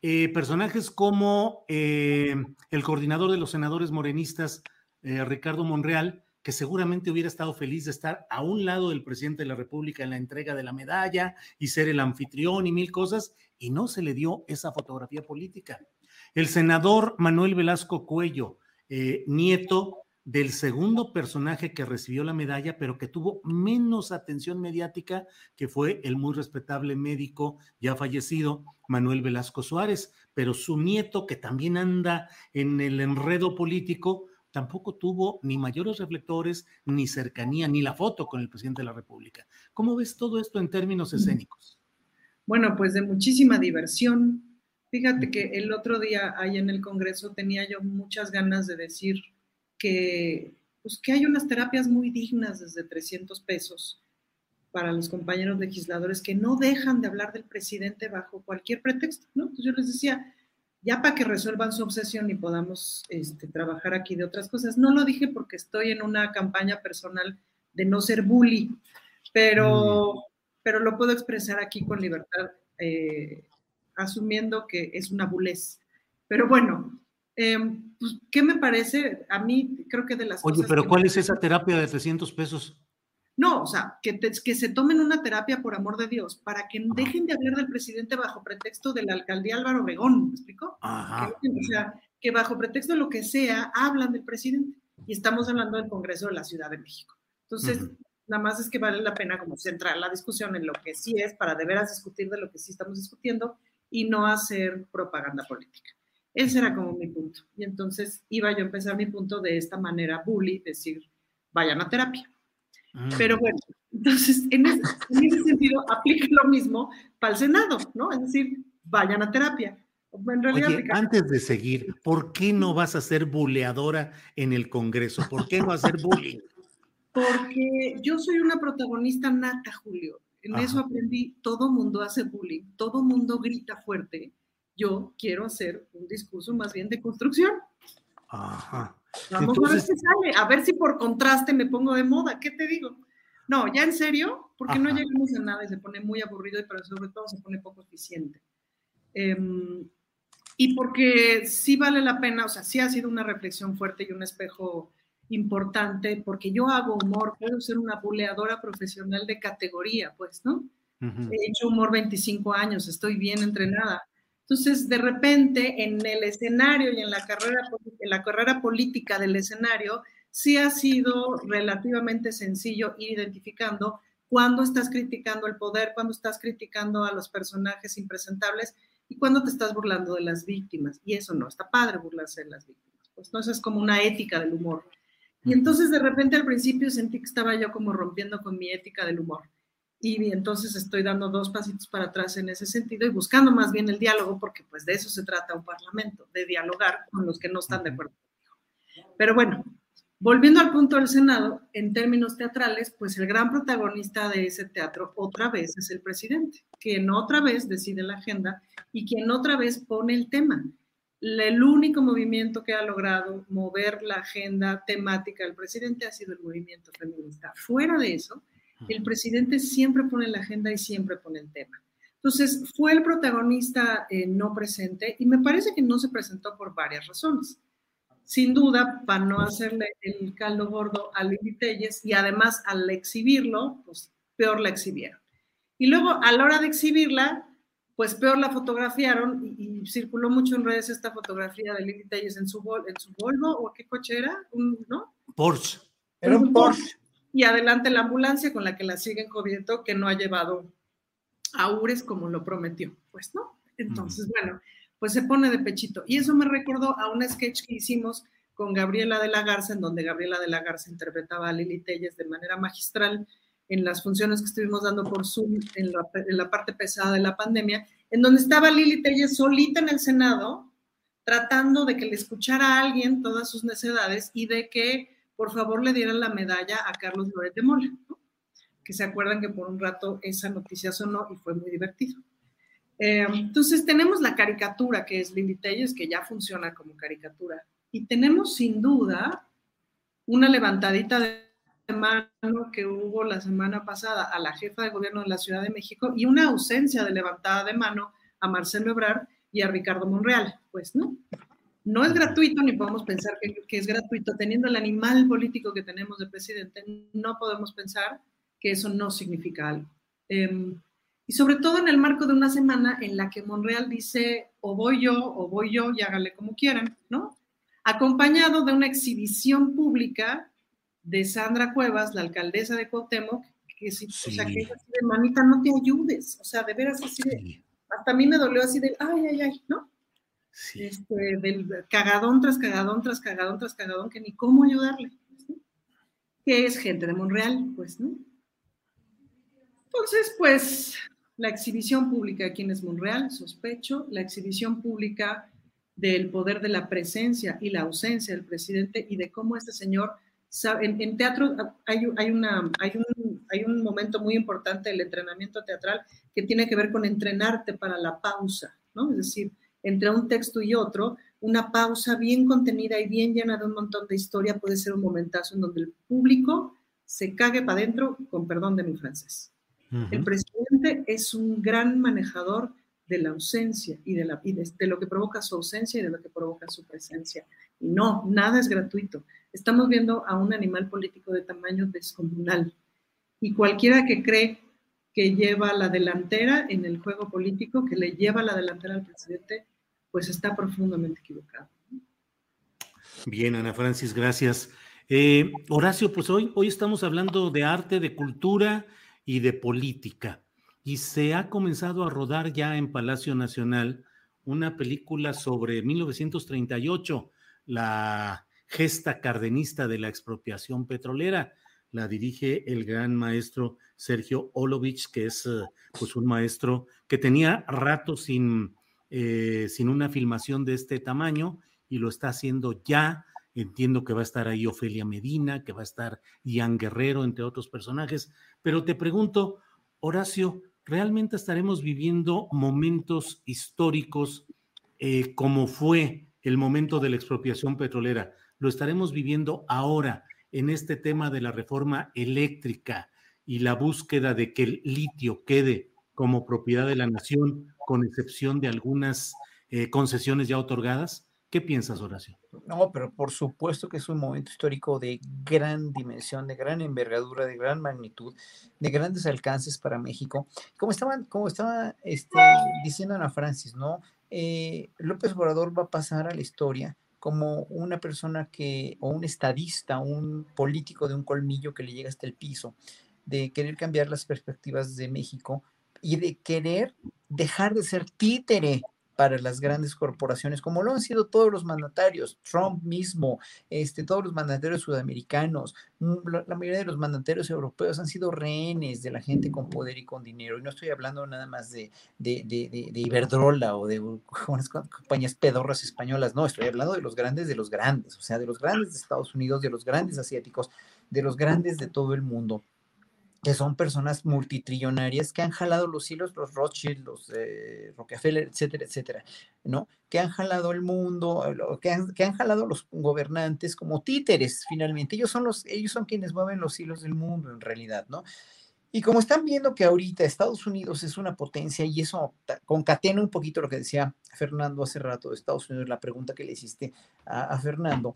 personajes como el coordinador de los senadores morenistas, eh, Ricardo Monreal, que seguramente hubiera estado feliz de estar a un lado del presidente de la República en la entrega de la medalla y ser el anfitrión y mil cosas, y no se le dio esa fotografía política. El senador Manuel Velasco Cuello, eh, nieto del segundo personaje que recibió la medalla, pero que tuvo menos atención mediática, que fue el muy respetable médico ya fallecido, Manuel Velasco Suárez, pero su nieto, que también anda en el enredo político, tampoco tuvo ni mayores reflectores, ni cercanía, ni la foto con el presidente de la República. ¿Cómo ves todo esto en términos escénicos? Bueno, pues de muchísima diversión. Fíjate que el otro día ahí en el Congreso tenía yo muchas ganas de decir que, pues, que hay unas terapias muy dignas desde 300 pesos para los compañeros legisladores que no dejan de hablar del presidente bajo cualquier pretexto, ¿no? Entonces yo les decía, ya para que resuelvan su obsesión y podamos este, trabajar aquí de otras cosas. No lo dije porque estoy en una campaña personal de no ser bully, pero, mm. pero lo puedo expresar aquí con libertad, eh, asumiendo que es una bulez. Pero bueno, em, pues, ¿qué me parece? A mí creo que de las Oye, pero ¿cuál es esa terapia de 300 pesos? No, o sea, que, que se tomen una terapia por amor de Dios, para que dejen de hablar del presidente bajo pretexto de la alcaldía Álvaro Obregón, ¿me explico? o sea, que bajo pretexto de lo que sea hablan del presidente. Y estamos hablando del Congreso de la Ciudad de México. Entonces, nada más es que vale la pena como centrar la discusión en lo que sí es para de veras discutir de lo que sí estamos discutiendo y no hacer propaganda política. Ese era como mi punto. Y entonces iba yo a empezar mi punto de esta manera bully, decir, vayan a terapia. Mm. Pero bueno, entonces en ese, en ese sentido aplica lo mismo para el Senado, ¿no? Es decir, vayan a terapia. En realidad, Oye, antes de seguir, ¿por qué no vas a ser buleadora en el Congreso? ¿Por qué no hacer bullying? Porque yo soy una protagonista nata, Julio. En Ajá. eso aprendí, todo mundo hace bullying, todo mundo grita fuerte. Yo quiero hacer un discurso más bien de construcción. Ajá. Vamos a ver qué sale, a ver si por contraste me pongo de moda, ¿qué te digo? No, ya en serio, porque no llegamos a nada y se pone muy aburrido, pero sobre todo se pone poco eficiente. Em, y porque sí vale la pena, o sea, sí ha sido una reflexión fuerte y un espejo importante, porque yo hago humor, puedo ser una buleadora profesional de categoría, pues, ¿no? He hecho humor 25 años, estoy bien entrenada. Entonces, de repente, en el escenario y en la carrera, en la carrera política del escenario, sí ha sido relativamente sencillo ir identificando cuándo estás criticando el poder, cuándo estás criticando a los personajes impresentables y cuándo te estás burlando de las víctimas. Y eso no está padre burlarse de las víctimas. Pues no, eso es como una ética del humor. Y entonces de repente al principio sentí que estaba yo como rompiendo con mi ética del humor. Y entonces estoy dando dos pasitos para atrás en ese sentido y buscando más bien el diálogo, porque pues de eso se trata un parlamento, de dialogar con los que no están de acuerdo. Pero bueno, volviendo al punto del Senado, en términos teatrales, pues el gran protagonista de ese teatro otra vez es el presidente, quien otra vez decide la agenda y quien otra vez pone el tema. El único movimiento que ha logrado mover la agenda temática del presidente ha sido el movimiento feminista. Fuera de eso, el presidente siempre pone la agenda y siempre pone el tema. Entonces, fue el protagonista eh, no presente y me parece que no se presentó por varias razones. Sin duda, para no hacerle el caldo gordo a Lili Telles y además al exhibirlo, pues peor la exhibieron. Y luego, a la hora de exhibirla, pues peor la fotografiaron y, y circuló mucho en redes esta fotografía de Lili Telles en su, en su Volvo o qué coche era, Un- ¿no? Porsche. Era un Porsche. Y adelante la ambulancia con la que la siguen cobiendo que no ha llevado a Ures como lo prometió. Pues no. Entonces, bueno, pues se pone de pechito. Y eso me recordó a un sketch que hicimos con Gabriela de la Garza, en donde Gabriela de la Garza interpretaba a Lili Telles de manera magistral en las funciones que estuvimos dando por Zoom en la, en la parte pesada de la pandemia, en donde estaba Lili Telles solita en el Senado, tratando de que le escuchara a alguien todas sus necedades y de que por favor le dieran la medalla a Carlos Loret de Mola, ¿no? que se acuerdan que por un rato esa noticia sonó y fue muy divertido. Eh, entonces tenemos la caricatura que es Lili Telles, que ya funciona como caricatura, y tenemos sin duda una levantadita de mano que hubo la semana pasada a la jefa de gobierno de la Ciudad de México y una ausencia de levantada de mano a Marcelo Ebrard y a Ricardo Monreal. Pues no, no es gratuito ni podemos pensar que, que es gratuito. Teniendo el animal político que tenemos de presidente, no podemos pensar que eso no significa algo. Eh, y sobre todo en el marco de una semana en la que Monreal dice o voy yo o voy yo y hágale como quieran, ¿no? Acompañado de una exhibición pública de Sandra Cuevas, la alcaldesa de Cuauhtémoc, que si, o sea, que es así de manita, no te ayudes, o sea, de veras así de, hasta a mí me dolió así de, ay, ay, ay, ¿no? Este, del cagadón tras cagadón tras cagadón tras cagadón, que ni cómo ayudarle, pues. Que es gente de Monreal, pues, ¿no? Entonces, pues, la exhibición pública de quién es Monreal, sospecho, la exhibición pública del poder de la presencia y la ausencia del presidente y de cómo este señor sabe, en, en teatro hay, hay, una, hay, un, hay un momento muy importante del entrenamiento teatral que tiene que ver con entrenarte para la pausa, ¿no? Es decir, entre un texto y otro, una pausa bien contenida y bien llena de un montón de historia puede ser un momentazo en donde el público se cague para adentro, con perdón de mi francés. Uh -huh. El presidente es un gran manejador de la ausencia y, de, la, y de, de, lo que provoca su ausencia y de lo que provoca su presencia. Y no, nada es gratuito. Estamos viendo a un animal político de tamaño descomunal. Y cualquiera que cree que lleva la delantera en el juego político, que le lleva la delantera al presidente, pues está profundamente equivocado. Bien, Ana Francis, gracias. Eh, Horacio, pues hoy, hoy estamos hablando de arte, de cultura y de política. Y se ha comenzado a rodar ya en Palacio Nacional una película sobre 1938, la gesta cardenista de la expropiación petrolera. La dirige el gran maestro Sergio Olovich, que es eh, pues un maestro que tenía rato sin, eh, sin una filmación de este tamaño y lo está haciendo ya. Entiendo que va a estar ahí Ofelia Medina, que va a estar Ian Guerrero, entre otros personajes. Pero te pregunto, Horacio, ¿realmente estaremos viviendo momentos históricos eh, como fue el momento de la expropiación petrolera? ¿Lo estaremos viviendo ahora en este tema de la reforma eléctrica y la búsqueda de que el litio quede como propiedad de la nación, con excepción de algunas eh, concesiones ya otorgadas? ¿Qué piensas, Horacio? No, pero por supuesto que es un momento histórico de gran dimensión, de gran envergadura, de gran magnitud, de grandes alcances para México. Como estaban, como estaba este, diciendo Ana Francis, ¿no? Eh, López Obrador va a pasar a la historia como una persona que, o un estadista, un político de un colmillo que le llega hasta el piso, de querer cambiar las perspectivas de México y de querer dejar de ser títere para las grandes corporaciones, como lo han sido todos los mandatarios, Trump mismo, este, todos los mandatarios sudamericanos, mm, la, mayoría de los mandatarios europeos han sido rehenes de la gente con poder y con dinero. Y no estoy hablando nada más de, de, de, Iberdrola o de <laughs> unas compañías pedorras españolas, no, estoy hablando de los grandes de los grandes, o sea, de los grandes de Estados Unidos, de los grandes asiáticos, de los grandes de todo el mundo que son personas multitrillonarias que han jalado los hilos, los Rothschild, los eh, Rockefeller, etcétera, etcétera, ¿no? Que han jalado el mundo, que han, que han jalado los gobernantes como títeres, finalmente. Ellos son, los, ellos son quienes mueven los hilos del mundo, en realidad, ¿no? Y como están viendo que ahorita Estados Unidos es una potencia y eso concatena un poquito lo que decía Fernando hace rato de Estados Unidos, la pregunta que le hiciste a Fernando,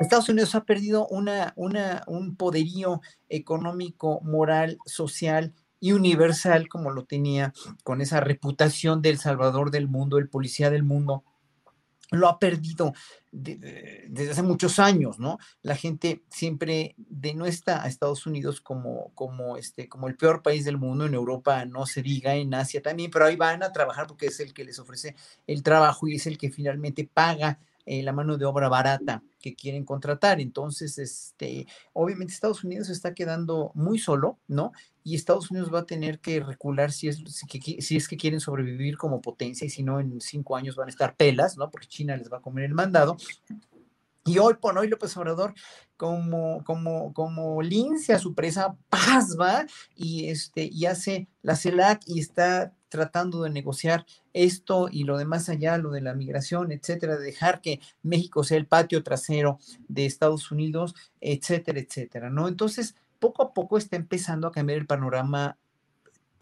Estados Unidos ha perdido una, un poderío económico, moral, social y universal como lo tenía con esa reputación del salvador del mundo, el policía del mundo. Lo ha perdido desde hace muchos años, ¿no? La gente siempre denuestra a Estados Unidos como, como, este, como el peor país del mundo, en Europa no se diga, en Asia también, pero ahí van a trabajar porque es el que les ofrece el trabajo y es el que finalmente paga eh, la mano de obra barata que quieren contratar. Entonces, este, obviamente Estados Unidos está quedando muy solo, ¿no? Y Estados Unidos va a tener que recular si es, si, es que quieren sobrevivir como potencia y si no, en cinco años van a estar pelas, ¿no? Porque China les va a comer el mandado. Y hoy por hoy López Obrador, como, como, como lince a su presa, paz va y, este, y hace la CELAC y está tratando de negociar esto y lo demás allá, lo de la migración, etcétera, de dejar que México sea el patio trasero de Estados Unidos, etcétera, etcétera, ¿no? Entonces, poco a poco está empezando a cambiar el panorama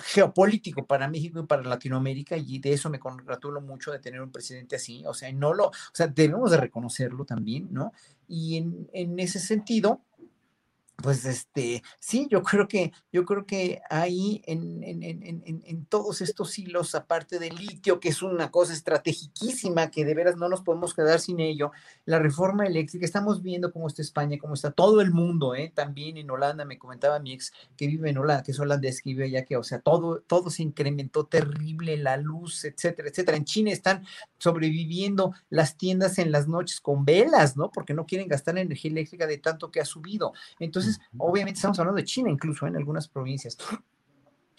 geopolítico para México y para Latinoamérica y de eso me congratulo mucho de tener un presidente así, o sea, no lo, o sea, debemos de reconocerlo también, ¿no? Y en, en ese sentido, pues este, sí, yo creo que, yo creo que ahí en, en, en, en, todos estos hilos, aparte del litio, que es una cosa estrategiquísima, que de veras no nos podemos quedar sin ello, la reforma eléctrica, estamos viendo cómo está España, cómo está todo el mundo, ¿eh? también en Holanda, me comentaba mi ex que vive en Holanda, que es holandés, que vive allá, que, o sea, todo, todo se incrementó terrible, la luz, etcétera, etcétera. En China están sobreviviendo las tiendas en las noches con velas, ¿no? Porque no quieren gastar energía eléctrica de tanto que ha subido. Entonces, obviamente estamos hablando de China, incluso en algunas provincias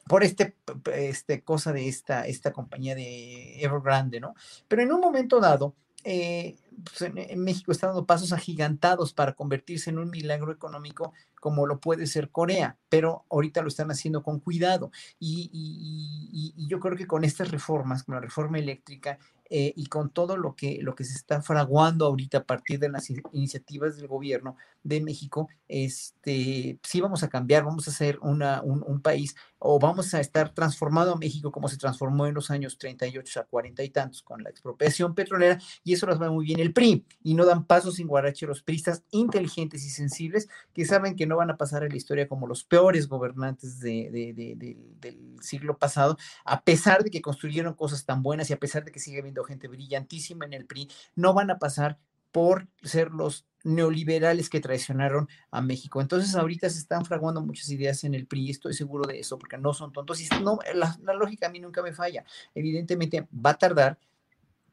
por este, este cosa de esta, esta compañía de Evergrande, ¿no? Pero en un momento dado, eh, pues, en, México está dando pasos agigantados para convertirse en un milagro económico como lo puede ser Corea, pero ahorita lo están haciendo con cuidado. Y, y yo creo que con estas reformas, con la reforma eléctrica, eh, y con todo lo que, lo que se está fraguando ahorita a partir de las iniciativas del gobierno de México, este, sí vamos a cambiar, vamos a ser una, un, país o vamos a estar transformado a México como se transformó en los años 38 a 40 y tantos con la expropiación petrolera y eso nos va muy bien. El PRI y no dan pasos sin guarache los priistas inteligentes y sensibles que saben que no van a pasar en la historia como los peores gobernantes del siglo pasado, a pesar de que construyeron cosas tan buenas y a pesar de que sigue habiendo gente brillantísima en el PRI, no van a pasar por ser los neoliberales que traicionaron a México. Entonces ahorita se están fraguando muchas ideas en el PRI, estoy seguro de eso, porque no son tontos y no, la, la lógica a mí nunca me falla. Evidentemente va a tardar,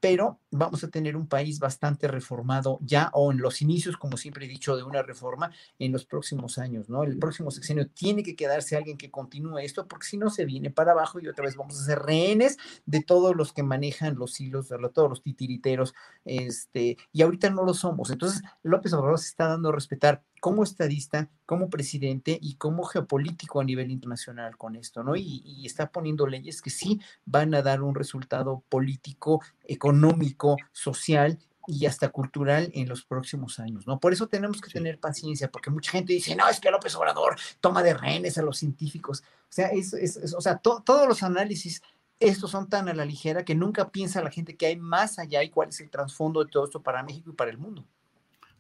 pero vamos a tener un país bastante reformado ya o en los inicios, como siempre he dicho, de una reforma en los próximos años, ¿no? El próximo sexenio tiene que quedarse alguien que continúe esto, porque si no se viene para abajo y otra vez vamos a ser rehenes de todos los que manejan los hilos, de todos los titiriteros, este, y ahorita no lo somos. Entonces, López Obrador se está dando a respetar como estadista, como presidente y como geopolítico a nivel internacional con esto, ¿no? Y, y, está poniendo leyes que sí van a dar un resultado político, económico, social y hasta cultural en los próximos años, ¿no? Por eso tenemos que tener paciencia, porque mucha gente dice, no, es que López Obrador toma de rehenes a los científicos. O sea, es, es, es o sea todos los análisis estos son tan a la ligera que nunca piensa la gente que hay más allá y cuál es el trasfondo de todo esto para México y para el mundo.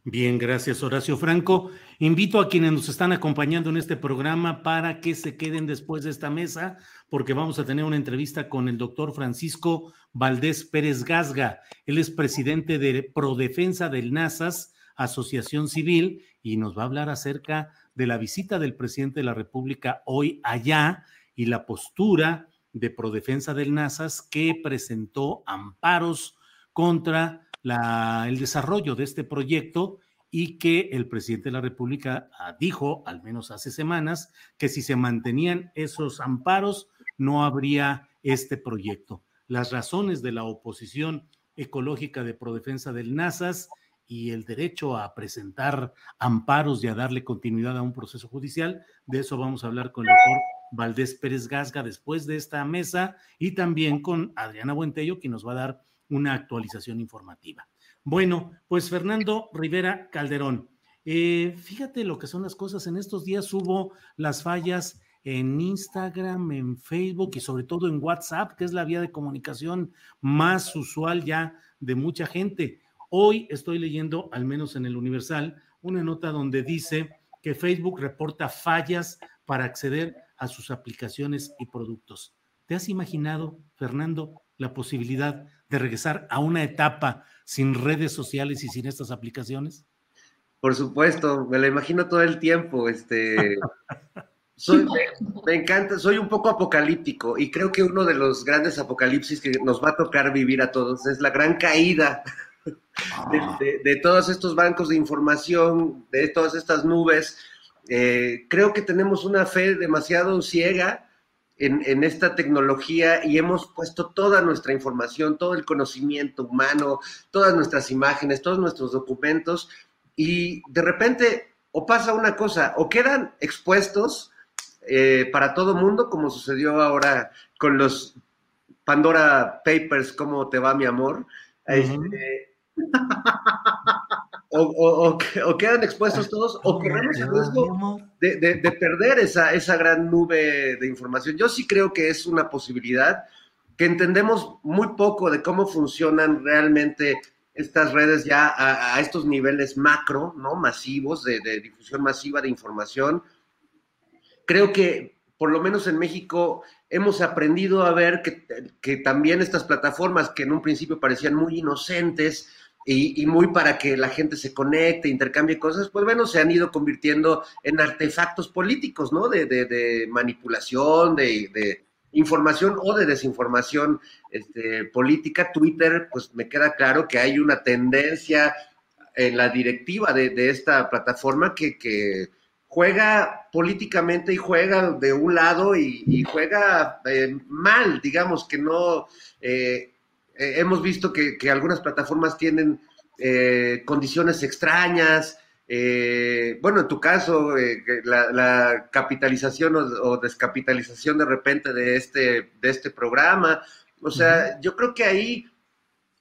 Bien, gracias Horacio Franco. Invito a quienes nos están acompañando en este programa para que se queden después de esta mesa, porque vamos a tener una entrevista con el doctor Francisco Valdés Pérez Gasga. Él es presidente de Prodefensa del NASAS, Asociación Civil, y nos va a hablar acerca de la visita del presidente de la República hoy allá y la postura de Prodefensa del NASAS que presentó amparos contra la, el desarrollo de este proyecto y que el presidente de la República ah, dijo, al menos hace semanas, que si se mantenían esos amparos, no habría este proyecto. Las razones de la oposición ecológica de Prodefensa del NASAS y el derecho a presentar amparos y a darle continuidad a un proceso judicial, de eso vamos a hablar con el doctor Valdés Pérez Gasga después de esta mesa y también con Adriana Buentello, quien nos va a dar una actualización informativa. Bueno, pues Fernando Rivera Calderón, eh, fíjate lo que son las cosas. En estos días hubo las fallas en Instagram, en Facebook y sobre todo en WhatsApp, que es la vía de comunicación más usual ya de mucha gente. Hoy estoy leyendo, al menos en el Universal, una nota donde dice que Facebook reporta fallas para acceder a sus aplicaciones y productos. ¿Te has imaginado, Fernando, la posibilidad de regresar a una etapa sin redes sociales y sin estas aplicaciones? Por supuesto, me lo imagino todo el tiempo. Este, <laughs> soy, me, encanta, soy un poco apocalíptico y creo que uno de los grandes apocalipsis que nos va a tocar vivir a todos es la gran caída de, ah. de, de todos estos bancos de información, de todas estas nubes. Eh, creo que tenemos una fe demasiado ciega en, esta tecnología y hemos puesto toda nuestra información, todo el conocimiento humano, todas nuestras imágenes, todos nuestros documentos y de repente o pasa una cosa, o quedan expuestos eh, para todo mundo, como sucedió ahora con los Pandora Papers, ¿cómo te va mi amor? Este, o, quedan expuestos todos, o corremos el riesgo de, perder esa, esa gran nube de información. Yo sí creo que es una posibilidad, que entendemos muy poco de cómo funcionan realmente estas redes ya a, estos niveles macro, ¿no? Masivos, de, difusión masiva de información. Creo que por lo menos en México hemos aprendido a ver que, que también estas plataformas que en un principio parecían muy inocentes, y, muy para que la gente se conecte, intercambie cosas, pues bueno, se han ido convirtiendo en artefactos políticos, ¿no? De, de, manipulación, de, información o de desinformación este, política. Twitter, pues me queda claro que hay una tendencia en la directiva de, esta plataforma que, que, juega políticamente y juega de un lado y, juega eh, mal, digamos, que no... Eh, eh, hemos visto que, algunas plataformas tienen eh, condiciones extrañas. Eh, bueno, en tu caso, la, capitalización o, descapitalización de repente de este, de este programa. O sea, yo creo que ahí,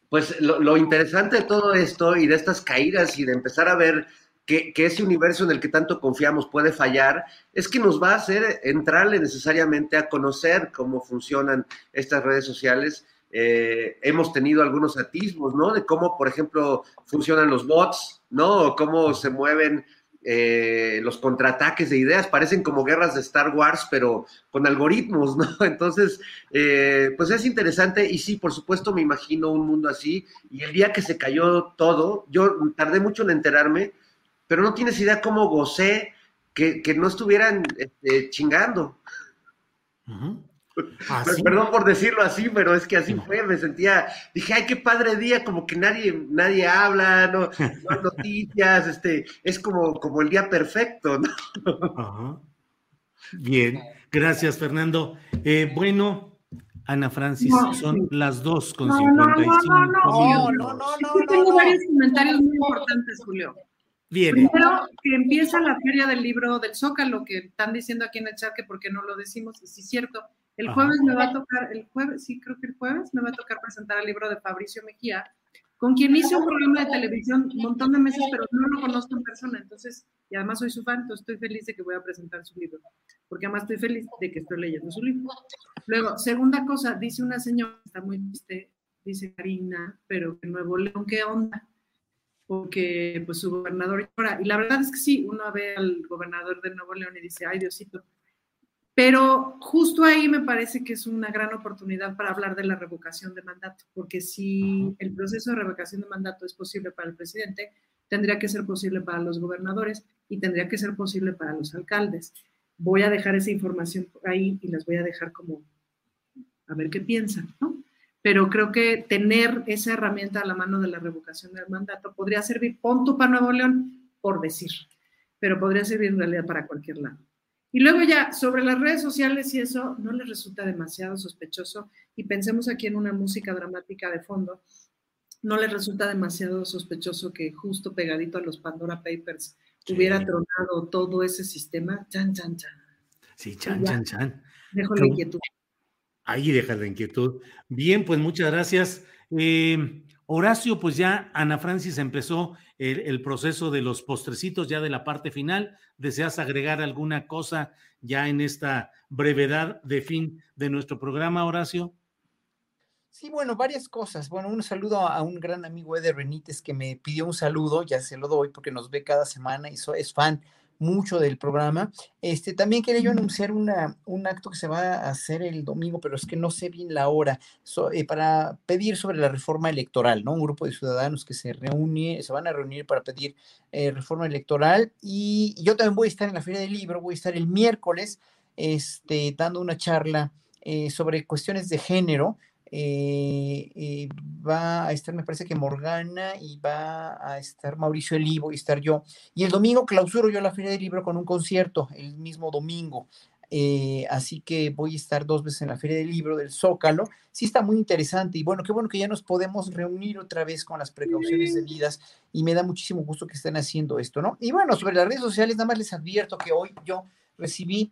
pues lo, interesante de todo esto y de estas caídas y de empezar a ver que, que, ese universo en el que tanto confiamos puede fallar, es que nos va a hacer entrarle necesariamente a conocer cómo funcionan estas redes sociales eh, hemos tenido algunos atismos, ¿no? De cómo, por ejemplo, funcionan los bots, ¿no? O cómo se mueven eh, los contraataques de ideas, parecen como guerras de Star Wars, pero con algoritmos, <laughs> ¿no? Entonces, eh, pues es interesante y sí, por supuesto me imagino un mundo así y el día que se cayó todo, yo tardé mucho en enterarme, pero no tienes idea cómo gocé que, no estuvieran este, chingando. Ah, perdón por decirlo así, pero es que así fue, me sentía, dije, ay, qué padre día, como que nadie, nadie habla, no, <laughs> no hay noticias, este, es como, como el día perfecto, ¿no? Bien, gracias Fernando. Eh, bueno, Ana Francis, son las dos con no, no, no, no, no, Tengo varios comentarios muy importantes, Julio. Bien. Primero, que empieza la feria del libro del Zócalo, que están diciendo aquí en el chat que por qué no lo decimos, sí es cierto, el jueves me va a tocar, el jueves, sí, creo que el jueves me va a tocar presentar el libro de Fabricio Mejía, con quien hice un programa de televisión un montón de meses, pero no lo conozco en persona, entonces, y además soy su fan, entonces estoy feliz de que voy a presentar su libro, porque además estoy feliz de que estoy leyendo su libro. Luego, segunda cosa, dice una señora, está muy triste, dice Karina, pero en Nuevo León, ¿qué onda? Porque pues su gobernador llora, y la verdad es que sí, uno ve al gobernador de Nuevo León y dice, ay Diosito, pero justo ahí me parece que es una gran oportunidad para hablar de la revocación de mandato, porque si el proceso de revocación de mandato es posible para el presidente, tendría que ser posible para los gobernadores y tendría que ser posible para los alcaldes. Voy a dejar esa información ahí y las voy a dejar como a ver qué piensan, ¿no? Pero creo que tener esa herramienta a la mano de la revocación del mandato podría servir, punto para Nuevo León, por decir, pero podría servir en realidad para cualquier lado. Y luego ya, sobre las redes sociales y eso, no les resulta demasiado sospechoso, y pensemos aquí en una música dramática de fondo, no les resulta demasiado sospechoso que justo pegadito a los Pandora Papers hubiera tronado todo ese sistema. Chan, chan, chan. Sí, chan, chan, chan. Dejo la inquietud. Ahí deja la inquietud. Bien, pues muchas gracias. Eh, Horacio, pues ya Ana Francis empezó el, proceso de los postrecitos ya de la parte final. ¿Deseas agregar alguna cosa ya en esta brevedad de fin de nuestro programa, Horacio? Sí, bueno, varias cosas. Bueno, un saludo a un gran amigo Eder Benítez que me pidió un saludo, ya se lo doy porque nos ve cada semana y es fan mucho del programa. Este, también quería yo anunciar una, un acto que se va a hacer el domingo, pero es que no sé bien la hora, eh, para pedir sobre la reforma electoral, ¿no? Un grupo de ciudadanos que se reúne, se van a reunir para pedir eh, reforma electoral y yo también voy a estar en la Feria del Libro, voy a estar el miércoles este, dando una charla eh, sobre cuestiones de género eh, eh, va a estar, me parece que Morgana, y va a estar Mauricio Elivo y estar yo. Y el domingo clausuro yo la Feria del Libro con un concierto, el mismo domingo. Eh, así que voy a estar dos veces en la Feria del Libro del Zócalo. Sí está muy interesante y bueno, qué bueno que ya nos podemos reunir otra vez con las precauciones debidas y me da muchísimo gusto que estén haciendo esto, ¿no? Y bueno, sobre las redes sociales, nada más les advierto que hoy yo recibí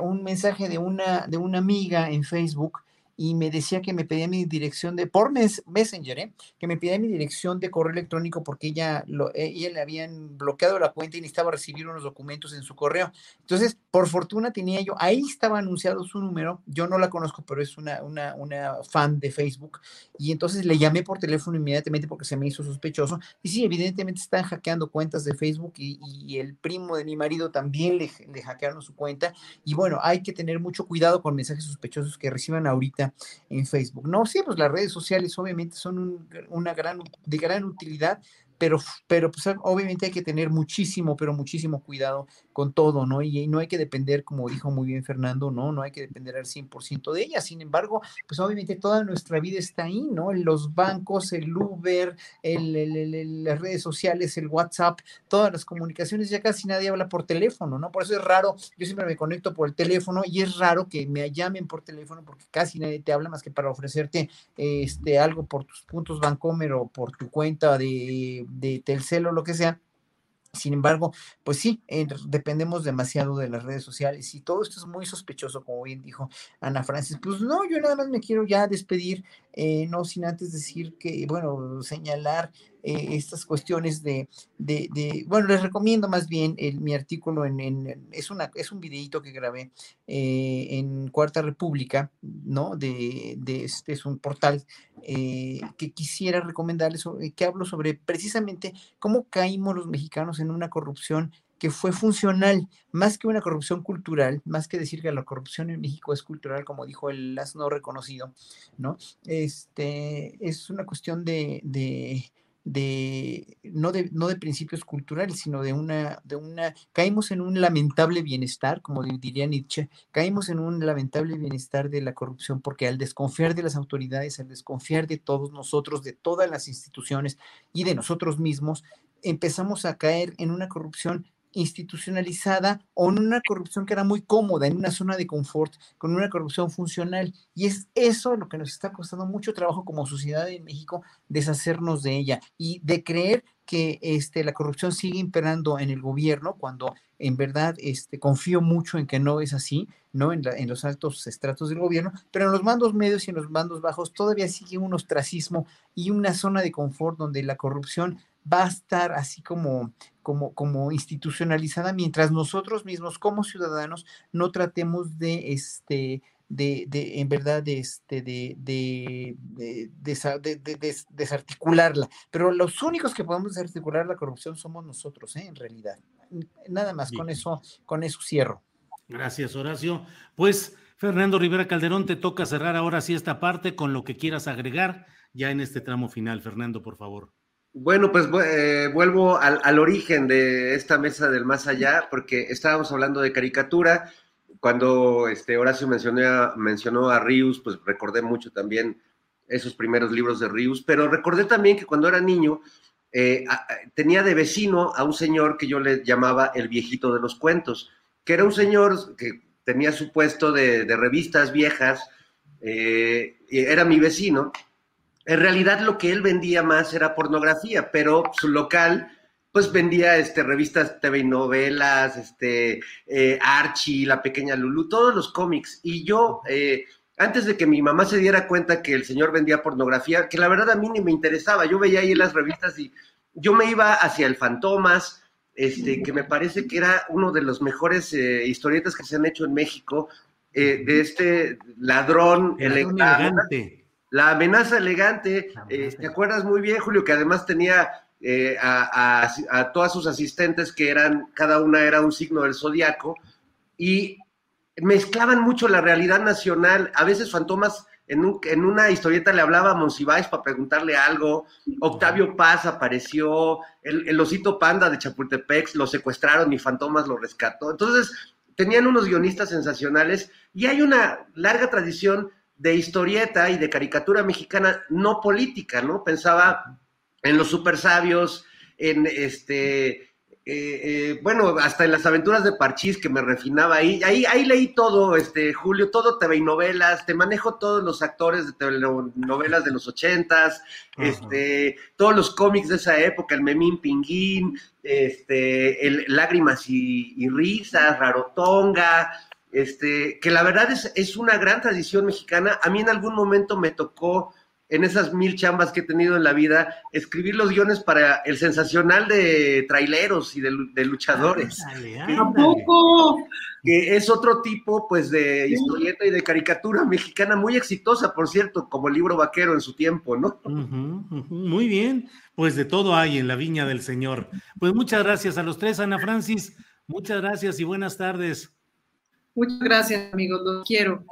un mensaje de una, de una amiga en Facebook y me decía que me pedía mi dirección de, por Messenger, ¿eh? que me pedía mi dirección de correo electrónico porque ella, lo, eh, ella le habían bloqueado la cuenta y necesitaba recibir unos documentos en su correo. Entonces, por fortuna tenía yo, ahí estaba anunciado su número, yo no la conozco, pero es una, una, una fan de Facebook, y entonces le llamé por teléfono inmediatamente porque se me hizo sospechoso. Y sí, evidentemente están hackeando cuentas de Facebook y, el primo de mi marido también le, le hackearon su cuenta. Y bueno, hay que tener mucho cuidado con mensajes sospechosos que reciban ahorita en Facebook. No, sí, pues las redes sociales obviamente son una gran, de gran utilidad, pero, pero pues obviamente hay que tener muchísimo, pero muchísimo cuidado con todo, ¿no? Y, no hay que depender, como dijo muy bien Fernando, ¿no? No hay que depender al 100% de ella. Sin embargo, pues obviamente toda nuestra vida está ahí, ¿no? Los bancos, el Uber, las redes sociales, el WhatsApp, todas las comunicaciones, ya casi nadie habla por teléfono, ¿no? Por eso es raro, yo siempre me conecto por el teléfono y es raro que me llamen por teléfono porque casi nadie te habla más que para ofrecerte este, algo por tus puntos Bancomer o por tu cuenta de, de Telcel o lo que sea sin embargo, pues sí, eh, dependemos demasiado de las redes sociales y todo esto es muy sospechoso, como bien dijo Ana Francis. Pues no, yo nada más me quiero ya despedir, eh, no sin antes decir que, bueno, señalar eh, estas cuestiones de, bueno, les recomiendo más bien mi artículo en, es, una, es un videito que grabé eh, en Cuarta República, ¿no? De, de este es un portal eh, que quisiera recomendarles, que hablo sobre precisamente cómo caímos los mexicanos en una corrupción que fue funcional, más que una corrupción cultural, más que decir que la corrupción en México es cultural, como dijo el asno reconocido, ¿no? Este, es una cuestión de, de, no de, no de principios culturales, sino de una, de una, caímos en un lamentable bienestar, como diría Nietzsche, caímos en un lamentable bienestar de la corrupción, porque al desconfiar de las autoridades, al desconfiar de todos nosotros, de todas las instituciones y de nosotros mismos, empezamos a caer en una corrupción institucionalizada o en una corrupción que era muy cómoda, en una zona de confort, con una corrupción funcional. Y es eso lo que nos está costando mucho trabajo como sociedad en México, deshacernos de ella y de creer que este, la corrupción sigue imperando en el gobierno cuando en verdad este, confío mucho en que no es así, ¿no? En, en, los altos estratos del gobierno, pero en los mandos medios y en los mandos bajos todavía sigue un ostracismo y una zona de confort donde la corrupción va a estar así como, como, como institucionalizada mientras nosotros mismos como ciudadanos no tratemos de, este, de, de en verdad, de, este, de, de, de, desarticularla. Pero los únicos que podemos desarticular la corrupción somos nosotros, ¿eh? en realidad. Nada más, con eso, con eso cierro. Gracias, Horacio. Pues, Fernando Rivera Calderón, te toca cerrar ahora sí esta parte con lo que quieras agregar ya en este tramo final. Fernando, por favor. Bueno, pues eh, vuelvo al, origen de esta mesa del más allá, porque estábamos hablando de caricatura. Cuando este, Horacio mencionó, mencionó a Rius, pues recordé mucho también esos primeros libros de Rius, pero recordé también que cuando era niño eh, tenía de vecino a un señor que yo le llamaba el viejito de los cuentos, que era un señor que tenía su puesto de, de revistas viejas, eh, era mi vecino, en realidad lo que él vendía más era pornografía, pero su local pues vendía este, revistas TV y novelas, este, eh, Archie, La Pequeña Lulu, todos los cómics. Y yo, eh, antes de que mi mamá se diera cuenta que el señor vendía pornografía, que la verdad a mí ni me interesaba, yo veía ahí las revistas y yo me iba hacia el Fantomas, este, que me parece que era uno de los mejores eh, historietas que se han hecho en México, eh, de este ladrón elegante la amenaza elegante, eh, ¿te acuerdas muy bien, Julio, que además tenía eh, a, a, a, todas sus asistentes que eran, cada una era un signo del zodiaco, y mezclaban mucho la realidad nacional. A veces Fantomas en, un, en una historieta le hablaba a Monsiváis para preguntarle algo, Octavio Paz apareció, el, el osito panda de Chapultepec lo secuestraron y Fantomas lo rescató. Entonces, tenían unos guionistas sensacionales y hay una larga tradición de historieta y de caricatura mexicana no política, ¿no? Pensaba en los super sabios, en este, eh, eh, bueno, hasta en las aventuras de Parchís que me refinaba ahí, ahí, ahí leí todo, este, Julio, todo TV y novelas, te manejo todos los actores de telenovelas de los ochentas, este, todos los cómics de esa época, el Memín Pinguín, este, el Lágrimas y, y Risas, Rarotonga, este, que la verdad es, es, una gran tradición mexicana. A mí en algún momento me tocó, en esas mil chambas que he tenido en la vida, escribir los guiones para el sensacional de traileros y de, de luchadores. ¿A poco? Que es otro tipo, pues, de historieta y de caricatura mexicana muy exitosa, por cierto, como libro vaquero en su tiempo, ¿no? Uh -huh, uh -huh. Muy bien, pues de todo hay en la viña del Señor. Pues muchas gracias a los tres, Ana Francis. Muchas gracias y buenas tardes. Muchas gracias, amigos, los quiero.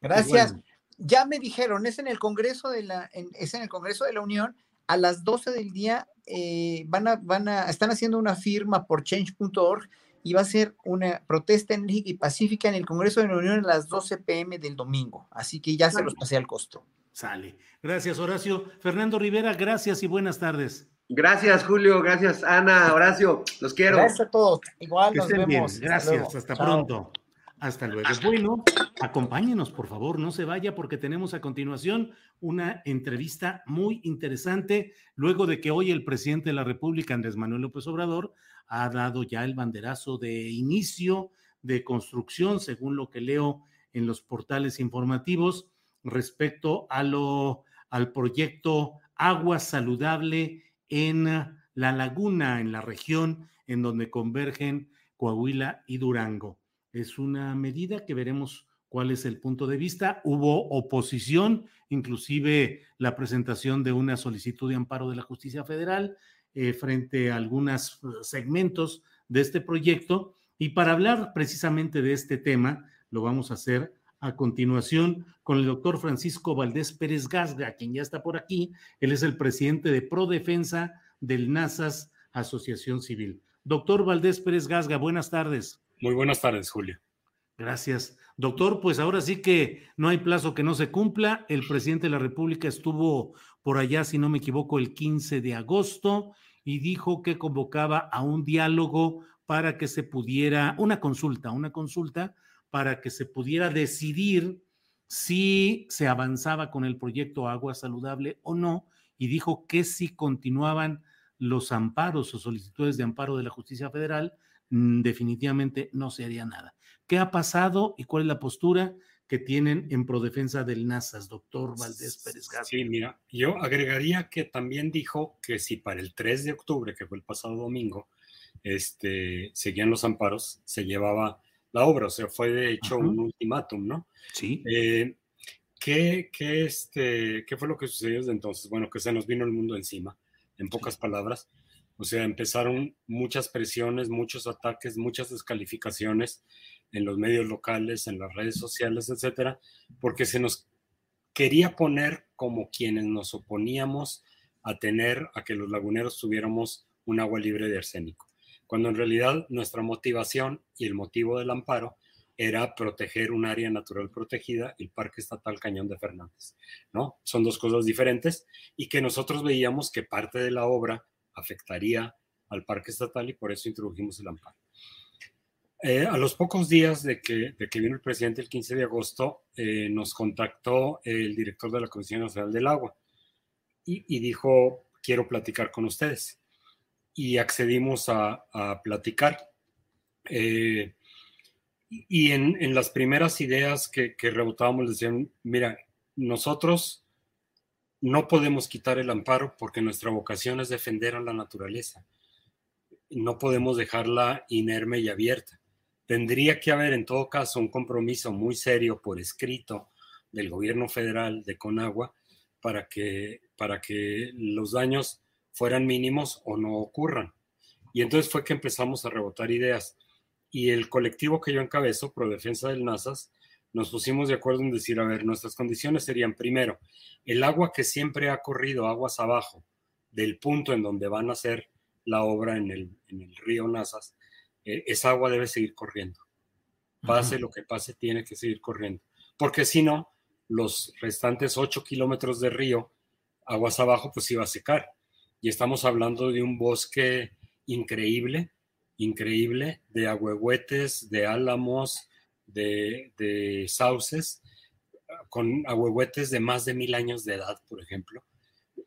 Gracias. Bueno. Ya me dijeron, es en el Congreso de la, en, es en el Congreso de la Unión, a las 12 del día eh, van a, van a, están haciendo una firma por change.org y va a ser una protesta enérgica y pacífica en el Congreso de la Unión a las 12 pm del domingo. Así que ya se los pasé al costo. Sale. Gracias, Horacio. Fernando Rivera, gracias y buenas tardes. Gracias, Julio. Gracias, Ana, Horacio. Los quiero. Gracias a todos. Igual que nos vemos. Bien. Gracias. Hasta, hasta pronto. Hasta luego. Bueno, acompáñenos, por favor, no se vaya porque tenemos a continuación una entrevista muy interesante, luego de que hoy el presidente de la República, Andrés Manuel López Obrador, ha dado ya el banderazo de inicio de construcción, según lo que leo en los portales informativos, respecto a lo, al proyecto Agua Saludable en la laguna, en la región en donde convergen Coahuila y Durango es una medida que veremos cuál es el punto de vista. Hubo oposición, inclusive la presentación de una solicitud de amparo de la justicia federal eh, frente a algunos segmentos de este proyecto. Y para hablar precisamente de este tema, lo vamos a hacer a continuación con el doctor Francisco Valdés Pérez Gasga, quien ya está por aquí. Él es el presidente de Prodefensa del NASAS Asociación Civil. Doctor Valdés Pérez Gasga, buenas tardes. Muy buenas tardes, Julio. Gracias. Doctor, pues ahora sí que no hay plazo que no se cumpla. El presidente de la República estuvo por allá, si no me equivoco, el 15 de agosto y dijo que convocaba a un diálogo para que se pudiera, una consulta, una consulta para que se pudiera decidir si se avanzaba con el proyecto Agua Saludable o no, y dijo que si continuaban los amparos o solicitudes de amparo de la justicia federal, definitivamente no se haría nada. ¿Qué ha pasado y cuál es la postura que tienen en prodefensa del NASAS, doctor Valdés Pérez Gato? Sí, mira, yo agregaría que también dijo que si para el 3 de octubre, que fue el pasado domingo, este, seguían los amparos, se llevaba la obra, o sea, fue de hecho un ultimátum, ¿no? Sí. Eh, ¿qué, qué, este, ¿Qué fue lo que sucedió desde entonces? Bueno, que se nos vino el mundo encima, en pocas palabras. O sea, empezaron muchas presiones, muchos ataques, muchas descalificaciones en los medios locales, en las redes sociales, etcétera, porque se nos quería poner como quienes nos oponíamos a tener, a que los laguneros tuviéramos un agua libre de arsénico, cuando en realidad nuestra motivación y el motivo del amparo era proteger un área natural protegida, el Parque Estatal Cañón de Fernández, ¿no? Son dos cosas diferentes y que nosotros veíamos que parte de la obra afectaría al Parque Estatal y por eso introdujimos el amparo. Eh, a los pocos días de que, de que, vino el presidente el 15 de agosto, eh, nos contactó el director de la Comisión Nacional del Agua y, y dijo, quiero platicar con ustedes. Y accedimos a, a platicar. Eh, y en, en, las primeras ideas que, que rebotábamos decían, mira, nosotros no podemos quitar el amparo porque nuestra vocación es defender a la naturaleza. No podemos dejarla inerme y abierta. Tendría que haber en todo caso un compromiso muy serio por escrito del gobierno federal de Conagua para que, para que los daños fueran mínimos o no ocurran. Y entonces fue que empezamos a rebotar ideas. Y el colectivo que yo encabezo, Pro Defensa del NASAS, nos pusimos de acuerdo en decir, a ver, nuestras condiciones serían, primero, el agua que siempre ha corrido aguas abajo del punto en donde van a hacer la obra en el, en el río Nazas, eh, esa agua debe seguir corriendo. Pase lo que pase, tiene que seguir corriendo. Porque si no, los restantes 8 kilómetros de río, aguas abajo, pues iba a secar. Y estamos hablando de un bosque increíble, increíble, de ahuehuetes, de álamos, de, de sauces, con ahuehuetes de más de mil años de edad, por ejemplo.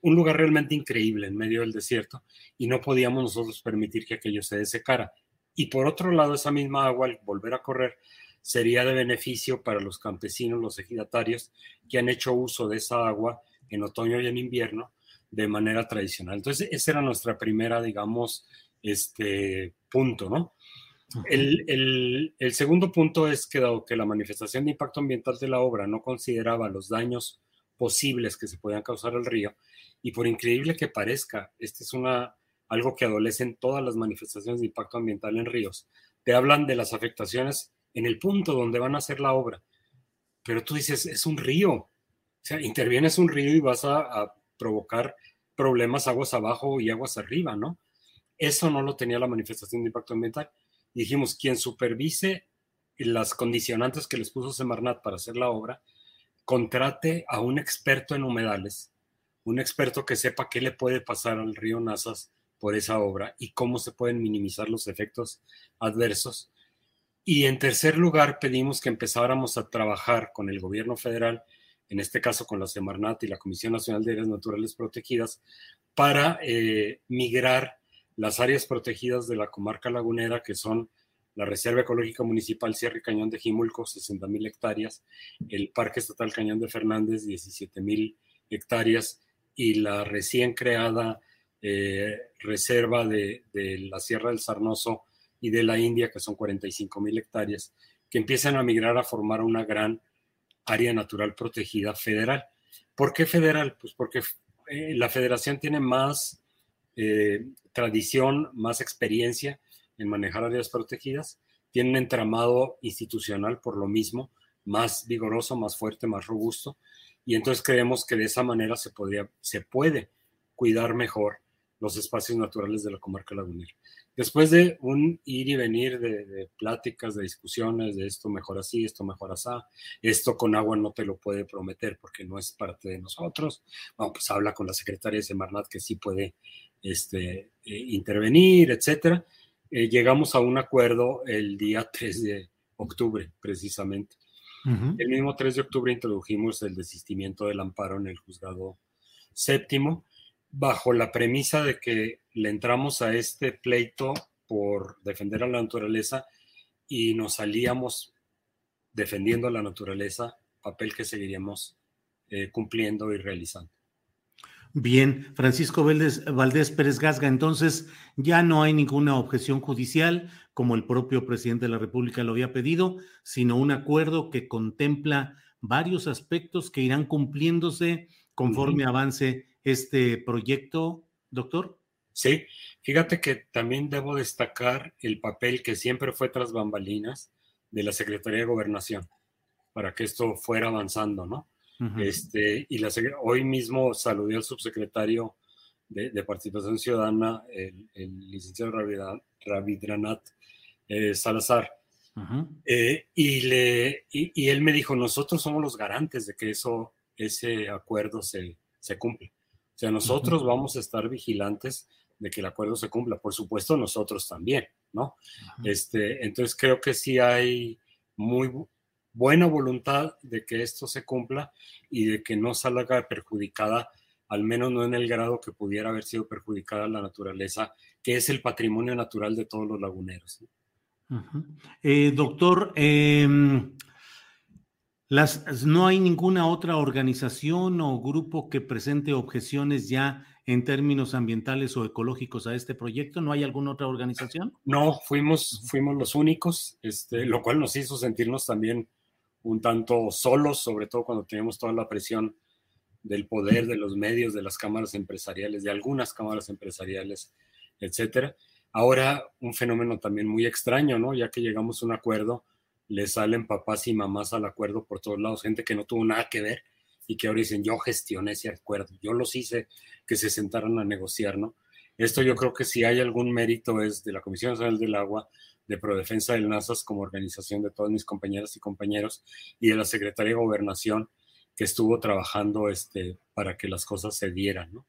Un lugar realmente increíble en medio del desierto y no podíamos nosotros permitir que aquello se desecara. Y por otro lado, esa misma agua, al volver a correr, sería de beneficio para los campesinos, los ejidatarios, que han hecho uso de esa agua en otoño y en invierno de manera tradicional. Entonces, esa era nuestra primera, digamos, este punto, ¿no? El, el, el, segundo punto es que dado que la manifestación de impacto ambiental de la obra no consideraba los daños posibles que se podían causar al río, y por increíble que parezca, este es una, algo que adolecen todas las manifestaciones de impacto ambiental en ríos, te hablan de las afectaciones en el punto donde van a hacer la obra, pero tú dices, es un río, o sea, intervienes un río y vas a, a provocar problemas aguas abajo y aguas arriba, ¿no? Eso no lo tenía la manifestación de impacto ambiental dijimos, quien supervise las condicionantes que les puso Semarnat para hacer la obra, contrate a un experto en humedales, un experto que sepa qué le puede pasar al río Nazas por esa obra y cómo se pueden minimizar los efectos adversos. Y en tercer lugar, pedimos que empezáramos a trabajar con el gobierno federal, en este caso con la Semarnat y la Comisión Nacional de Áreas Naturales Protegidas, para eh, migrar las áreas protegidas de la comarca lagunera, que son la Reserva Ecológica Municipal Sierra y Cañón de Jimulco, 60 mil hectáreas, el Parque Estatal Cañón de Fernández, 17 mil hectáreas, y la recién creada eh, Reserva de, de, la Sierra del Sarnoso y de la India, que son 45 mil hectáreas, que empiezan a migrar a formar una gran área natural protegida federal. ¿Por qué federal? Pues porque eh, la federación tiene más eh, tradición, más experiencia en manejar áreas protegidas, tiene un entramado institucional por lo mismo, más vigoroso, más fuerte, más robusto, y entonces creemos que de esa manera se, podría, se puede cuidar mejor los espacios naturales de la comarca lagunera. Después de un ir y venir de, pláticas, de discusiones, de esto mejor así, esto mejor así, esto con agua no te lo puede prometer porque no es parte de nosotros. Bueno, pues habla con la secretaria de Semarnat que sí puede este, eh, intervenir, etcétera. Eh, llegamos a un acuerdo el día <laughs> 3 de octubre, precisamente. El mismo 3 de octubre introdujimos el desistimiento del amparo en el juzgado séptimo bajo la premisa de que le entramos a este pleito por defender a la naturaleza y nos salíamos defendiendo a la naturaleza, papel que seguiríamos eh, cumpliendo y realizando. Bien, Francisco Valdés, Valdés, Pérez Gasga, entonces ya no hay ninguna objeción judicial, como el propio presidente de la República lo había pedido, sino un acuerdo que contempla varios aspectos que irán cumpliéndose conforme avance este proyecto, doctor? Sí, fíjate que también debo destacar el papel que siempre fue tras bambalinas de la Secretaría de Gobernación para que esto fuera avanzando, ¿no? Este, y la, hoy mismo saludé al subsecretario de, Participación Ciudadana, el, licenciado Ravidranat eh, Salazar, eh, y, le, y, él me dijo, nosotros somos los garantes de que eso, ese acuerdo se, se cumple. O sea, nosotros vamos a estar vigilantes de que el acuerdo se cumpla. Por supuesto, nosotros también, ¿no? este, entonces creo que sí hay muy buena voluntad de que esto se cumpla y de que no salga perjudicada, al menos no en el grado que pudiera haber sido perjudicada la naturaleza, que es el patrimonio natural de todos los laguneros. Eh, doctor, em, las, ¿No hay ninguna otra organización o grupo que presente objeciones ya en términos ambientales o ecológicos a este proyecto? ¿No hay alguna otra organización? No, fuimos, fuimos los únicos, este, lo cual nos hizo sentirnos también un tanto solos, sobre todo cuando tenemos toda la presión del poder de los medios, de las cámaras empresariales, de algunas cámaras empresariales, etcétera. Ahora un fenómeno también muy extraño, ¿no? Ya que llegamos a un acuerdo le salen papás y mamás al acuerdo por todos lados, gente que no tuvo nada que ver y que ahora dicen, yo gestioné ese acuerdo, yo los hice que se sentaran a negociar, ¿no? Esto yo creo que si hay algún mérito es de la Comisión Nacional del Agua, de Prodefensa del NASAS como organización de todas mis compañeras y compañeros y de la Secretaría de Gobernación que estuvo trabajando este, para que las cosas se dieran, ¿no?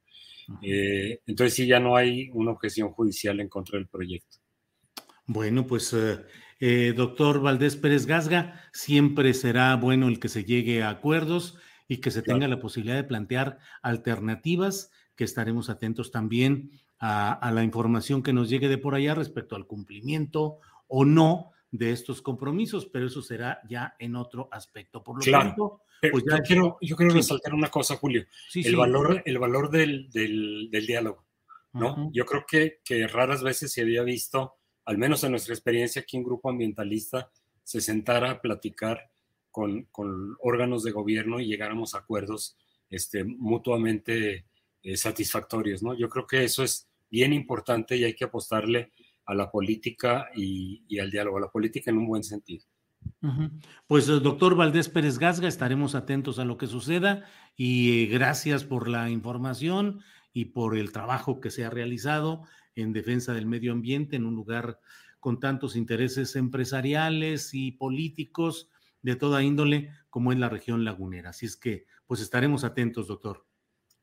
Eh, entonces sí, ya no hay una objeción judicial en contra del proyecto. Bueno, pues eh, eh, doctor Valdés Pérez Gasga, siempre será bueno el que se llegue a acuerdos y que se tenga la posibilidad de plantear alternativas, que estaremos atentos también a, la información que nos llegue de por allá respecto al cumplimiento o no de estos compromisos, pero eso será ya en otro aspecto. Por lo tanto, pues yo quiero, yo quiero resaltar una cosa, Julio, el, Valor, el valor del, diálogo, ¿no? Yo creo que, que raras veces se había visto al menos en nuestra experiencia aquí en Grupo Ambientalista, se sentara a platicar con, órganos de gobierno y llegáramos a acuerdos este, mutuamente eh, satisfactorios, ¿no? Yo creo que eso es bien importante y hay que apostarle a la política y, al diálogo, a la política en un buen sentido. Pues eh, doctor Valdés Pérez Gasga, estaremos atentos a lo que suceda y eh, gracias por la información y por el trabajo que se ha realizado en defensa del medio ambiente en un lugar con tantos intereses empresariales y políticos de toda índole como es la región lagunera. Así es que, pues estaremos atentos, doctor.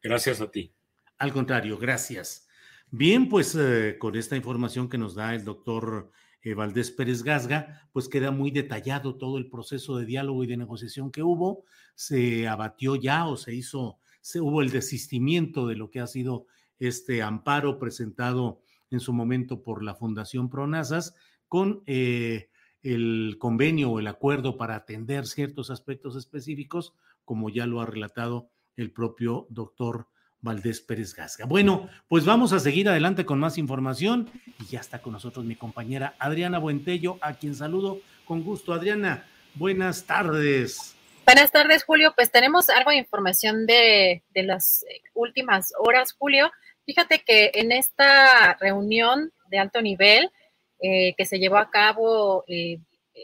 Gracias a ti. Al contrario, gracias. Bien, pues eh, con esta información que nos da el doctor eh, Valdés Pérez Gasga, pues queda muy detallado todo el proceso de diálogo y de negociación que hubo. Se abatió ya o se hizo, se hubo el desistimiento de lo que ha sido este amparo presentado en su momento por la Fundación Pronasas con eh, el convenio o el acuerdo para atender ciertos aspectos específicos, como ya lo ha relatado el propio doctor Valdés Pérez Gasga. Bueno, pues vamos a seguir adelante con más información y ya está con nosotros mi compañera Adriana Buentello, a quien saludo con gusto. Adriana, buenas tardes. Buenas tardes, Julio. Pues tenemos algo de información de, las últimas horas, Julio. Fíjate que en esta reunión de alto nivel eh, que se llevó a cabo eh,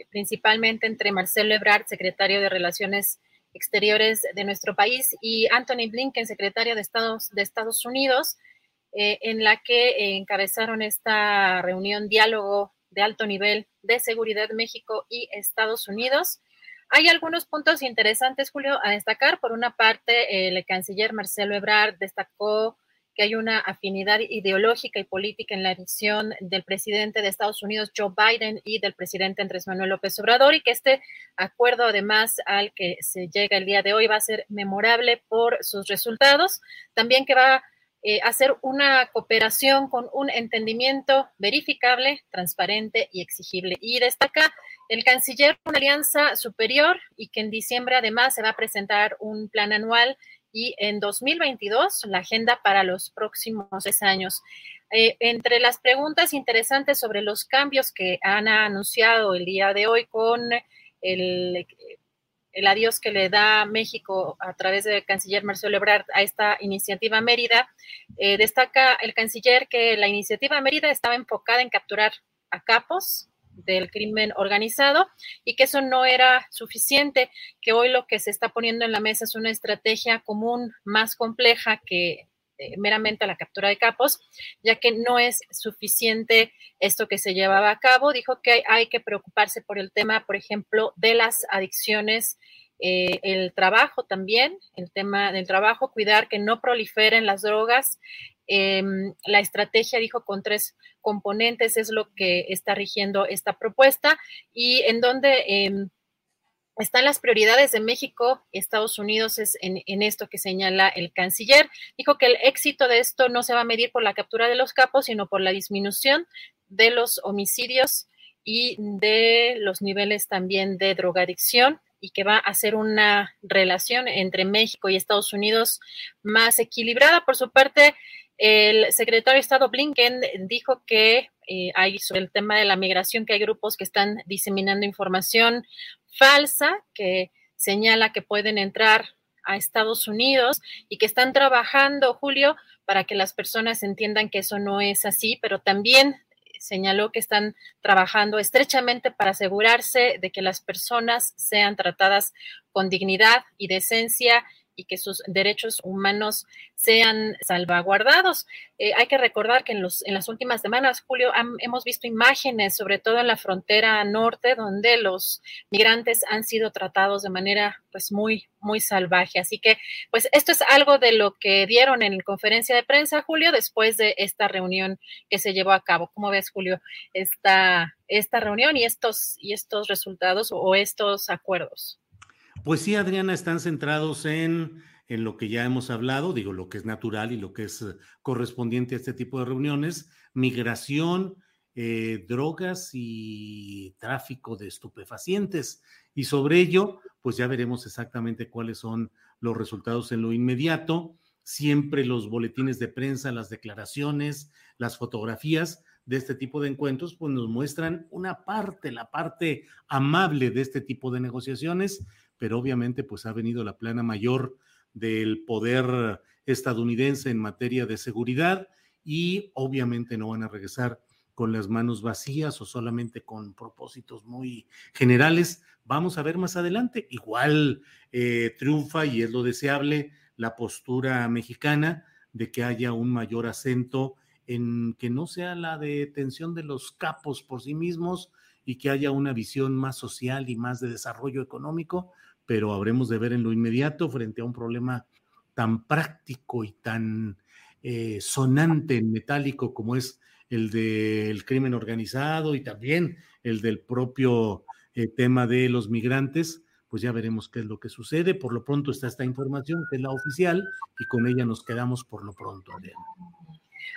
principalmente entre Marcelo Ebrard, secretario de Relaciones Exteriores de nuestro país, y Anthony Blinken, secretario de Estados, de Estados Unidos, en la que encabezaron esta reunión diálogo de alto nivel de seguridad México y Estados Unidos. Hay algunos puntos interesantes, Julio, a destacar. Por una parte, el canciller Marcelo Ebrard destacó que hay una afinidad ideológica y política en la elección del presidente de Estados Unidos, Joe Biden, y del presidente Andrés Manuel López Obrador, y que este acuerdo, además, al que se llega el día de hoy, va a ser memorable por sus resultados. También que va eh, a hacer una cooperación con un entendimiento verificable, transparente y exigible. Y destaca el canciller una alianza superior y que en diciembre además se va a presentar un plan anual y en 2022 la agenda para los próximos tres años. Eh, entre las preguntas interesantes sobre los cambios que han anunciado el día de hoy con el, el adiós que le da México a través del canciller Marcelo Ebrard a esta iniciativa Mérida, eh, destaca el canciller que la iniciativa Mérida estaba enfocada en capturar a capos del crimen organizado y que eso no era suficiente, que hoy lo que se está poniendo en la mesa es una estrategia común más compleja que eh, meramente la captura de capos, ya que no es suficiente esto que se llevaba a cabo. Dijo que hay que preocuparse por el tema, por ejemplo, de las adicciones eh, el trabajo también, el tema del trabajo, cuidar que no proliferen las drogas Em, la estrategia, dijo, con tres componentes es lo que está rigiendo esta propuesta y en donde em, están las prioridades de México Estados Unidos es en, en, esto que señala el canciller. Dijo que el éxito de esto no se va a medir por la captura de los capos, sino por la disminución de los homicidios y de los niveles también de drogadicción y que va a ser una relación entre México y Estados Unidos más equilibrada. Por su parte, el secretario de Estado Blinken dijo que eh, hay sobre el tema de la migración, que hay grupos que están diseminando información falsa, que señala que pueden entrar a Estados Unidos y que están trabajando, Julio, para que las personas entiendan que eso no es así, pero también señaló que están trabajando estrechamente para asegurarse de que las personas sean tratadas con dignidad y decencia y que sus derechos humanos sean salvaguardados. Eh, hay que recordar que en, los, en las últimas semanas, Julio, hemos visto imágenes, sobre todo en la frontera norte, donde los migrantes han sido tratados de manera pues muy, muy salvaje. Así que, pues esto es algo de lo que dieron en la conferencia de prensa, Julio, después de esta reunión que se llevó a cabo. ¿Cómo ves, Julio, esta, esta reunión y estos, y estos resultados o estos acuerdos? Pues sí, Adriana, están centrados en, en lo que ya hemos hablado, digo, lo que es natural y lo que es eh, correspondiente a este tipo de reuniones, migración, eh, drogas y tráfico de estupefacientes. Y sobre ello, pues ya veremos exactamente cuáles son los resultados en lo inmediato. Siempre los boletines de prensa, las declaraciones, las fotografías de este tipo de encuentros, pues nos muestran una parte, la parte amable de este tipo de negociaciones, pero obviamente pues ha venido la plana mayor del poder estadounidense en materia de seguridad y obviamente no van a regresar con las manos vacías o solamente con propósitos muy generales. Vamos a ver más adelante. Igual eh, triunfa y es lo deseable la postura mexicana de que haya un mayor acento en que no sea la detención de los capos por sí mismos y que haya una visión más social y más de desarrollo económico, pero habremos de ver en lo inmediato frente a un problema tan práctico y tan eh, sonante en metálico como es el del crimen organizado y también el del propio eh, tema de los migrantes, pues ya veremos qué es lo que sucede. Por lo pronto está esta información, que es la oficial, y con ella nos quedamos por lo pronto, Adriana.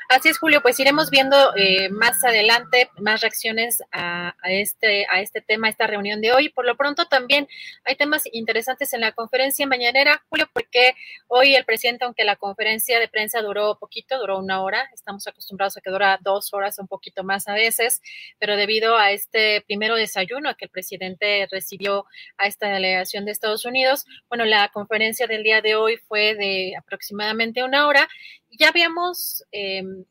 Así es, Julio, pues iremos viendo eh, más adelante más reacciones a, este, a este tema, a esta reunión de hoy. Por lo pronto también hay temas interesantes en la conferencia mañanera, Julio, porque hoy el presidente, aunque la conferencia de prensa duró poquito, duró una hora, estamos acostumbrados a que dura dos horas, un poquito más a veces, pero debido a este primero desayuno que el presidente recibió a esta delegación de Estados Unidos, bueno, la conferencia del día de hoy fue de aproximadamente una hora ya habíamos em,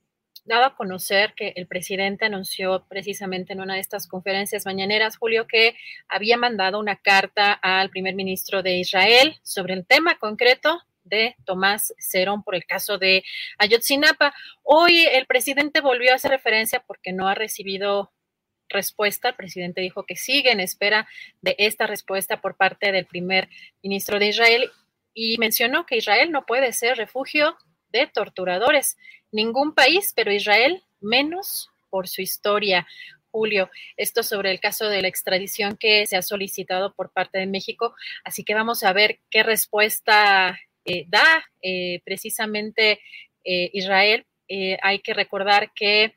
dado a conocer que el presidente anunció precisamente en una de estas conferencias mañaneras, Julio, que había mandado una carta al primer ministro de Israel sobre el tema concreto de Tomás Cerón por el caso de Ayotzinapa. Hoy el presidente volvió a hacer referencia porque no ha recibido respuesta. El presidente dijo que sigue en espera de esta respuesta por parte del primer ministro de Israel y mencionó que Israel no puede ser refugio de torturadores. Ningún país, pero Israel menos por su historia. Julio, esto sobre el caso de la extradición que se ha solicitado por parte de México. Así que vamos a ver qué respuesta eh, da eh, precisamente eh, Israel. hay que recordar que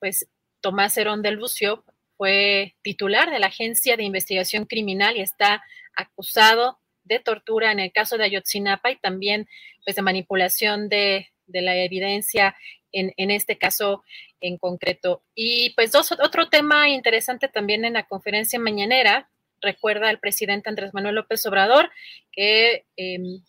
pues Tomás Herón del Lucio fue titular de la Agencia de Investigación Criminal y está acusado de tortura en el caso de Ayotzinapa y también pues, de manipulación de, la evidencia en, en, este caso en concreto. Y pues dos, otro tema interesante también en la conferencia mañanera, recuerda el presidente Andrés Manuel López Obrador que em,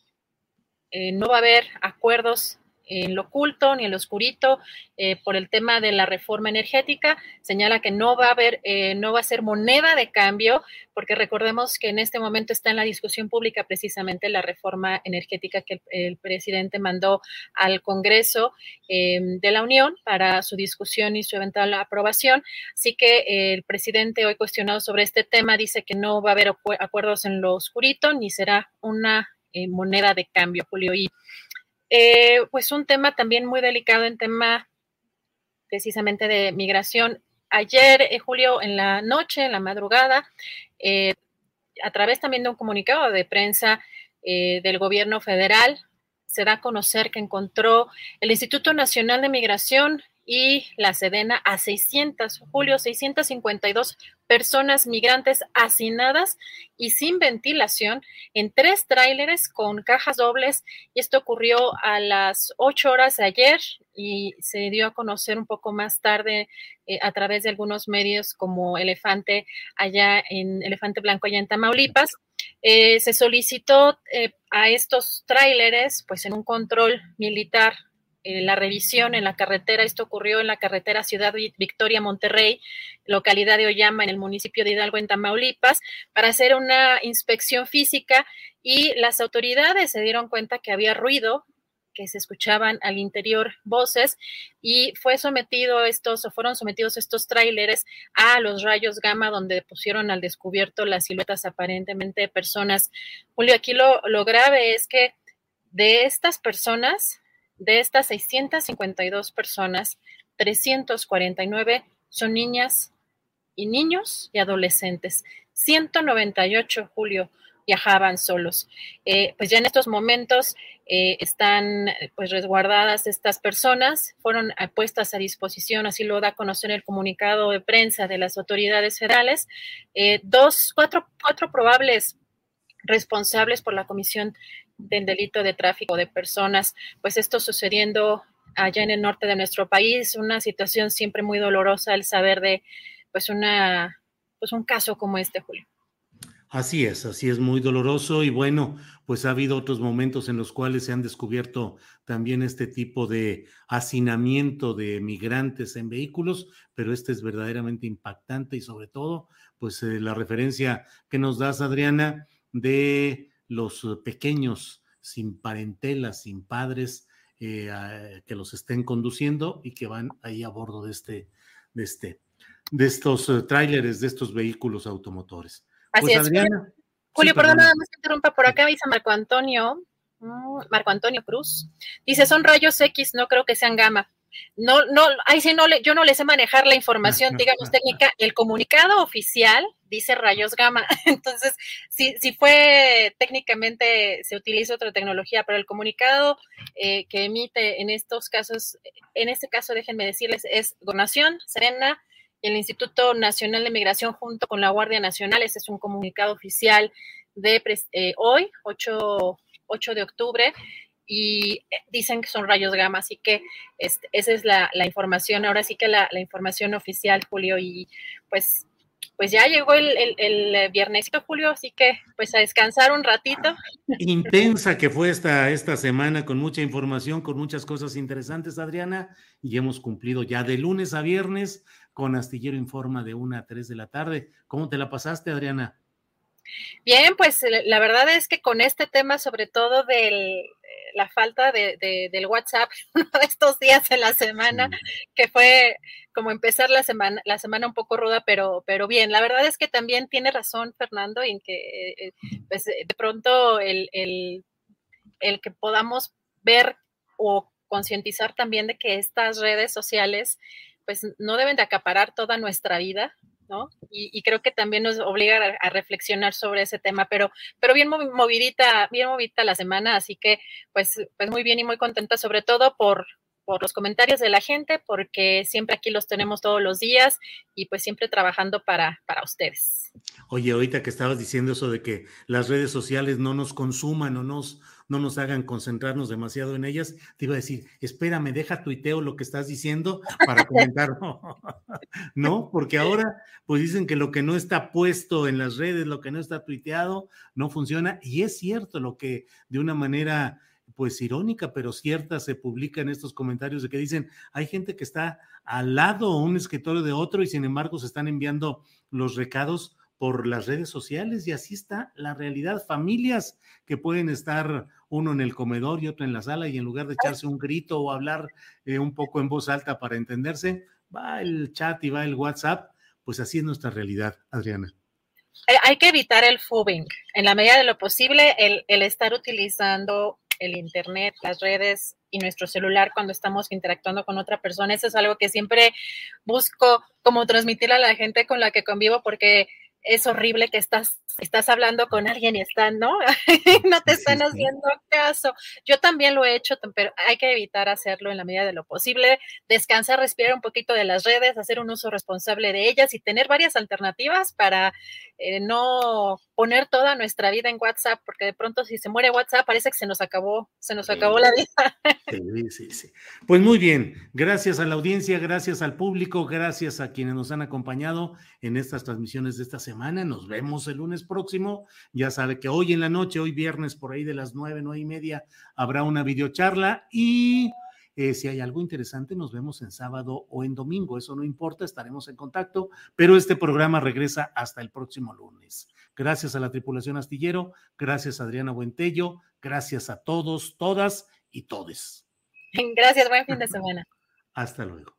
eh, no va a haber acuerdos en lo oculto ni en lo oscurito eh, por el tema de la reforma energética. Señala que no va a haber, eh, no va a ser moneda de cambio, porque recordemos que en este momento está en la discusión pública precisamente la reforma energética que el, presidente mandó al Congreso em, de la Unión para su discusión y su eventual aprobación. Así que eh, el presidente hoy cuestionado sobre este tema dice que no va a haber acuerdos en lo oscurito ni será una moneda de cambio, Julio. Y eh, pues un tema también muy delicado en tema precisamente de migración. Ayer, eh, Julio, en la noche, en la madrugada, eh, a través también de un comunicado de prensa del gobierno federal, se da a conocer que encontró el Instituto Nacional de Migración y la Sedena a 600, Julio, 652 personas migrantes hacinadas y sin ventilación en tres tráileres con cajas dobles. Y esto ocurrió a las 8 horas de ayer y se dio a conocer un poco más tarde eh, a través de algunos medios como Elefante allá en Elefante Blanco allá en Tamaulipas. Eh, se solicitó eh, a estos tráileres pues en un control militar eh, la revisión en la carretera. Esto ocurrió en la carretera Ciudad Victoria Monterrey, localidad de Oyama, en el municipio de Hidalgo, en Tamaulipas, para hacer una inspección física y las autoridades se dieron cuenta que había ruido que se escuchaban al interior voces y fue sometido estos o fueron sometidos estos tráileres a los rayos gamma donde pusieron al descubierto las siluetas aparentemente de personas. Julio, aquí lo, lo grave es que de estas personas de estas 652 personas, 349 son niñas y niños y adolescentes. 198, Julio, viajaban solos. Eh, pues ya en estos momentos eh, están pues resguardadas estas personas, fueron puestas a disposición, así lo da a conocer el comunicado de prensa de las autoridades federales. Eh, dos, cuatro, cuatro probables responsables por la comisión del delito de tráfico de personas, pues esto sucediendo allá en el norte de nuestro país, una situación siempre muy dolorosa el saber de pues una pues un caso como este, Julio. Así es, así es muy doloroso y bueno, pues ha habido otros momentos en los cuales se han descubierto también este tipo de hacinamiento de migrantes en vehículos, pero este es verdaderamente impactante y sobre todo, pues eh, la referencia que nos das, Adriana, de los eh, pequeños sin parentela, sin padres, eh, que los estén conduciendo y que van ahí a bordo de este, de este, de estos uh, tráileres, de estos vehículos automotores. Así pues, es. Adriana, Julio, perdón, nada más que interrumpa por acá, dice Marco Antonio, mm, Marco Antonio Cruz. Dice, son rayos X, no creo que sean gamma. No, no, ahí sí no le, yo no le sé manejar la información, <laughs> digamos, técnica. El comunicado oficial dice rayos gamma. <laughs> Entonces, si, si fue técnicamente, se utiliza otra tecnología, pero el comunicado eh, que emite en estos casos, en este caso, déjenme decirles, es Gonación, Serena, el Instituto Nacional de Migración junto con la Guardia Nacional. Este es un comunicado oficial de eh, hoy, 8, 8 de octubre y eh, dicen que son rayos gamma, así que este, esa es la, información, ahora sí que la, información oficial, Julio, y pues pues ya llegó el, el, el, viernesito, Julio, así que pues a descansar un ratito. Intensa que fue esta, esta semana, con mucha información, con muchas cosas interesantes, Adriana, y hemos cumplido ya de lunes a viernes con Astillero Informa de 1 a 3 de la tarde. ¿Cómo te la pasaste, Adriana? Bien, pues la verdad es que con este tema, sobre todo de la falta de, del WhatsApp, <laughs> uno de estos días en la semana, que fue como empezar la semana, la semana un poco ruda, pero, pero bien. La verdad es que también tiene razón Fernando en que eh, pues, de pronto el, el, el que podamos ver o concientizar también de que estas redes sociales pues no deben de acaparar toda nuestra vida, ¿no? Y, creo que también nos obliga a, reflexionar sobre ese tema, pero, pero bien movidita, bien movidita la semana, así que pues, pues muy bien y muy contenta, sobre todo por, por los comentarios de la gente, porque siempre aquí los tenemos todos los días y pues siempre trabajando para, para ustedes. Oye, ahorita que estabas diciendo eso de que las redes sociales no nos consuman o nos, no nos hagan concentrarnos demasiado en ellas, te iba a decir, espérame, deja tuiteo lo que estás diciendo para comentar. <laughs> <laughs> no, porque ahora pues dicen que lo que no está puesto en las redes, lo que no está tuiteado, no funciona. Y es cierto lo que de una manera pues irónica, pero cierta, se publica en estos comentarios de que dicen, hay gente que está al lado un escritorio de otro y sin embargo se están enviando los recados por las redes sociales y así está la realidad. Familias que pueden estar uno en el comedor y otro en la sala y en lugar de echarse un grito o hablar eh, un poco en voz alta para entenderse, va el chat y va el WhatsApp. Pues así es nuestra realidad, Adriana. Hay que evitar el fubing. En la medida de lo posible, el, el estar utilizando el Internet, las redes y nuestro celular cuando estamos interactuando con otra persona. Eso es algo que siempre busco como transmitir a la gente con la que convivo porque es horrible que estás, estás hablando con alguien y están, ¿no? <laughs> no te están haciendo caso. Yo también lo he hecho, pero hay que evitar hacerlo en la medida de lo posible. Descansar, respirar un poquito de las redes, hacer un uso responsable de ellas y tener varias alternativas para eh, no poner toda nuestra vida en WhatsApp, porque de pronto si se muere WhatsApp parece que se nos acabó, se nos acabó la vida. sí, sí, sí. Pues muy bien, gracias a la audiencia, gracias al público, gracias a quienes nos han acompañado en estas transmisiones de esta semana. Nos vemos el lunes próximo. Ya sabe que hoy en la noche, hoy viernes, por ahí de las nueve, nueve y media, habrá una videocharla y eh, si hay algo interesante, nos vemos en sábado o en domingo. Eso no importa, estaremos en contacto, pero este programa regresa hasta el próximo lunes. Gracias a la tripulación astillero, gracias a Adriana Buentello, gracias a todos, todas y todes. Gracias, buen fin de semana. Hasta luego.